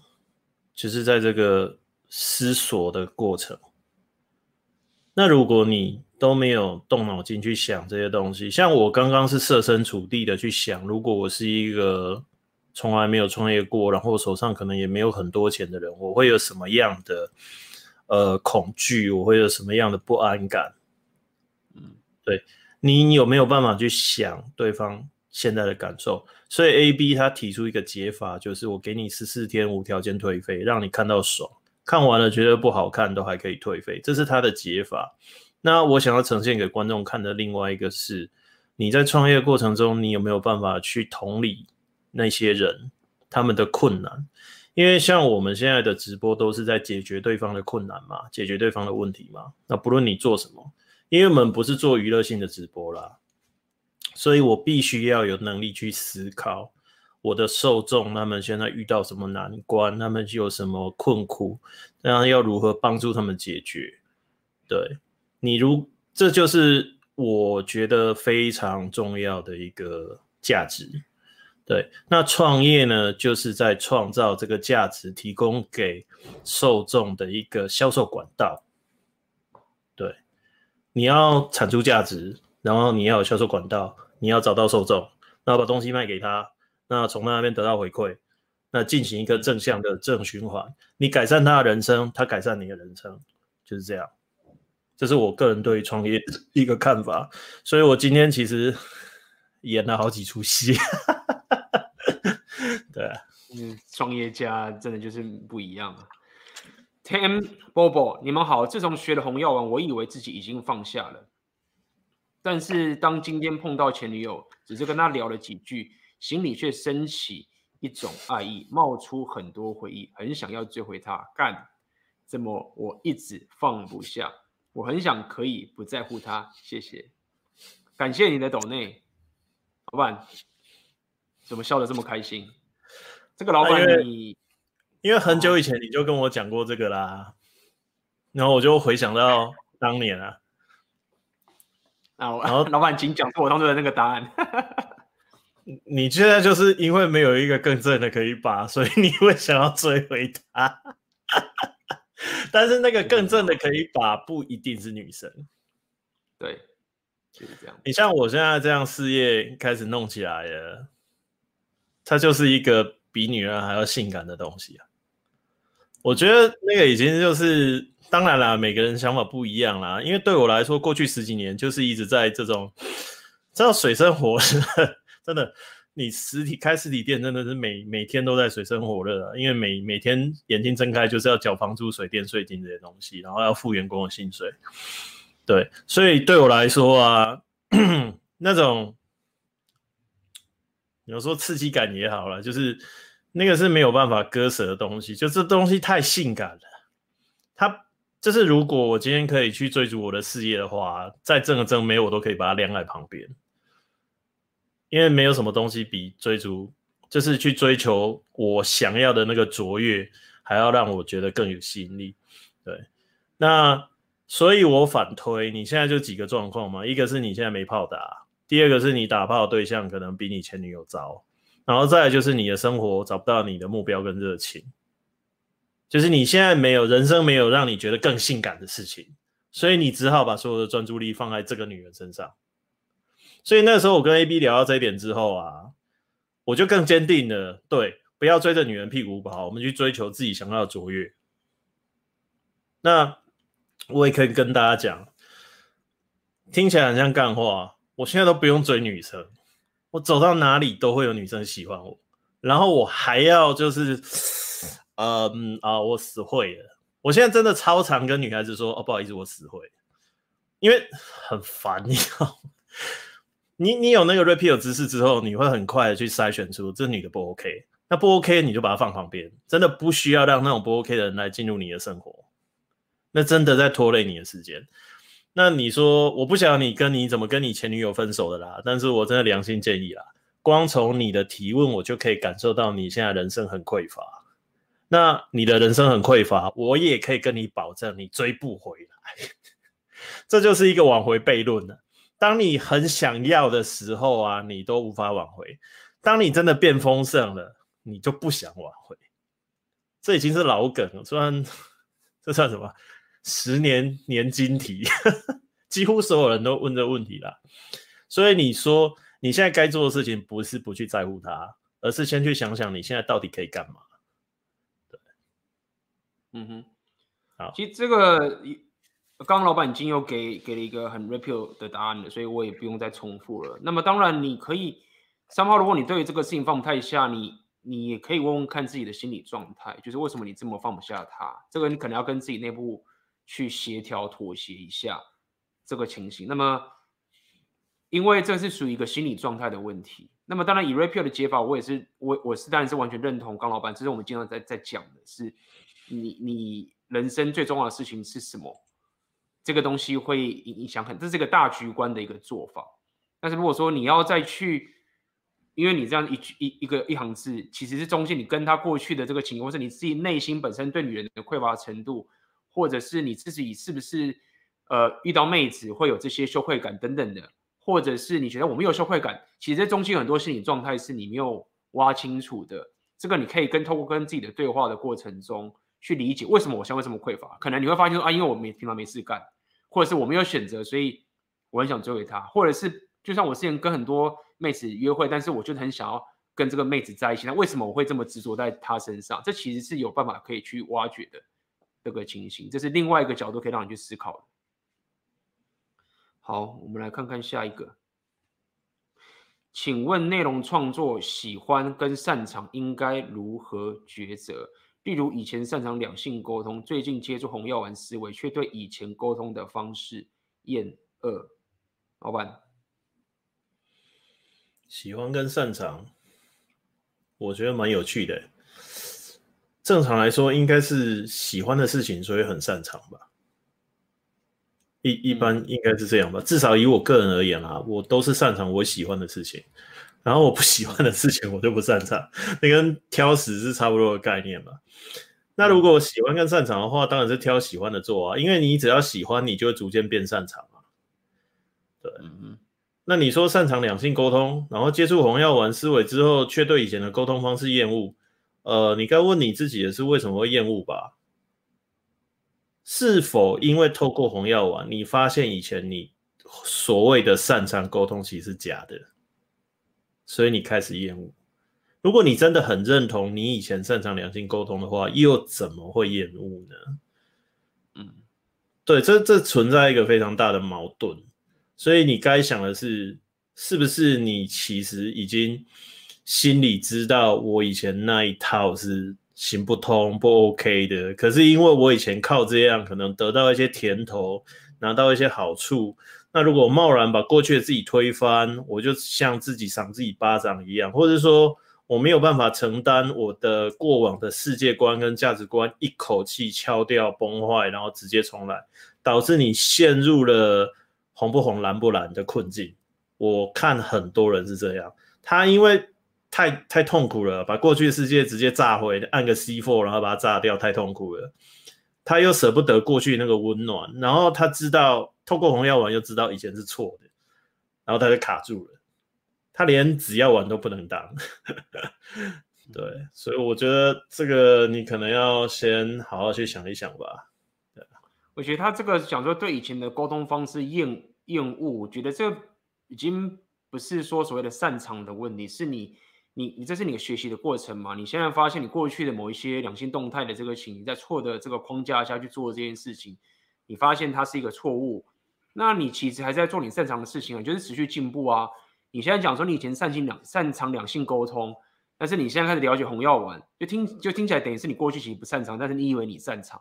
Speaker 2: 就是在这个思索的过程。那如果你都没有动脑筋去想这些东西，像我刚刚是设身处地的去想，如果我是一个从来没有创业过，然后手上可能也没有很多钱的人，我会有什么样的呃恐惧？我会有什么样的不安感？嗯，对，你有没有办法去想对方现在的感受？所以 A、B 他提出一个解法，就是我给你十四天无条件退费，让你看到爽，看完了觉得不好看都还可以退费，这是他的解法。那我想要呈现给观众看的另外一个是，你在创业过程中，你有没有办法去同理那些人他们的困难？因为像我们现在的直播都是在解决对方的困难嘛，解决对方的问题嘛。那不论你做什么，因为我们不是做娱乐性的直播啦。所以我必须要有能力去思考我的受众，他们现在遇到什么难关，他们有什么困苦，然后要如何帮助他们解决。对，你如，这就是我觉得非常重要的一个价值。对，那创业呢，就是在创造这个价值，提供给受众的一个销售管道。对，你要产出价值，然后你要有销售管道。你要找到受众，然后把东西卖给他，那从那边得到回馈，那进行一个正向的正循环。你改善他的人生，他改善你的人生，就是这样。这是我个人对创业一个看法。所以我今天其实演了好几出戏。<laughs> 对啊，
Speaker 1: 嗯，创业家真的就是不一样啊。Tim Bobo，你们好。自从学了红药丸，我以为自己已经放下了。但是当今天碰到前女友，只是跟她聊了几句，心里却升起一种爱意，冒出很多回忆，很想要追回她。干，怎么我一直放不下？我很想可以不在乎她。谢谢，感谢你的抖内，老板，怎么笑得这么开心？这个老板你，
Speaker 2: 因为很久以前你就跟我讲过这个啦，然后我就回想到当年啊。
Speaker 1: 然后 <laughs> 老板，请讲出我当初的那个答案。<laughs>
Speaker 2: 你现在就是因为没有一个更正的可以把，所以你会想要追回他。<laughs> 但是那个更正的可以把不一定是女生。
Speaker 1: 对，就是这样。
Speaker 2: 你像我现在这样事业开始弄起来了，它就是一个比女人还要性感的东西啊。我觉得那个已经就是。当然啦，每个人想法不一样啦。因为对我来说，过去十几年就是一直在这种，知道水深火热，<laughs> 真的，你实体开实体店真的是每每天都在水深火热啊。因为每每天眼睛睁开就是要缴房租、水电、税金这些东西，然后要付员工的薪水。对，所以对我来说啊，<clears throat> 那种有时候刺激感也好了，就是那个是没有办法割舍的东西，就这东西太性感了，它。就是如果我今天可以去追逐我的事业的话，再挣个挣没我都可以把它晾在旁边，因为没有什么东西比追逐，就是去追求我想要的那个卓越，还要让我觉得更有吸引力。对，那所以我反推，你现在就几个状况嘛，一个是你现在没炮打，第二个是你打炮对象可能比你前女友糟，然后再来就是你的生活找不到你的目标跟热情，就是你现在没有人生没有让你觉得更性感的事情，所以你只好把所有的专注力放在这个女人身上。所以那时候我跟 AB 聊到这一点之后啊，我就更坚定了，对，不要追着女人屁股跑，我们去追求自己想要的卓越。那我也可以跟大家讲，听起来很像干话，我现在都不用追女生。我走到哪里都会有女生喜欢我，然后我还要就是，嗯啊，我死会了。我现在真的超常跟女孩子说，哦，不好意思，我死会，因为很烦，你知道你你有那个 repeal 知识之后，你会很快的去筛选出这女的不 OK，那不 OK 你就把它放旁边，真的不需要让那种不 OK 的人来进入你的生活，那真的在拖累你的时间。那你说我不想你跟你怎么跟你前女友分手的啦，但是我真的良心建议啦，光从你的提问我就可以感受到你现在人生很匮乏。那你的人生很匮乏，我也可以跟你保证你追不回来。<laughs> 这就是一个挽回悖论了。当你很想要的时候啊，你都无法挽回；当你真的变丰盛了，你就不想挽回。这已经是老梗了，虽然这算什么？十年年金题，<laughs> 几乎所有人都问这问题啦。所以你说你现在该做的事情不是不去在乎他，而是先去想想你现在到底可以干嘛。对，
Speaker 1: 嗯哼，
Speaker 2: 好。
Speaker 1: 其实这个刚刚老板已经有给给了一个很 repeal 的答案了，所以我也不用再重复了。那么当然你可以，三号，如果你对于这个事情放不太下，你你也可以问问看自己的心理状态，就是为什么你这么放不下他？这个你可能要跟自己内部。去协调妥协一下这个情形。那么，因为这是属于一个心理状态的问题。那么，当然以 repeal 的解法，我也是我我是当然是完全认同刚老板。这是我们经常在在讲的是，你你人生最重要的事情是什么？这个东西会影影响很，这是一个大局观的一个做法。但是如果说你要再去，因为你这样一句一一个一行字，其实是中间你跟他过去的这个情况，是你自己内心本身对女人的匮乏程度。或者是你自己是不是呃遇到妹子会有这些羞愧感等等的，或者是你觉得我没有羞愧感，其实这中间很多心理状态是你没有挖清楚的。这个你可以跟透过跟自己的对话的过程中去理解为什么我现在会这么匮乏。可能你会发现说啊，因为我没平常没事干，或者是我没有选择，所以我很想追回她，或者是就像我之前跟很多妹子约会，但是我就很想要跟这个妹子在一起，那为什么我会这么执着在她身上？这其实是有办法可以去挖掘的。这个情形，这是另外一个角度可以让你去思考的。好，我们来看看下一个。请问内容创作喜欢跟擅长应该如何抉择？例如以前擅长两性沟通，最近接触红药丸思维，却对以前沟通的方式厌恶。老板，
Speaker 2: 喜欢跟擅长，我觉得蛮有趣的。正常来说，应该是喜欢的事情，所以很擅长吧。一一般应该是这样吧。至少以我个人而言啊，我都是擅长我喜欢的事情，然后我不喜欢的事情我就不擅长。那跟挑食是差不多的概念嘛。那如果喜欢跟擅长的话，当然是挑喜欢的做啊，因为你只要喜欢，你就会逐渐变擅长嘛。对，嗯。那你说擅长两性沟通，然后接触红药丸思维之后，却对以前的沟通方式厌恶。呃，你该问你自己的是为什么会厌恶吧？是否因为透过红药丸，你发现以前你所谓的擅长沟通其实是假的，所以你开始厌恶？如果你真的很认同你以前擅长两性沟通的话，又怎么会厌恶呢？嗯，对，这这存在一个非常大的矛盾，所以你该想的是，是不是你其实已经。心里知道我以前那一套是行不通不 OK 的，可是因为我以前靠这样可能得到一些甜头，拿到一些好处，那如果贸然把过去的自己推翻，我就像自己赏自己巴掌一样，或者说我没有办法承担我的过往的世界观跟价值观一口气敲掉崩坏，然后直接重来，导致你陷入了红不红蓝不蓝的困境。我看很多人是这样，他因为。太太痛苦了，把过去的世界直接炸毁，按个 C4，然后把它炸掉，太痛苦了。他又舍不得过去那个温暖，然后他知道透过红药丸又知道以前是错的，然后他就卡住了。他连紫药丸都不能当。<laughs> 对，所以我觉得这个你可能要先好好去想一想吧。对，
Speaker 1: 我觉得他这个讲说对以前的沟通方式厌厌恶，我觉得这已经不是说所谓的擅长的问题，是你你你这是你的学习的过程嘛？你现在发现你过去的某一些两性动态的这个情，你在错的这个框架下去做这件事情，你发现它是一个错误，那你其实还是在做你擅长的事情啊，就是持续进步啊。你现在讲说你以前擅性两擅长两性沟通。但是你现在开始了解红药丸，就听就听起来等于是你过去其实不擅长，但是你以为你擅长。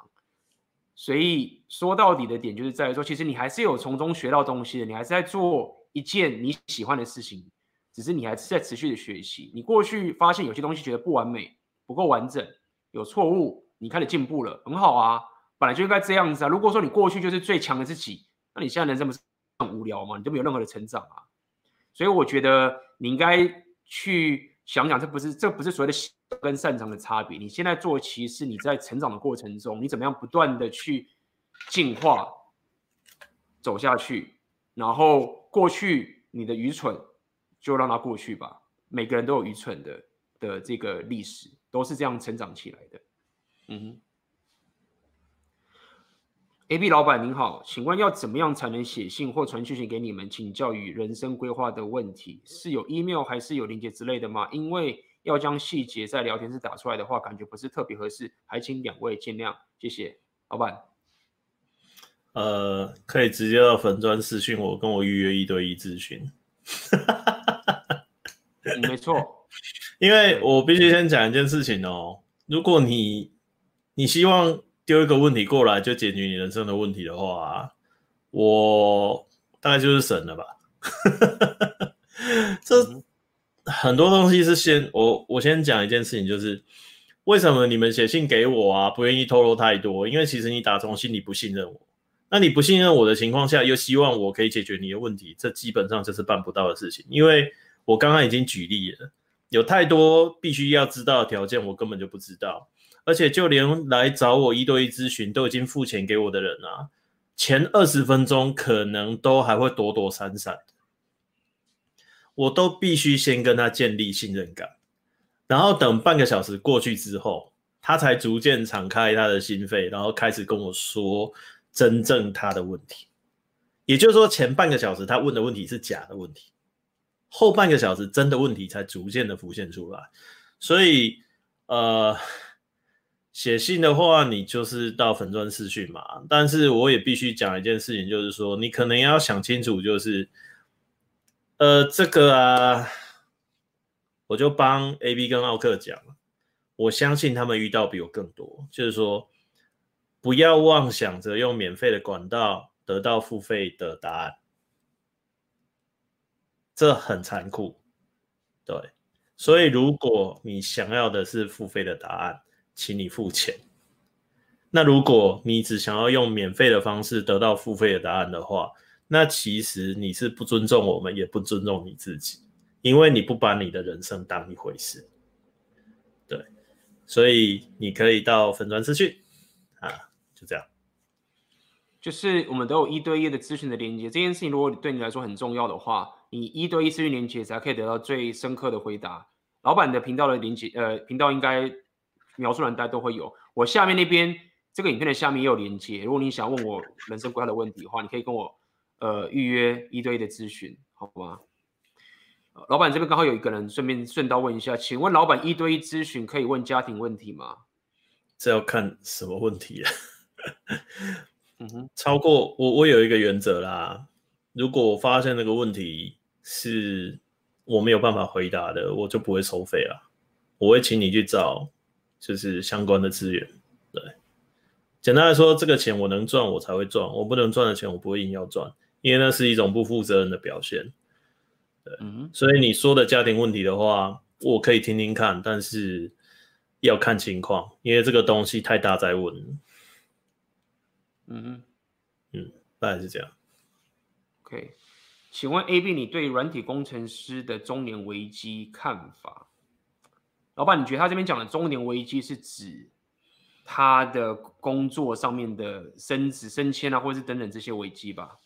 Speaker 1: 所以说到底的点就是在于说，其实你还是有从中学到东西的，你还是在做一件你喜欢的事情，只是你还是在持续的学习。你过去发现有些东西觉得不完美、不够完整、有错误，你开始进步了，很好啊，本来就应该这样子啊。如果说你过去就是最强的自己，那你现在人生不是很无聊吗？你就没有任何的成长啊。所以我觉得你应该去。想想，这不是这不是所谓的跟擅长的差别。你现在做，其实你在成长的过程中，你怎么样不断的去进化，走下去。然后过去你的愚蠢，就让它过去吧。每个人都有愚蠢的的这个历史，都是这样成长起来的。嗯哼。A B 老板您好，请问要怎么样才能写信或传讯息给你们请教与人生规划的问题？是有 email 还是有链接之类的吗？因为要将细节在聊天室打出来的话，感觉不是特别合适，还请两位见谅，谢谢。老板，
Speaker 2: 呃，可以直接到粉砖私讯我，跟我预约一对一咨询。
Speaker 1: 嗯，没错，<laughs>
Speaker 2: 因为我必须先讲一件事情哦，如果你你希望。丢一个问题过来就解决你人生的问题的话，我大概就是神了吧？<laughs> 这很多东西是先我我先讲一件事情，就是为什么你们写信给我啊，不愿意透露太多？因为其实你打从心里不信任我。那你不信任我的情况下，又希望我可以解决你的问题，这基本上就是办不到的事情。因为我刚刚已经举例了，有太多必须要知道的条件，我根本就不知道。而且就连来找我一对一咨询都已经付钱给我的人啊，前二十分钟可能都还会躲躲闪闪，我都必须先跟他建立信任感，然后等半个小时过去之后，他才逐渐敞开他的心扉，然后开始跟我说真正他的问题。也就是说，前半个小时他问的问题是假的问题，后半个小时真的问题才逐渐的浮现出来。所以，呃。写信的话，你就是到粉专私讯嘛。但是我也必须讲一件事情，就是说你可能要想清楚，就是，呃，这个啊，我就帮 AB 跟奥克讲，我相信他们遇到比我更多，就是说，不要妄想着用免费的管道得到付费的答案，这很残酷，对。所以如果你想要的是付费的答案，请你付钱。那如果你只想要用免费的方式得到付费的答案的话，那其实你是不尊重我们，也不尊重你自己，因为你不把你的人生当一回事。对，所以你可以到粉专咨询啊，就这样。
Speaker 1: 就是我们都有一对一的咨询的连接，这件事情如果对你来说很重要的话，你一对一咨询连接才可以得到最深刻的回答。老板的频道的连接，呃，频道应该。描述栏大家都会有，我下面那边这个影片的下面也有连接。如果你想问我人生规划的问题的话，你可以跟我呃预约一对一的咨询，好吗？老板这边刚好有一个人，顺便顺道问一下，请问老板一对一咨询可以问家庭问题吗？
Speaker 2: 这要看什么问题啊？嗯哼，超过我我有一个原则啦，如果我发现那个问题是我没有办法回答的，我就不会收费了，我会请你去找。就是相关的资源，对，简单来说，这个钱我能赚，我才会赚；我不能赚的钱，我不会硬要赚，因为那是一种不负责任的表现。对，嗯，所以你说的家庭问题的话，我可以听听看，但是要看情况，因为这个东西太大在问。
Speaker 1: 嗯
Speaker 2: 嗯，大概是这样。
Speaker 1: OK，请问 AB，你对软体工程师的中年危机看法？老板，你觉得他这边讲的中年危机是指他的工作上面的升职升迁啊，或者是等等这些危机吧？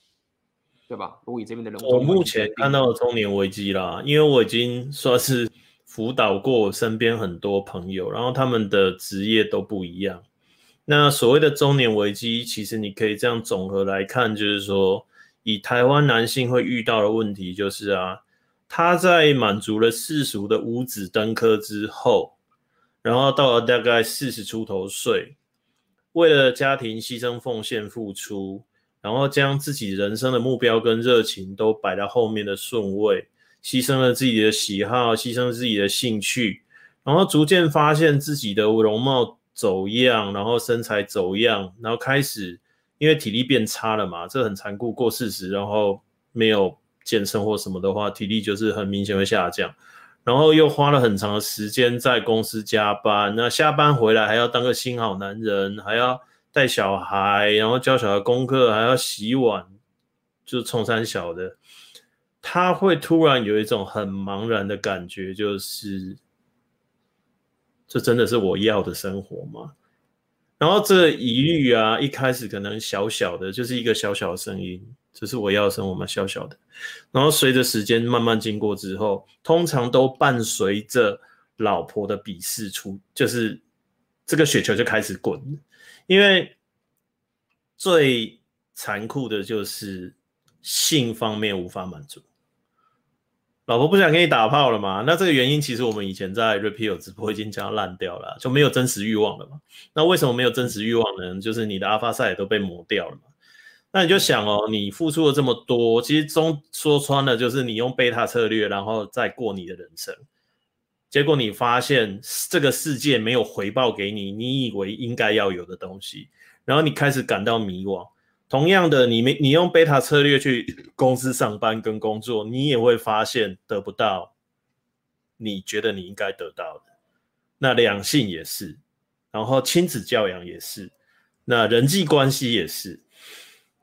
Speaker 1: 对吧？如果以这边的人，
Speaker 2: 我目前看到的中年危机啦，因为我已经算是辅导过我身边很多朋友，然后他们的职业都不一样。那所谓的中年危机，其实你可以这样总和来看，就是说，以台湾男性会遇到的问题，就是啊，他在满足了世俗的五子登科之后，然后到了大概四十出头岁，为了家庭牺牲奉献付出，然后将自己人生的目标跟热情都摆在后面的顺位，牺牲了自己的喜好，牺牲自己的兴趣，然后逐渐发现自己的容貌。走样，然后身材走样，然后开始因为体力变差了嘛，这很残酷。过四十，然后没有健身或什么的话，体力就是很明显会下降。然后又花了很长的时间在公司加班，那下班回来还要当个新好男人，还要带小孩，然后教小孩功课，还要洗碗，就冲三小的，他会突然有一种很茫然的感觉，就是。这真的是我要的生活吗？然后这疑虑啊，一开始可能小小的，就是一个小小的声音，这是我要生活吗？小小的。然后随着时间慢慢经过之后，通常都伴随着老婆的鄙视出，就是这个雪球就开始滚。因为最残酷的就是性方面无法满足。老婆不想跟你打炮了嘛？那这个原因其实我们以前在 Repeal 直播已经讲烂掉了，就没有真实欲望了嘛。那为什么没有真实欲望呢？就是你的阿法赛都被磨掉了嘛。那你就想哦，你付出了这么多，其实中说穿了就是你用贝塔策略，然后再过你的人生，结果你发现这个世界没有回报给你，你以为应该要有的东西，然后你开始感到迷惘。同样的，你没你用贝塔策略去公司上班跟工作，你也会发现得不到你觉得你应该得到的。那两性也是，然后亲子教养也是，那人际关系也是，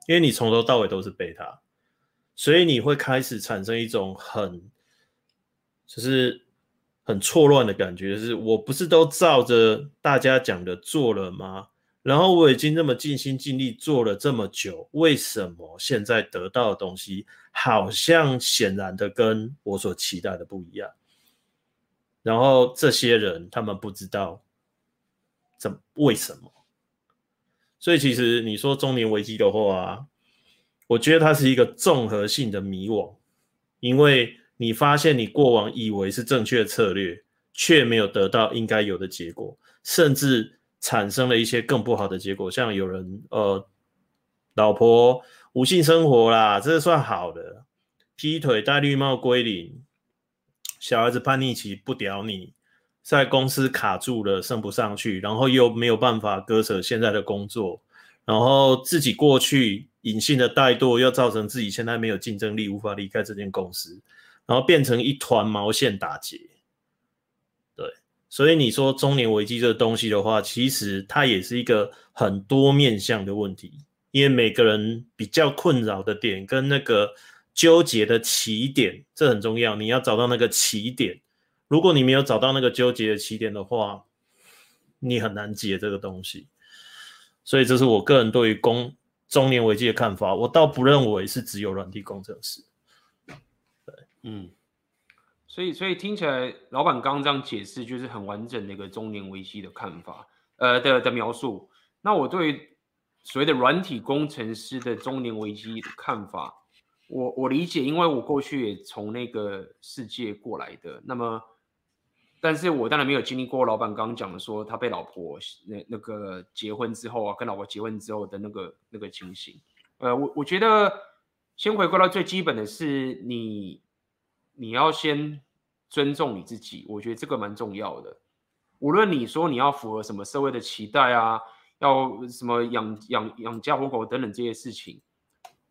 Speaker 2: 因为你从头到尾都是贝塔，所以你会开始产生一种很就是很错乱的感觉，就是我不是都照着大家讲的做了吗？然后我已经那么尽心尽力做了这么久，为什么现在得到的东西好像显然的跟我所期待的不一样？然后这些人他们不知道怎为什么，所以其实你说中年危机的话啊，我觉得它是一个综合性的迷惘，因为你发现你过往以为是正确的策略，却没有得到应该有的结果，甚至。产生了一些更不好的结果，像有人呃，老婆无性生活啦，这算好的；劈腿、戴绿帽归零，小孩子叛逆期不屌你，在公司卡住了升不上去，然后又没有办法割舍现在的工作，然后自己过去隐性的怠惰，又造成自己现在没有竞争力，无法离开这间公司，然后变成一团毛线打结。对所以你说中年危机这个东西的话，其实它也是一个很多面向的问题，因为每个人比较困扰的点跟那个纠结的起点，这很重要。你要找到那个起点，如果你没有找到那个纠结的起点的话，你很难解这个东西。所以这是我个人对于工中年危机的看法，我倒不认为是只有软体工程师。对，嗯。
Speaker 1: 所以，所以听起来，老板刚刚这样解释，就是很完整的一个中年危机的看法，呃的的描述。那我对于所谓的软体工程师的中年危机的看法，我我理解，因为我过去也从那个世界过来的。那么，但是我当然没有经历过老板刚刚讲的说他被老婆那那个结婚之后啊，跟老婆结婚之后的那个那个情形。呃，我我觉得先回归到最基本的是你。你要先尊重你自己，我觉得这个蛮重要的。无论你说你要符合什么社会的期待啊，要什么养养养家活口等等这些事情，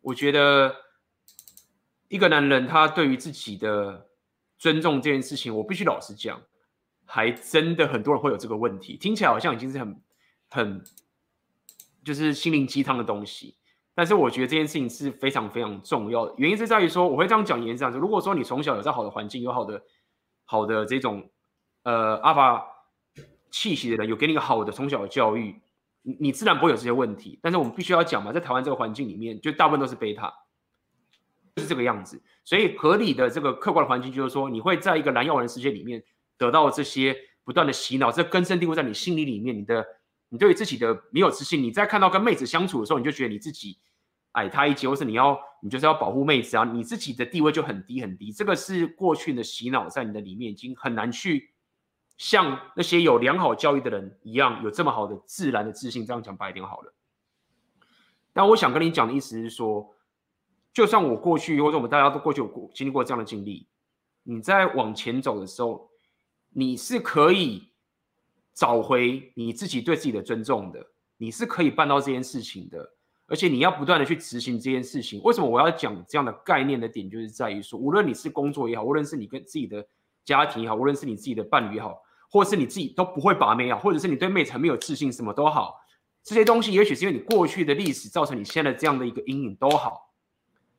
Speaker 1: 我觉得一个男人他对于自己的尊重这件事情，我必须老实讲，还真的很多人会有这个问题。听起来好像已经是很很就是心灵鸡汤的东西。但是我觉得这件事情是非常非常重要的，原因是在于说，我会这样讲，原因是这样子，如果说你从小有在好的环境，有好的好的这种呃阿法气息的人，有给你一个好的从小的教育，你你自然不会有这些问题。但是我们必须要讲嘛，在台湾这个环境里面，就大部分都是贝塔，是这个样子。所以合理的这个客观的环境就是说，你会在一个蓝药丸的世界里面得到这些不断的洗脑，这根深蒂固在你心里里面。你的你对自己的没有自信，你在看到跟妹子相处的时候，你就觉得你自己矮她一截，或是你要你就是要保护妹子啊，你自己的地位就很低很低。这个是过去的洗脑在你的里面已经很难去。像那些有良好教育的人一样，有这么好的自然的自信，这样讲白一点好了。但我想跟你讲的意思是说，就算我过去或者我们大家都过去有过经历过这样的经历，你在往前走的时候，你是可以找回你自己对自己的尊重的，你是可以办到这件事情的，而且你要不断的去执行这件事情。为什么我要讲这样的概念的点，就是在于说，无论你是工作也好，无论是你跟自己的。家庭也好，无论是你自己的伴侣也好，或者是你自己都不会把妹啊，或者是你对妹子很没有自信，什么都好，这些东西也许是因为你过去的历史造成你现在这样的一个阴影都好，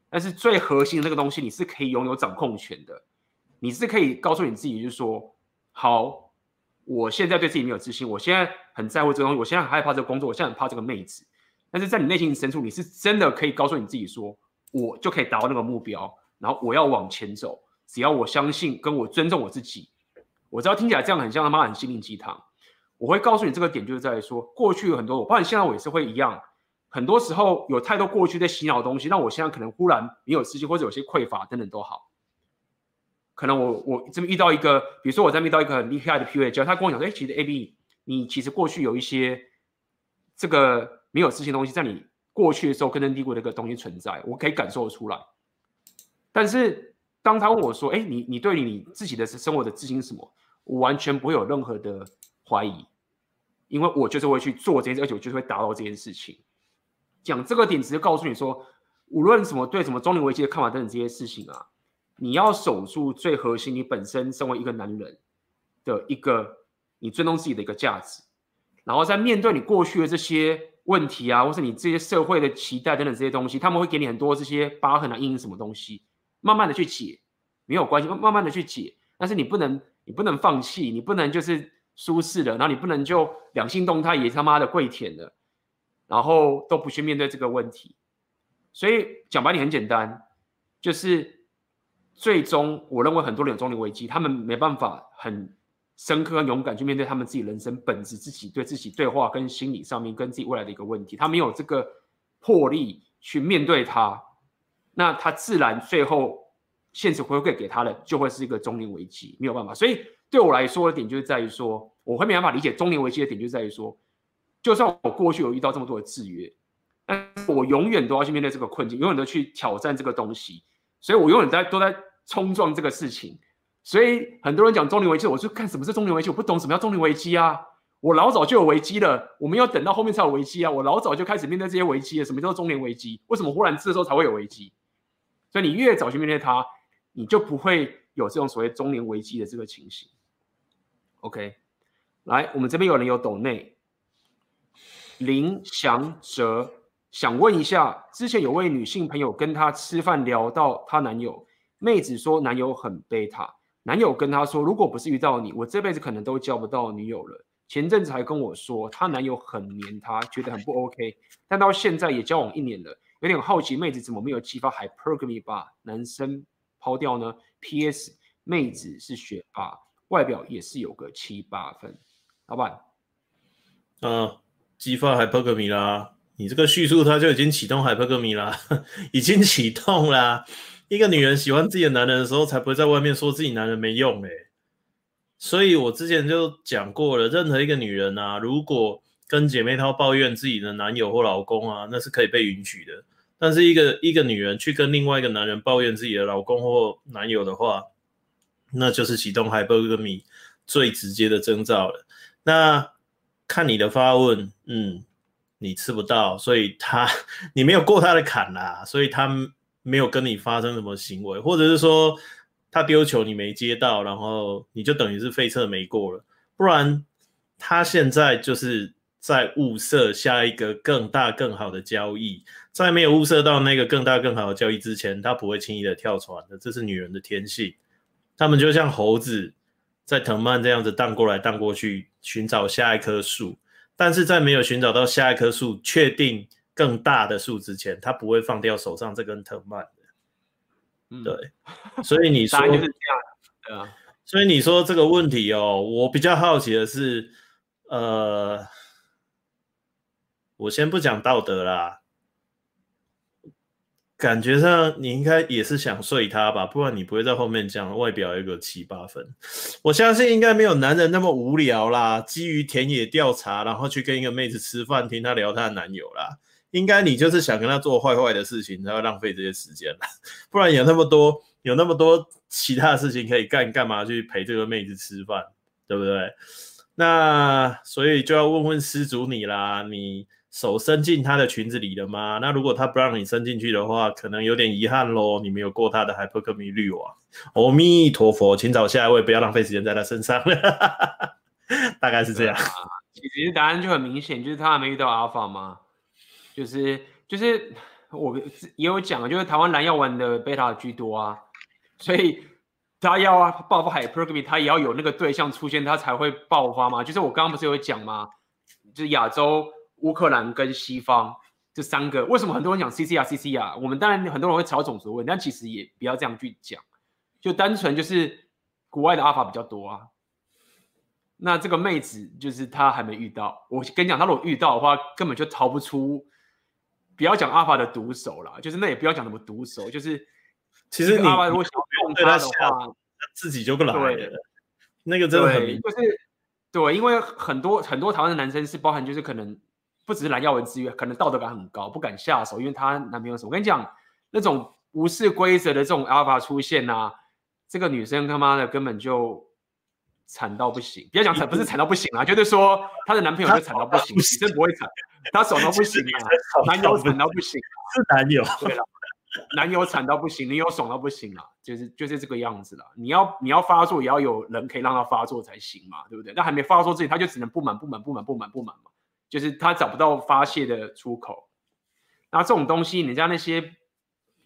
Speaker 1: 但是最核心的那个东西你是可以拥有掌控权的，你是可以告诉你自己，就是说，好，我现在对自己没有自信，我现在很在乎这个东西，我现在很害怕这个工作，我现在很怕这个妹子，但是在你内心深处，你是真的可以告诉你自己说，我就可以达到那个目标，然后我要往前走。只要我相信，跟我尊重我自己，我知道听起来这样很像他妈很心灵鸡汤。我会告诉你这个点，就是在说过去有很多，我发现现在我也是会一样。很多时候有太多过去在洗脑的东西，让我现在可能忽然没有自信，或者有些匮乏等等都好。可能我我这边遇到一个，比如说我在遇到一个很厉害的 PUA 教，他跟我讲说，哎，其实 AB，你其实过去有一些这个没有自信东西，在你过去的时候根深蒂固的一个东西存在，我可以感受得出来，但是。当他问我说：“哎，你你对你自己的生活的自信是什么？”我完全不会有任何的怀疑，因为我就是会去做这件事，而且我就是会达到这件事情。讲这个点，只是告诉你说，无论什么对什么中年危机的看法等等这些事情啊，你要守住最核心，你本身身为一个男人的一个你尊重自己的一个价值，然后在面对你过去的这些问题啊，或是你这些社会的期待等等这些东西，他们会给你很多这些疤痕啊、阴影什么东西。慢慢的去解，没有关系，慢慢的去解。但是你不能，你不能放弃，你不能就是舒适了，然后你不能就两性动态也他妈的跪舔了，然后都不去面对这个问题。所以讲白点很简单，就是最终我认为很多人有中年危机，他们没办法很深刻、勇敢去面对他们自己人生本质、自己对自己对话跟心理上面跟自己未来的一个问题，他没有这个魄力去面对它。那他自然最后现实回馈给他的就会是一个中年危机，没有办法。所以对我来说的点就是在于说，我会没办法理解中年危机的点，就在于说，就算我过去有遇到这么多的制约，但我永远都要去面对这个困境，永远都去挑战这个东西。所以我永远在都在冲撞这个事情。所以很多人讲中年危机，我就看什么是中年危机，我不懂什么叫中年危机啊。我老早就有危机了，我们要等到后面才有危机啊。我老早就开始面对这些危机了。什么叫做中年危机？为什么忽然这时候才会有危机？所以你越早去面对它，你就不会有这种所谓中年危机的这个情形。OK，来，我们这边有人有抖内，林祥哲想问一下，之前有位女性朋友跟她吃饭聊到她男友，妹子说男友很贝塔，男友跟她说，如果不是遇到你，我这辈子可能都交不到女友了。前阵子还跟我说，她男友很黏她，觉得很不 OK，但到现在也交往一年了。有点好奇，妹子怎么没有激发 hypergamy 把男生抛掉呢？P.S. 妹子是学霸，外表也是有个七八分。老板，
Speaker 2: 呃，激发 hypergamy 啦，你这个叙述他就已经启动 hypergamy 啦，<laughs> 已经启动啦。一个女人喜欢自己的男人的时候，才不会在外面说自己男人没用诶。所以我之前就讲过了，任何一个女人啊，如果跟姐妹淘抱怨自己的男友或老公啊，那是可以被允许的。但是一个一个女人去跟另外一个男人抱怨自己的老公或男友的话，那就是启动 hypergamy 最直接的征兆了。那看你的发问，嗯，你吃不到，所以他你没有过他的坎啦，所以他没有跟你发生什么行为，或者是说他丢球你没接到，然后你就等于是废测没过了，不然他现在就是。在物色下一个更大更好的交易，在没有物色到那个更大更好的交易之前，他不会轻易的跳船的。这是女人的天性，他们就像猴子在藤蔓这样子荡过来荡过去，寻找下一棵树。但是在没有寻找到下一棵树，确定更大的树之前，他不会放掉手上这根藤蔓的。嗯、对，所以你说
Speaker 1: 就是这样，对啊。
Speaker 2: 所以你说这个问题哦，我比较好奇的是，呃，我先不讲道德啦。感觉上你应该也是想睡他吧，不然你不会在后面讲外表有个七八分。我相信应该没有男人那么无聊啦，基于田野调查，然后去跟一个妹子吃饭，听她聊她的男友啦。应该你就是想跟她做坏坏的事情，才会浪费这些时间啦。不然有那么多有那么多其他的事情可以干，干嘛去陪这个妹子吃饭，对不对？那所以就要问问施主你啦，你。手伸进他的裙子里了吗？那如果他不让你伸进去的话，可能有点遗憾喽。你没有过他的海波克米滤网。阿弥陀佛，请找下一位，不要浪费时间在他身上。<laughs> 大概是这样。
Speaker 1: 其实答案就很明显，就是他还没遇到阿法吗？就是就是我也有讲，就是台湾蓝药丸的贝塔居多啊，所以他要啊爆发海波克米，他也要有那个对象出现，他才会爆发嘛。就是我刚刚不是有讲吗？就是亚洲。乌克兰跟西方这三个，为什么很多人讲 CCR CCR？我们当然很多人会吵种族问题，但其实也不要这样去讲，就单纯就是国外的阿法比较多啊。那这个妹子就是她还没遇到，我跟你讲，她如果遇到的话，根本就逃不出。不要讲阿法的毒手啦，就是那也不要讲什么毒手，就是
Speaker 2: 其实
Speaker 1: 阿法如果想要用他的话，
Speaker 2: 他自己就不来了。那个真的很
Speaker 1: 就是对，因为很多很多台湾的男生是包含就是可能。不只是蓝耀文之约，可能道德感很高，不敢下手，因为她男朋友什么？我跟你讲，那种无视规则的这种 alpha 出现啊，这个女生他妈的根本就惨到不行。不要讲惨，不是惨到不行啊，就是说她的男朋友就惨到不行，女生不会惨，她爽到不行啊，男友惨到不行，
Speaker 2: 是男友。
Speaker 1: 对了，男友惨到不行，女友爽到不行啊，就是就是这个样子了。你要你要发作，也要有人可以让他发作才行嘛，对不对？那还没发作之前，他就只能不满不满不满不满不满嘛。就是他找不到发泄的出口，那这种东西，人家那些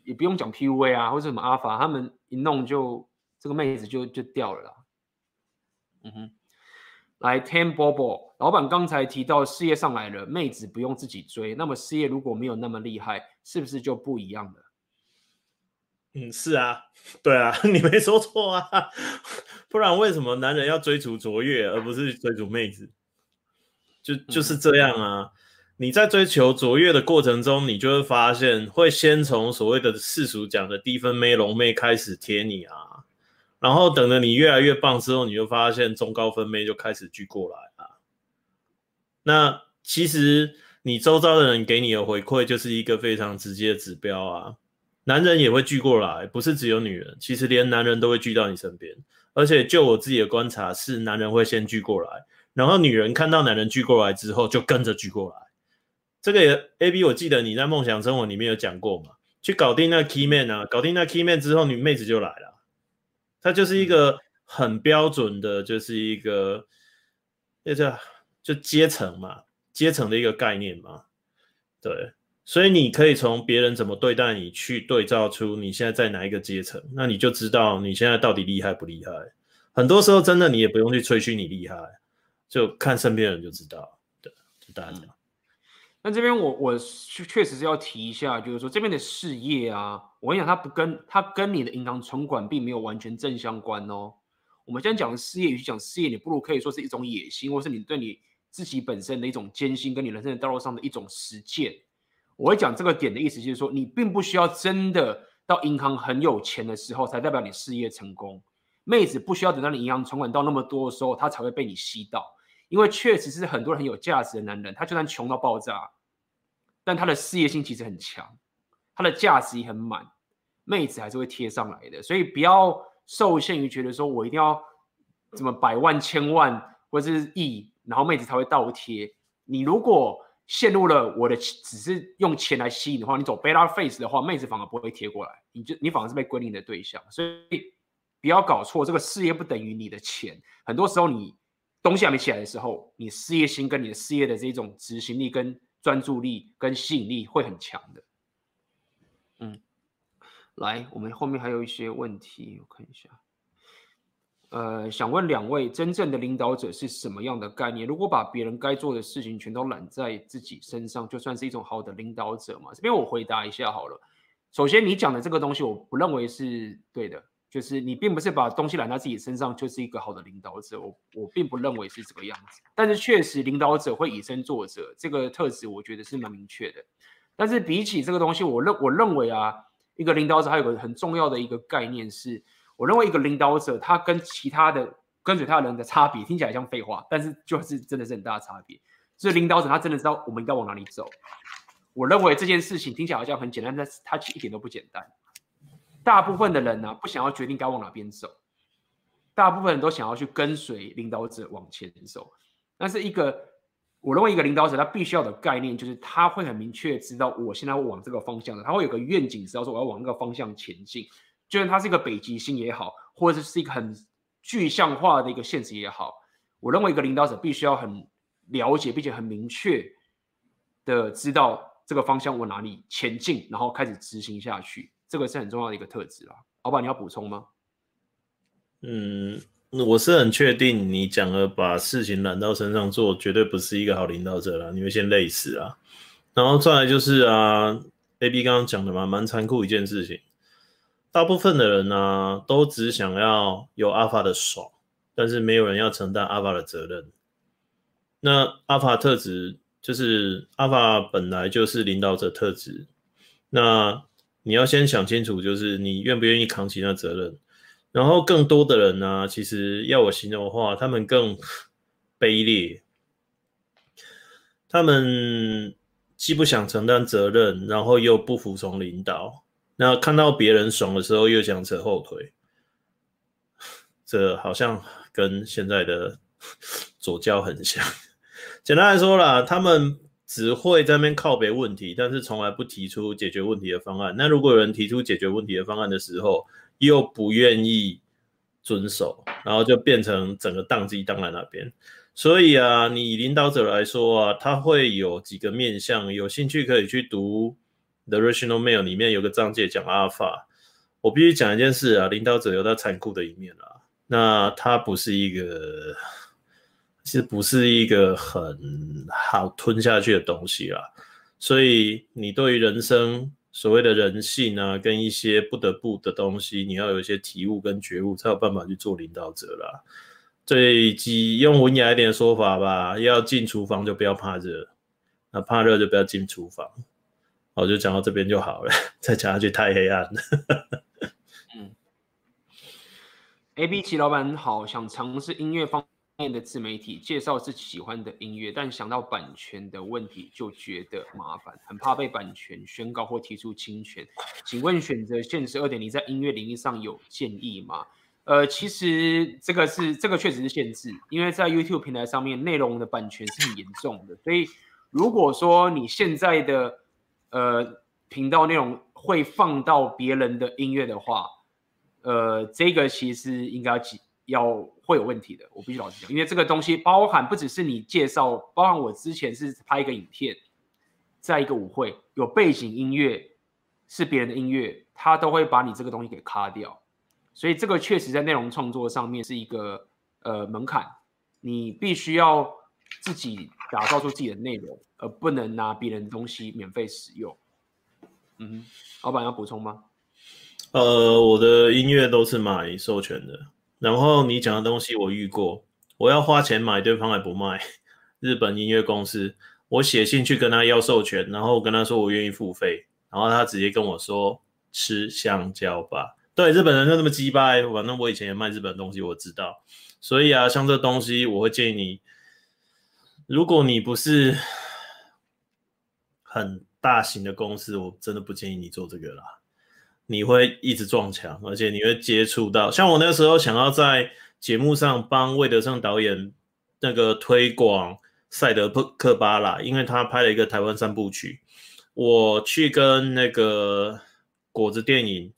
Speaker 1: 也不用讲 PUA 啊，或者什么阿法，他们一弄就这个妹子就就掉了啦。嗯哼，来 Ten Bobo，老板刚才提到事业上来了，妹子不用自己追，那么事业如果没有那么厉害，是不是就不一样了？
Speaker 2: 嗯，是啊，对啊，<laughs> 你没说错啊，<laughs> 不然为什么男人要追逐卓越，而不是追逐妹子？就就是这样啊！你在追求卓越的过程中，你就会发现，会先从所谓的世俗讲的低分妹、龙妹开始贴你啊，然后等着你越来越棒之后，你就发现中高分妹就开始聚过来啊。那其实你周遭的人给你的回馈就是一个非常直接的指标啊。男人也会聚过来，不是只有女人，其实连男人都会聚到你身边。而且就我自己的观察，是男人会先聚过来。然后女人看到男人聚过来之后，就跟着聚过来。这个也 A B，我记得你在梦想生活里面有讲过嘛？去搞定那 key man 啊，搞定那 key man 之后，女妹子就来了。它就是一个很标准的，就是一个那叫就阶层嘛，阶层的一个概念嘛。对，所以你可以从别人怎么对待你，去对照出你现在在哪一个阶层，那你就知道你现在到底厉害不厉害。很多时候，真的你也不用去吹嘘你厉害。就看身边人就知道，对，就大家。
Speaker 1: 那这边我我确确实是要提一下，就是说这边的事业啊，我跟你讲，它不跟它跟你的银行存款并没有完全正相关哦。我们现在讲的事业，与其讲事业，你不如可以说是一种野心，或是你对你自己本身的一种艰辛，跟你人生的道路上的一种实践。我会讲这个点的意思，就是说你并不需要真的到银行很有钱的时候，才代表你事业成功。妹子不需要等到你银行存款到那么多的时候，她才会被你吸到。因为确实是很多人很有价值的男人，他就算穷到爆炸，但他的事业心其实很强，他的价值也很满，妹子还是会贴上来的。所以不要受限于觉得说我一定要怎么百万、千万或者是亿，然后妹子才会倒贴。你如果陷入了我的只是用钱来吸引的话，你走 beta face 的话，妹子反而不会贴过来，你就你反而是被归零的对象。所以不要搞错，这个事业不等于你的钱，很多时候你。东西还没起来的时候，你事业心跟你的事业的这种执行力、跟专注力、跟吸引力会很强的。嗯，来，我们后面还有一些问题，我看一下。呃，想问两位，真正的领导者是什么样的概念？如果把别人该做的事情全都揽在自己身上，就算是一种好的领导者吗？这边我回答一下好了。首先，你讲的这个东西，我不认为是对的。就是你并不是把东西揽到自己身上，就是一个好的领导者。我我并不认为是这个样子。但是确实，领导者会以身作则，这个特质我觉得是蛮明确的。但是比起这个东西，我认我认为啊，一个领导者还有个很重要的一个概念是，我认为一个领导者他跟其他的跟随他的人的差别，听起来像废话，但是就是真的是很大的差别。所以领导者他真的知道我们应该往哪里走。我认为这件事情听起来好像很简单，但是它一点都不简单。大部分的人呢、啊，不想要决定该往哪边走，大部分人都想要去跟随领导者往前走。但是一个，我认为一个领导者他必须要的概念，就是他会很明确知道我现在会往这个方向的，他会有个愿景，知道说我要往那个方向前进。就算他是一个北极星也好，或者是一个很具象化的一个现实也好，我认为一个领导者必须要很了解，并且很明确的知道这个方向往哪里前进，然后开始执行下去。这个是很重要的一个特质啦，老板，你要补充吗？
Speaker 2: 嗯，我是很确定你讲了把事情揽到身上做，绝对不是一个好领导者了，你会先累死啊。然后再来就是啊，AB 刚刚讲的嘛，蛮残酷一件事情，大部分的人呢、都只想要有阿法的爽，但是没有人要承担阿法的责任。那阿法特质就是阿法本来就是领导者特质，那。你要先想清楚，就是你愿不愿意扛起那责任。然后更多的人呢、其实要我形容的话，他们更卑劣。他们既不想承担责任，然后又不服从领导。那看到别人爽的时候，又想扯后腿。这好像跟现在的 <laughs> 左教很像。简单来说啦，他们。只会在那边靠北问题，但是从来不提出解决问题的方案。那如果有人提出解决问题的方案的时候，又不愿意遵守，然后就变成整个当机当在那边。所以啊，你以领导者来说啊，他会有几个面向，有兴趣可以去读《The Rational Mail》里面有个章节讲阿尔法。我必须讲一件事啊，领导者有他残酷的一面啊，那他不是一个。其实不是一个很好吞下去的东西啦，所以你对于人生所谓的人性啊，跟一些不得不的东西，你要有一些体悟跟觉悟，才有办法去做领导者啦。最基用文雅一点的说法吧，要进厨房就不要怕热，那怕热就不要进厨房。我就讲到这边就好了，再讲下去太黑暗了。
Speaker 1: 嗯，AB 齐老板好，想尝试音乐方面的自媒体介绍自己喜欢的音乐，但想到版权的问题就觉得麻烦，很怕被版权宣告或提出侵权。请问选择限时二点零在音乐领域上有建议吗？呃，其实这个是这个确实是限制，因为在 YouTube 平台上面内容的版权是很严重的，所以如果说你现在的呃频道内容会放到别人的音乐的话，呃，这个其实应该要要。会有问题的，我必须老实讲，因为这个东西包含不只是你介绍，包含我之前是拍一个影片，在一个舞会有背景音乐是别人的音乐，他都会把你这个东西给卡掉，所以这个确实在内容创作上面是一个呃门槛，你必须要自己打造出自己的内容，而不能拿别人的东西免费使用。嗯，老板要补充吗？
Speaker 2: 呃，我的音乐都是买授权的。然后你讲的东西我遇过，我要花钱买，对方还不卖。日本音乐公司，我写信去跟他要授权，然后我跟他说我愿意付费，然后他直接跟我说吃香蕉吧。对，日本人就那么鸡掰，反正我以前也卖日本东西，我知道。所以啊，像这东西，我会建议你，如果你不是很大型的公司，我真的不建议你做这个啦。你会一直撞墙，而且你会接触到，像我那时候想要在节目上帮魏德圣导演那个推广赛德克巴拉，因为他拍了一个台湾三部曲，我去跟那个果子电影。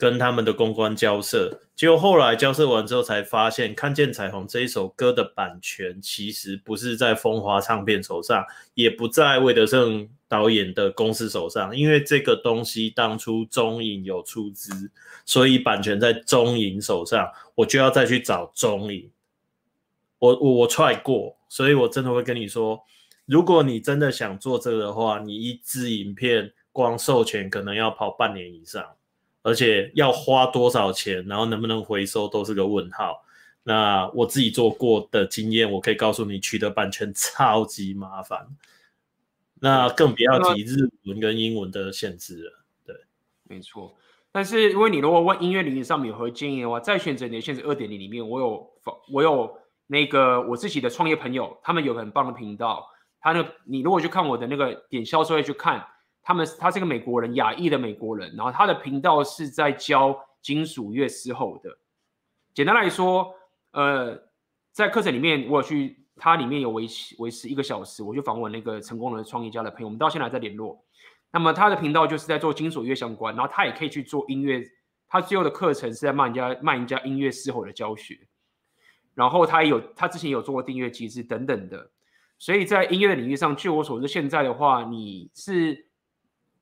Speaker 2: 跟他们的公关交涉，结果后来交涉完之后才发现，《看见彩虹》这一首歌的版权其实不是在风华唱片手上，也不在魏德圣导演的公司手上，因为这个东西当初中影有出资，所以版权在中影手上，我就要再去找中影。我我我踹过，所以我真的会跟你说，如果你真的想做这个的话，你一支影片光授权可能要跑半年以上，而且要花多少钱，然后能不能回收都是个问号。那我自己做过的经验，我可以告诉你，取得版权超级麻烦。那更不要提日文跟英文的限制了。对，
Speaker 1: 没错。但是，因为你如果问音乐领域上面有何建议的话，在选择你的限制二点零里面，我有我有那个我自己的创业朋友，他们有很棒的频道。他那，你如果去看我的那个点销售会去看，他们他是个美国人，亚裔的美国人，然后他的频道是在教金属乐嘶吼的。简单来说，呃，在课程里面我有去。它里面有维持维持一个小时，我去访问那个成功的创业家的朋友，我们到现在还在联络。那么他的频道就是在做金属乐相关，然后他也可以去做音乐。他最后的课程是在卖人家卖人家音乐嘶吼的教学。然后他也有他之前有做过订阅机制等等的。所以在音乐的领域上，据我所知，现在的话你是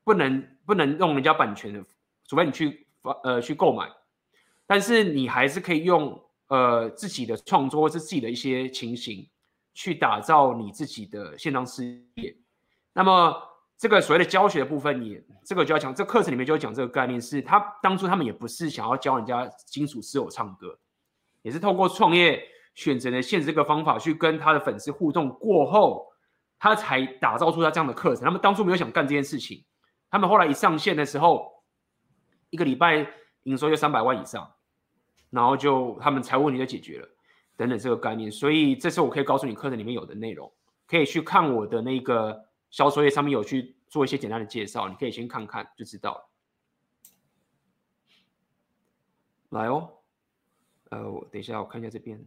Speaker 1: 不能不能用人家版权的，除非你去发呃去购买，但是你还是可以用呃自己的创作或是自己的一些情形。去打造你自己的线上事业，那么这个所谓的教学的部分也，这个就要讲，这课程里面就要讲这个概念是，他当初他们也不是想要教人家金属嘶吼唱歌，也是透过创业选择的限制这个方法去跟他的粉丝互动过后，他才打造出他这样的课程。他们当初没有想干这件事情，他们后来一上线的时候，一个礼拜营收就三百万以上，然后就他们财务问题就解决了。等等这个概念，所以这是我可以告诉你课程里面有的内容，可以去看我的那个销售页上面有去做一些简单的介绍，你可以先看看就知道了。来哦，呃，我等一下我看一下这边，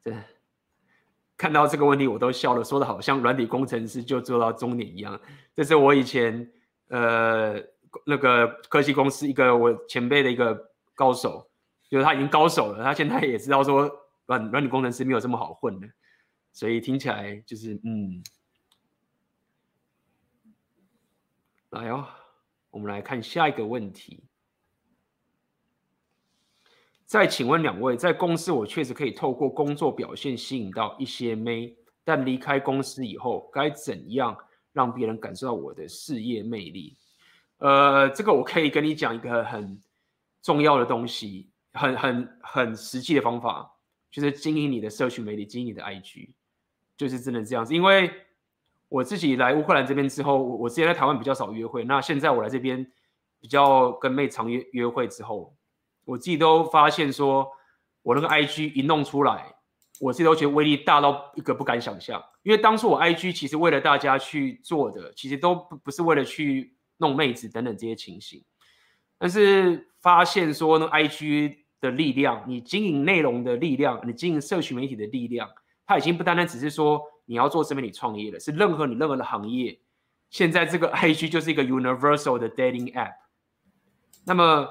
Speaker 1: 这看到这个问题我都笑了，说的好像软体工程师就做到终点一样。这是我以前呃那个科技公司一个我前辈的一个高手。就是他已经高手了，他现在也知道说软软体工程师没有这么好混的，所以听起来就是嗯，来哦，我们来看下一个问题。再请问两位，在公司我确实可以透过工作表现吸引到一些妹，但离开公司以后该怎样让别人感受到我的事业魅力？呃，这个我可以跟你讲一个很重要的东西。很很很实际的方法，就是经营你的社群媒体，经营你的 IG，就是真的这样子。因为我自己来乌克兰这边之后，我之前在台湾比较少约会，那现在我来这边比较跟妹常约约会之后，我自己都发现说，我那个 IG 一弄出来，我自己都觉得威力大到一个不敢想象。因为当初我 IG 其实为了大家去做的，其实都不不是为了去弄妹子等等这些情形。但是发现说那，IG 的力量，你经营内容的力量，你经营社群媒体的力量，它已经不单单只是说你要做自媒体创业了，是任何你任何的行业，现在这个 IG 就是一个 universal 的 dating app。那么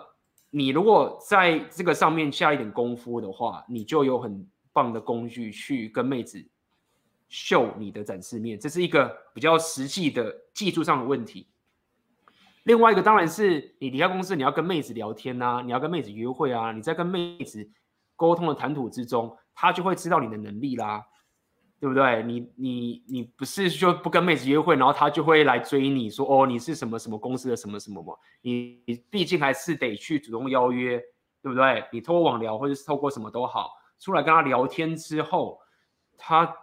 Speaker 1: 你如果在这个上面下一点功夫的话，你就有很棒的工具去跟妹子秀你的展示面，这是一个比较实际的技术上的问题。另外一个当然是你离开公司，你要跟妹子聊天、啊，你要跟妹子约会啊，你在跟妹子沟通的谈吐之中，她就会知道你的能力啦，对不对？你你你不是就不跟妹子约会，然后她就会来追你说哦，你是什么什么公司的什么什么吗？你你毕竟还是得去主动邀约，对不对？你透过网聊或者是透过什么都好，出来跟她聊天之后，她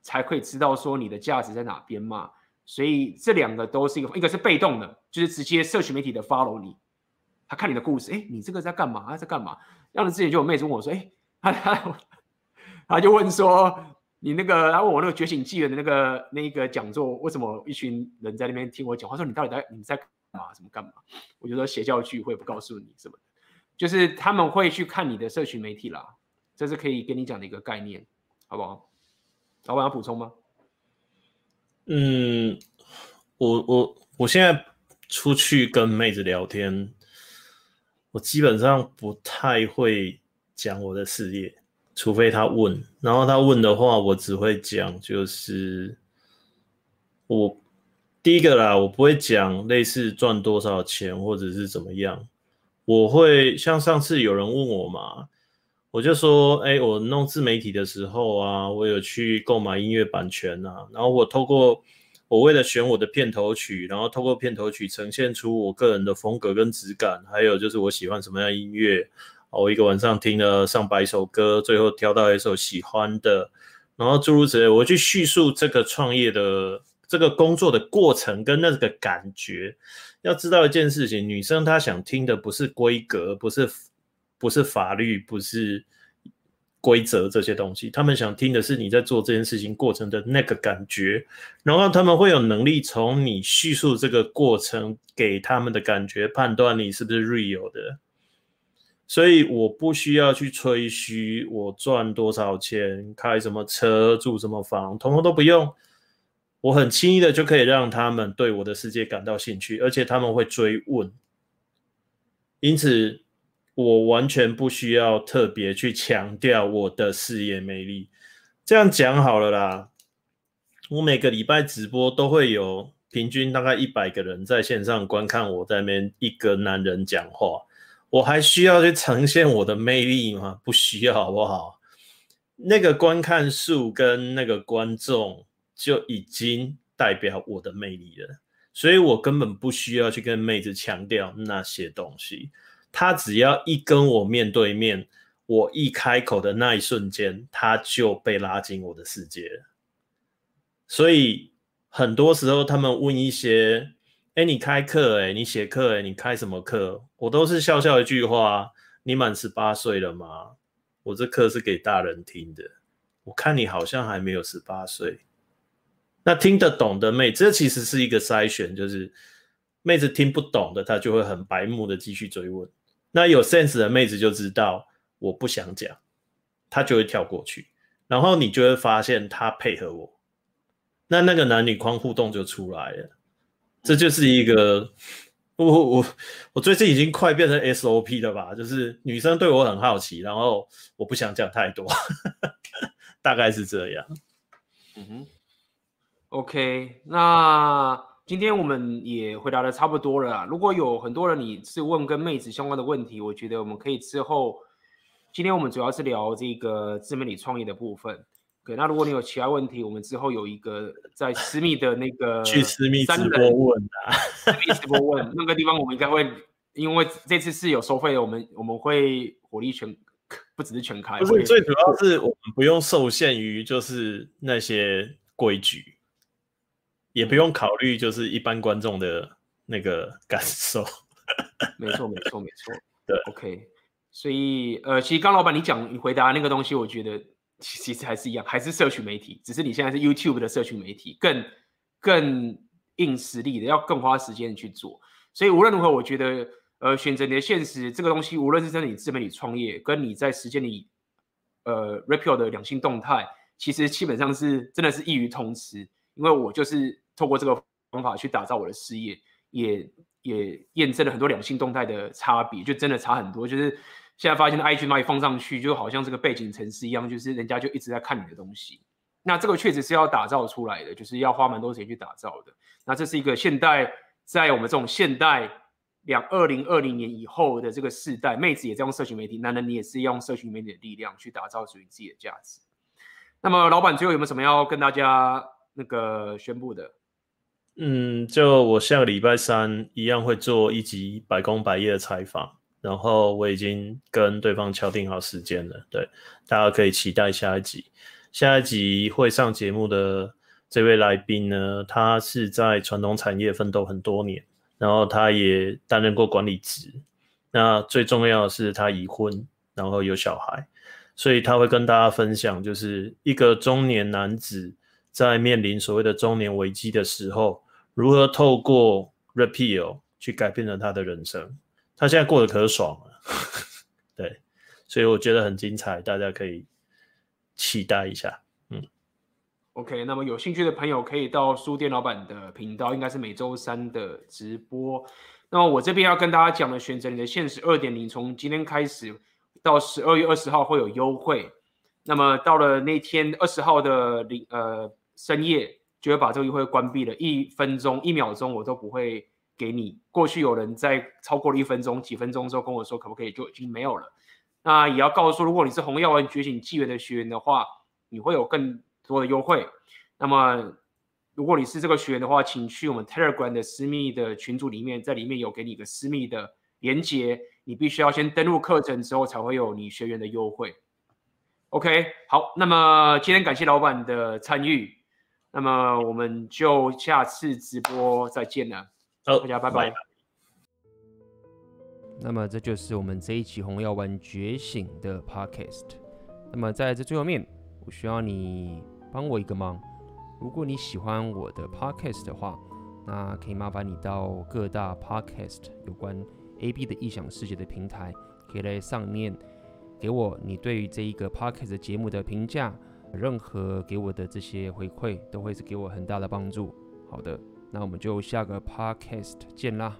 Speaker 1: 才可以知道说你的价值在哪边嘛。所以这两个都是一个，一个是被动的，就是直接社群媒体的 follow 你，他看你的故事，哎，你这个在干嘛？他在干嘛？像之前就有妹子问我说，哎，他他他就问说，你那个，他问我那个觉醒纪元的那个那个讲座，为什么一群人在那边听我讲话？说你到底在你在干嘛？什么干嘛？我就说邪教聚会不告诉你什么，就是他们会去看你的社群媒体啦，这是可以跟你讲的一个概念，好不好？老板要补充吗？
Speaker 2: 嗯，我我我现在出去跟妹子聊天，我基本上不太会讲我的事业，除非他问。然后他问的话，我只会讲就是我第一个啦，我不会讲类似赚多少钱或者是怎么样。我会像上次有人问我嘛，我就说，哎，我弄自媒体的时候啊，我有去购买音乐版权啊，然后我透过我为了选我的片头曲，然后透过片头曲呈现出我个人的风格跟质感，还有就是我喜欢什么样音乐。我一个晚上听了上百首歌，最后挑到一首喜欢的，然后诸如此类，我去叙述这个创业的这个工作的过程跟那个感觉。要知道一件事情，女生她想听的不是规格，不是不是法律，不是规则这些东西，她们想听的是你在做这件事情过程的那个感觉，然后他们会有能力从你叙述这个过程给他们的感觉判断你是不是 real 的。所以我不需要去吹嘘我赚多少钱，开什么车，住什么房，统统都不用。我很轻易的就可以让他们对我的世界感到兴趣，而且他们会追问。因此，我完全不需要特别去强调我的事业魅力。这样讲好了啦，我每个礼拜直播都会有平均大概一百个人在线上观看我在那边一个男人讲话。我还需要去呈现我的魅力吗？不需要，好不好？那个观看数跟那个观众就已经代表我的魅力了，所以我根本不需要去跟妹子强调那些东西。她只要一跟我面对面，我一开口的那一瞬间，她就被拉进我的世界。所以很多时候，他们问一些。哎，你开课哎，你写课哎，你开什么课？我都是笑笑一句话：你满十八岁了吗？我这课是给大人听的。我看你好像还没有十八岁。那听得懂的妹，这其实是一个筛选，就是妹子听不懂的，她就会很白目的继续追问。那有 sense 的妹子就知道我不想讲，她就会跳过去，然后你就会发现她配合我，那那个男女框互动就出来了。这就是一个，我我我最近已经快变成 SOP 了吧？就是女生对我很好奇，然后我不想讲太多，<laughs> 大概是这样。
Speaker 1: 嗯哼，OK，那今天我们也回答的差不多了。如果有很多人你是问跟妹子相关的问题，我觉得我们可以之后，今天我们主要是聊这个自媒体创业的部分。对，那如果你有其他问题，我们之后有一个在私密的那个 <laughs>
Speaker 2: 去私密直播问啊，
Speaker 1: 私密直播问那个地方，我们应该会，因为这次是有收费的，我们我们会火力全，不只是全开，
Speaker 2: 不是最主要是我们不用受限于就是那些规矩，也不用考虑就是一般观众的那个感受。
Speaker 1: 没错，没错，没错。<laughs> 对，OK。所以呃，其实刚老板你讲你回答那个东西，我觉得。其实还是一样，还是社群媒体，只是你现在是 YouTube 的社群媒体，更更硬实力的，要更花时间去做。所以无论如何，我觉得，呃，选择你的现实这个东西，无论是真的你自媒体创业，跟你在实践里，呃，Rapio 的两性动态，其实基本上是真的是异于通吃。因为我就是透过这个方法去打造我的事业，也也验证了很多两性动态的差别，就真的差很多，就是。现在发现的 IG 那里放上去，就好像这个背景城市一样，就是人家就一直在看你的东西。那这个确实是要打造出来的，就是要花蛮多时间去打造的。那这是一个现代，在我们这种现代两二零二零年以后的这个世代，妹子也在用社群媒体，男人你也是用社群媒体的力量去打造属于自己的价值。那么，老板最后有没有什么要跟大家那个宣布的？
Speaker 2: 嗯，就我下个礼拜三一样会做一集百工百业的采访。然后我已经跟对方敲定好时间了，对，大家可以期待下一集。下一集会上节目的这位来宾呢，他是在传统产业奋斗很多年，然后他也担任过管理职。那最重要的是他已婚，然后有小孩，所以他会跟大家分享，就是一个中年男子在面临所谓的中年危机的时候，如何透过 repeal 去改变了他的人生。他现在过得可爽了，对，所以我觉得很精彩，大家可以期待一下。嗯
Speaker 1: ，OK，那么有兴趣的朋友可以到书店老板的频道，应该是每周三的直播。那么我这边要跟大家讲的，选择你的现实二点零，从今天开始到十二月二十号会有优惠。那么到了那天二十号的零呃深夜，就会把这个优惠关闭了，一分钟一秒钟我都不会。给你过去有人在超过了一分钟、几分钟之后跟我说可不可以，就已经没有了。那也要告诉，如果你是红药丸觉醒纪元的学员的话，你会有更多的优惠。那么
Speaker 2: 如果你是这个学员的话，请去我们 Telegram 的私密的群组里面，在里面有给你一个私密的连接，你必须要先登录课程之后，才会有你学员的优惠。OK，好，那么今天感谢老板的参与，那么我们就下次直播再见了。好，大家拜拜。
Speaker 1: 那么这就是我们这一期《红药丸觉醒》的 Podcast。那么在这最后面，我需要你帮我一个忙。如果你喜欢我的 podcast 的话，那可以麻烦你到各大 podcast 有关 AB 的异想世界的平台，可以在上面给我你对于这一个 podcast 节目的评价，任何给我的这些回馈都会是给我很大的帮助。好的，那我们就下个 podcast 见啦。